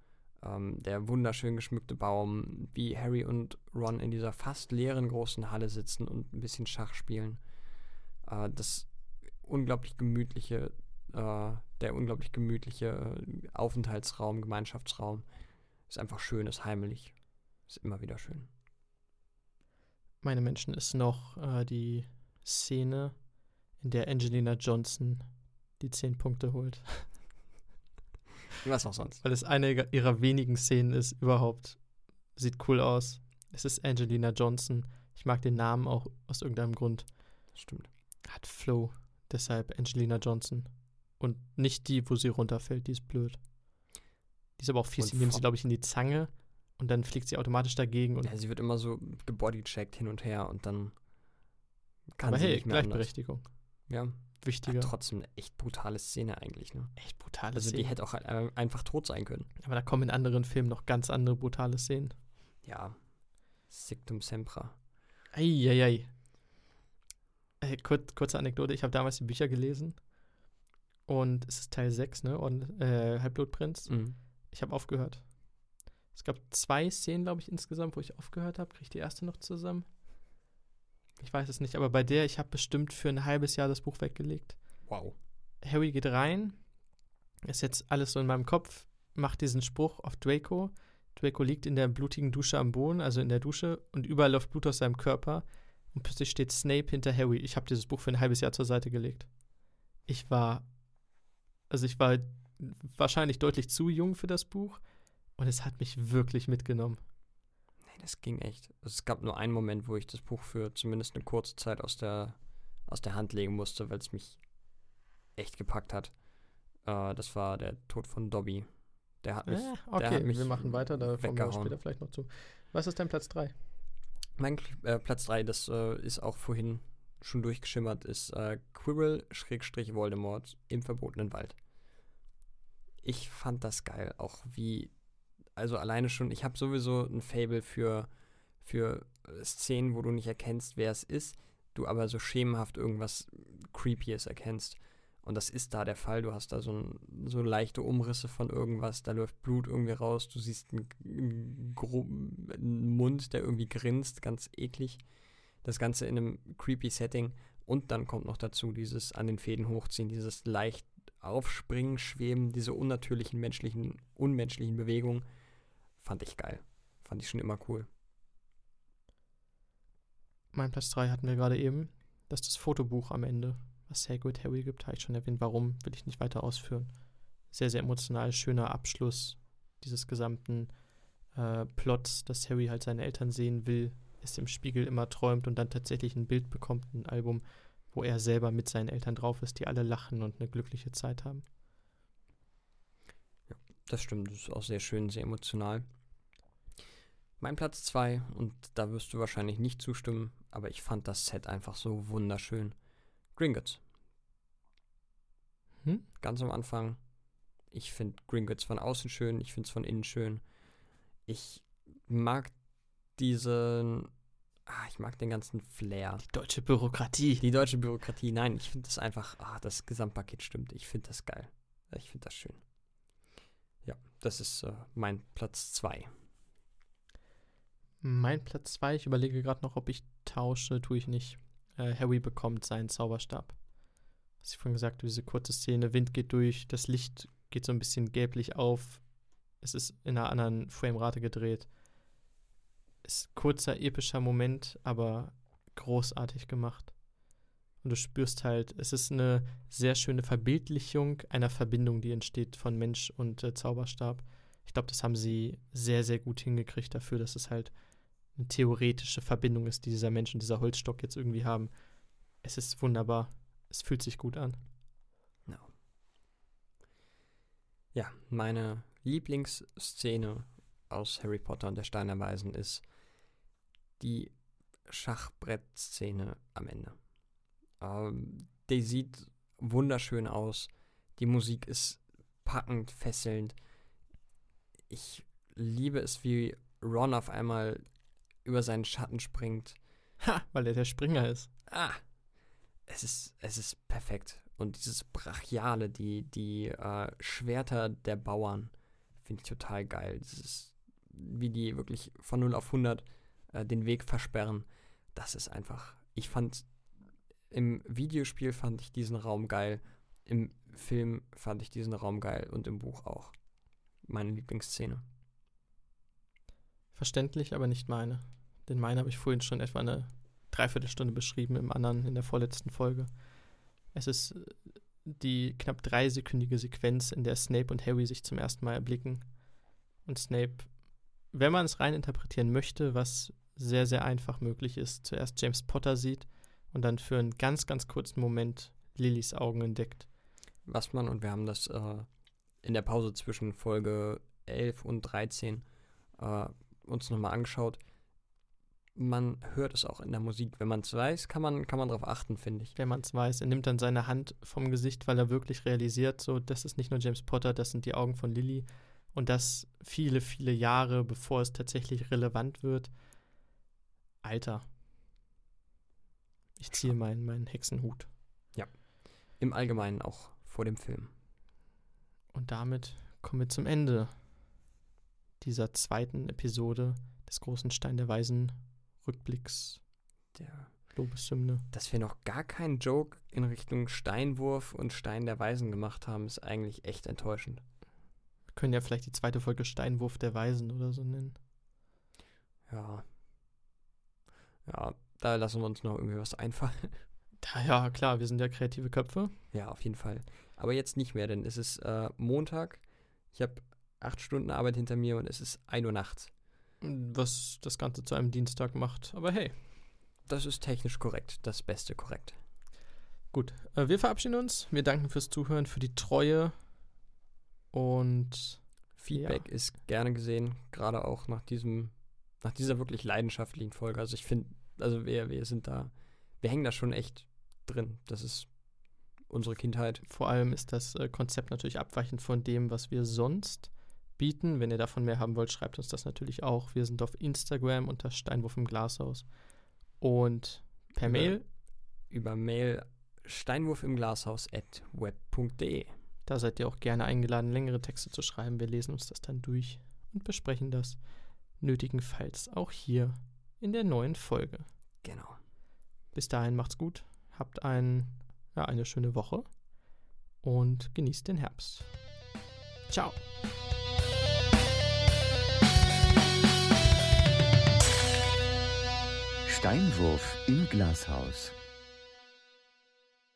Ähm, der wunderschön geschmückte Baum, wie Harry und Ron in dieser fast leeren großen Halle sitzen und ein bisschen Schach spielen. Äh, das unglaublich gemütliche, äh, der unglaublich gemütliche Aufenthaltsraum, Gemeinschaftsraum ist einfach schön, ist heimelig. Ist immer wieder schön. Meine Menschen ist noch äh, die Szene, in der Angelina Johnson die zehn Punkte holt. Was auch sonst. Weil es eine ihrer wenigen Szenen ist überhaupt. Sieht cool aus. Es ist Angelina Johnson. Ich mag den Namen auch aus irgendeinem Grund. Stimmt. Hat Flow. Deshalb Angelina Johnson. Und nicht die, wo sie runterfällt. Die ist blöd. Die ist aber auch fies. Die nehmen sie, glaube ich, in die Zange. Und dann fliegt sie automatisch dagegen. Und Ja, sie wird immer so gebodycheckt hin und her und dann kann aber sie hey, nicht mehr anders. Ja, Wichtiger. trotzdem eine echt brutale Szene eigentlich, ne? Echt brutale Also die Szene. hätte auch äh, einfach tot sein können. aber da kommen in anderen Filmen noch ganz andere brutale Szenen. Ja. Sictum sempra. Eieiei. Äh, kurz, kurze Anekdote, ich habe damals die Bücher gelesen und es ist Teil 6, ne? Und, äh, Halbblutprinz. Mhm. Ich habe aufgehört. Es gab zwei Szenen, glaube ich, insgesamt, wo ich aufgehört habe. Kriege ich die erste noch zusammen? Ich weiß es nicht, aber bei der, ich habe bestimmt für ein halbes Jahr das Buch weggelegt. Wow. Harry geht rein, ist jetzt alles so in meinem Kopf, macht diesen Spruch auf Draco. Draco liegt in der blutigen Dusche am Boden, also in der Dusche, und überall läuft Blut aus seinem Körper. Und plötzlich steht Snape hinter Harry. Ich habe dieses Buch für ein halbes Jahr zur Seite gelegt. Ich war, also ich war wahrscheinlich deutlich zu jung für das Buch und es hat mich wirklich mitgenommen. Das ging echt. Also es gab nur einen Moment, wo ich das Buch für zumindest eine kurze Zeit aus der, aus der Hand legen musste, weil es mich echt gepackt hat. Äh, das war der Tod von Dobby. Der hat mich. Äh, der okay, hat mich wir machen weiter, da kommen wir später vielleicht noch zu. Was ist dein Platz 3? Mein äh, Platz 3, das äh, ist auch vorhin schon durchgeschimmert, ist äh, Quirrell-Voldemort im verbotenen Wald. Ich fand das geil, auch wie, also alleine schon, ich habe sowieso ein Fable für, für äh, Szenen, wo du nicht erkennst, wer es ist, du aber so schemenhaft irgendwas Creepyes erkennst. Und das ist da der Fall. Du hast da so, ein, so leichte Umrisse von irgendwas, da läuft Blut irgendwie raus, du siehst einen, einen, Mund, der irgendwie grinst, ganz eklig. Das Ganze in einem creepy Setting. Und dann kommt noch dazu dieses an den Fäden hochziehen, dieses leicht aufspringen, schweben, diese unnatürlichen menschlichen, unmenschlichen Bewegungen. Fand ich geil. Fand ich schon immer cool. Mein Platz 3 hatten wir gerade eben. Das ist das Fotobuch am Ende, was Hagrid Harry gibt, habe ich schon erwähnt. Warum, will ich nicht weiter ausführen. Sehr, sehr emotional, schöner Abschluss dieses gesamten äh, Plots, dass Harry halt seine Eltern sehen will, es im Spiegel immer träumt und dann tatsächlich ein Bild bekommt, ein Album, wo er selber mit seinen Eltern drauf ist, die alle lachen und eine glückliche Zeit haben. Das stimmt, das ist auch sehr schön, sehr emotional. Mein Platz 2, und da wirst du wahrscheinlich nicht zustimmen, aber ich fand das Set einfach so wunderschön. Gringotts. Hm? Ganz am Anfang. Ich finde Gringotts von außen schön, ich finde es von innen schön. Ich mag diesen. Ah, ich mag den ganzen Flair. Die deutsche Bürokratie. Die deutsche Bürokratie, nein, ich finde das einfach, ah, das Gesamtpaket stimmt. Ich finde das geil. Ich finde das schön. Das ist äh, mein Platz 2. Mein Platz 2, ich überlege gerade noch, ob ich tausche, tue ich nicht. Äh, Harry bekommt seinen Zauberstab. Was ich vorhin gesagt habe, diese kurze Szene, Wind geht durch, das Licht geht so ein bisschen gelblich auf. Es ist in einer anderen Framerate gedreht. Ist kurzer, epischer Moment, aber großartig gemacht. Und du spürst halt, es ist eine sehr schöne Verbildlichung einer Verbindung, die entsteht von Mensch und äh, Zauberstab. Ich glaube, das haben sie sehr, sehr gut hingekriegt dafür, dass es halt eine theoretische Verbindung ist, die dieser Mensch und dieser Holzstock jetzt irgendwie haben. Es ist wunderbar. Es fühlt sich gut an. Ja, meine Lieblingsszene aus Harry Potter und der Stein der Weisen ist die Schachbrettszene am Ende. Ähm, der sieht wunderschön aus. Die Musik ist packend, fesselnd. Ich liebe es, wie Ron auf einmal über seinen Schatten springt. Ha, weil er der Springer ist. Ah, es ist, es ist perfekt. Und dieses Brachiale, die, die äh, Schwerter der Bauern, finde ich total geil. Dieses, wie die wirklich von 0 auf 100 äh, den Weg versperren. Das ist einfach, ich fand, im Videospiel fand ich diesen Raum geil. Im Film fand ich diesen Raum geil und im Buch auch. Meine Lieblingsszene. Verständlich, aber nicht meine. Denn meine habe ich vorhin schon etwa eine Dreiviertelstunde beschrieben, im anderen, in der vorletzten Folge. Es ist äh, die knapp dreisekündige Sequenz, in der Snape und Harry sich zum ersten Mal erblicken. Und Snape, wenn man es rein interpretieren möchte, was sehr, sehr einfach möglich ist, zuerst James Potter sieht und dann für einen ganz, ganz kurzen Moment Lillys Augen entdeckt. Was man, und wir haben das äh, in der Pause zwischen Folge 11 und 13 äh, uns nochmal angeschaut, man hört es auch in der Musik. Wenn man es weiß, kann man, kann man darauf achten, finde ich. Wenn man es weiß, er nimmt dann seine Hand vom Gesicht, weil er wirklich realisiert, so, das ist nicht nur James Potter, das sind die Augen von Lily. Und das viele, viele Jahre, bevor es tatsächlich relevant wird. Alter. Ich ziehe meinen, meinen Hexenhut. Ja. Im Allgemeinen auch vor dem Film. Und damit kommen wir zum Ende dieser zweiten Episode des großen Stein der Weisen Rückblicks Der, Lobeshymne. dass wir noch gar keinen Joke in Richtung Steinwurf und Stein der Weisen gemacht haben, ist eigentlich echt enttäuschend. Wir können ja vielleicht die zweite Folge Steinwurf der Weisen oder so nennen. Ja. Ja, da lassen wir uns noch irgendwie was einfallen. Ja, ja, klar, wir sind ja kreative Köpfe. Ja, auf jeden Fall. Aber jetzt nicht mehr, denn es ist äh, Montag. Ich habe acht Stunden Arbeit hinter mir und es ist 1 Uhr nachts. Was das Ganze zu einem Dienstag macht. Aber hey, Das ist technisch korrekt, das Beste korrekt. gut. Äh, wir verabschieden uns. Wir danken fürs Zuhören, für die Treue. Und Feedback ist gerne gesehen, gerade auch nach diesem, nach dieser wirklich leidenschaftlichen Folge. Also ich finde, also wir, wir sind da, wir hängen da schon echt drin. Das ist unsere Kindheit. vor allem ist das äh, Konzept natürlich abweichend von dem, was wir sonst bieten. Wenn ihr davon mehr haben wollt, schreibt uns das natürlich auch. Wir sind auf Instagram unter Steinwurf im Glashaus. Und per Ja. Mail, Über Mail steinwurf im Glashaus at web.de. da seid ihr auch gerne eingeladen, längere Texte zu schreiben. Wir lesen uns das dann durch und besprechen das nötigenfalls auch hier in der neuen Folge. Genau. Bis dahin macht's gut, habt ein, ja, eine schöne Woche und genießt den Herbst. Ciao. Steinwurf im Glashaus.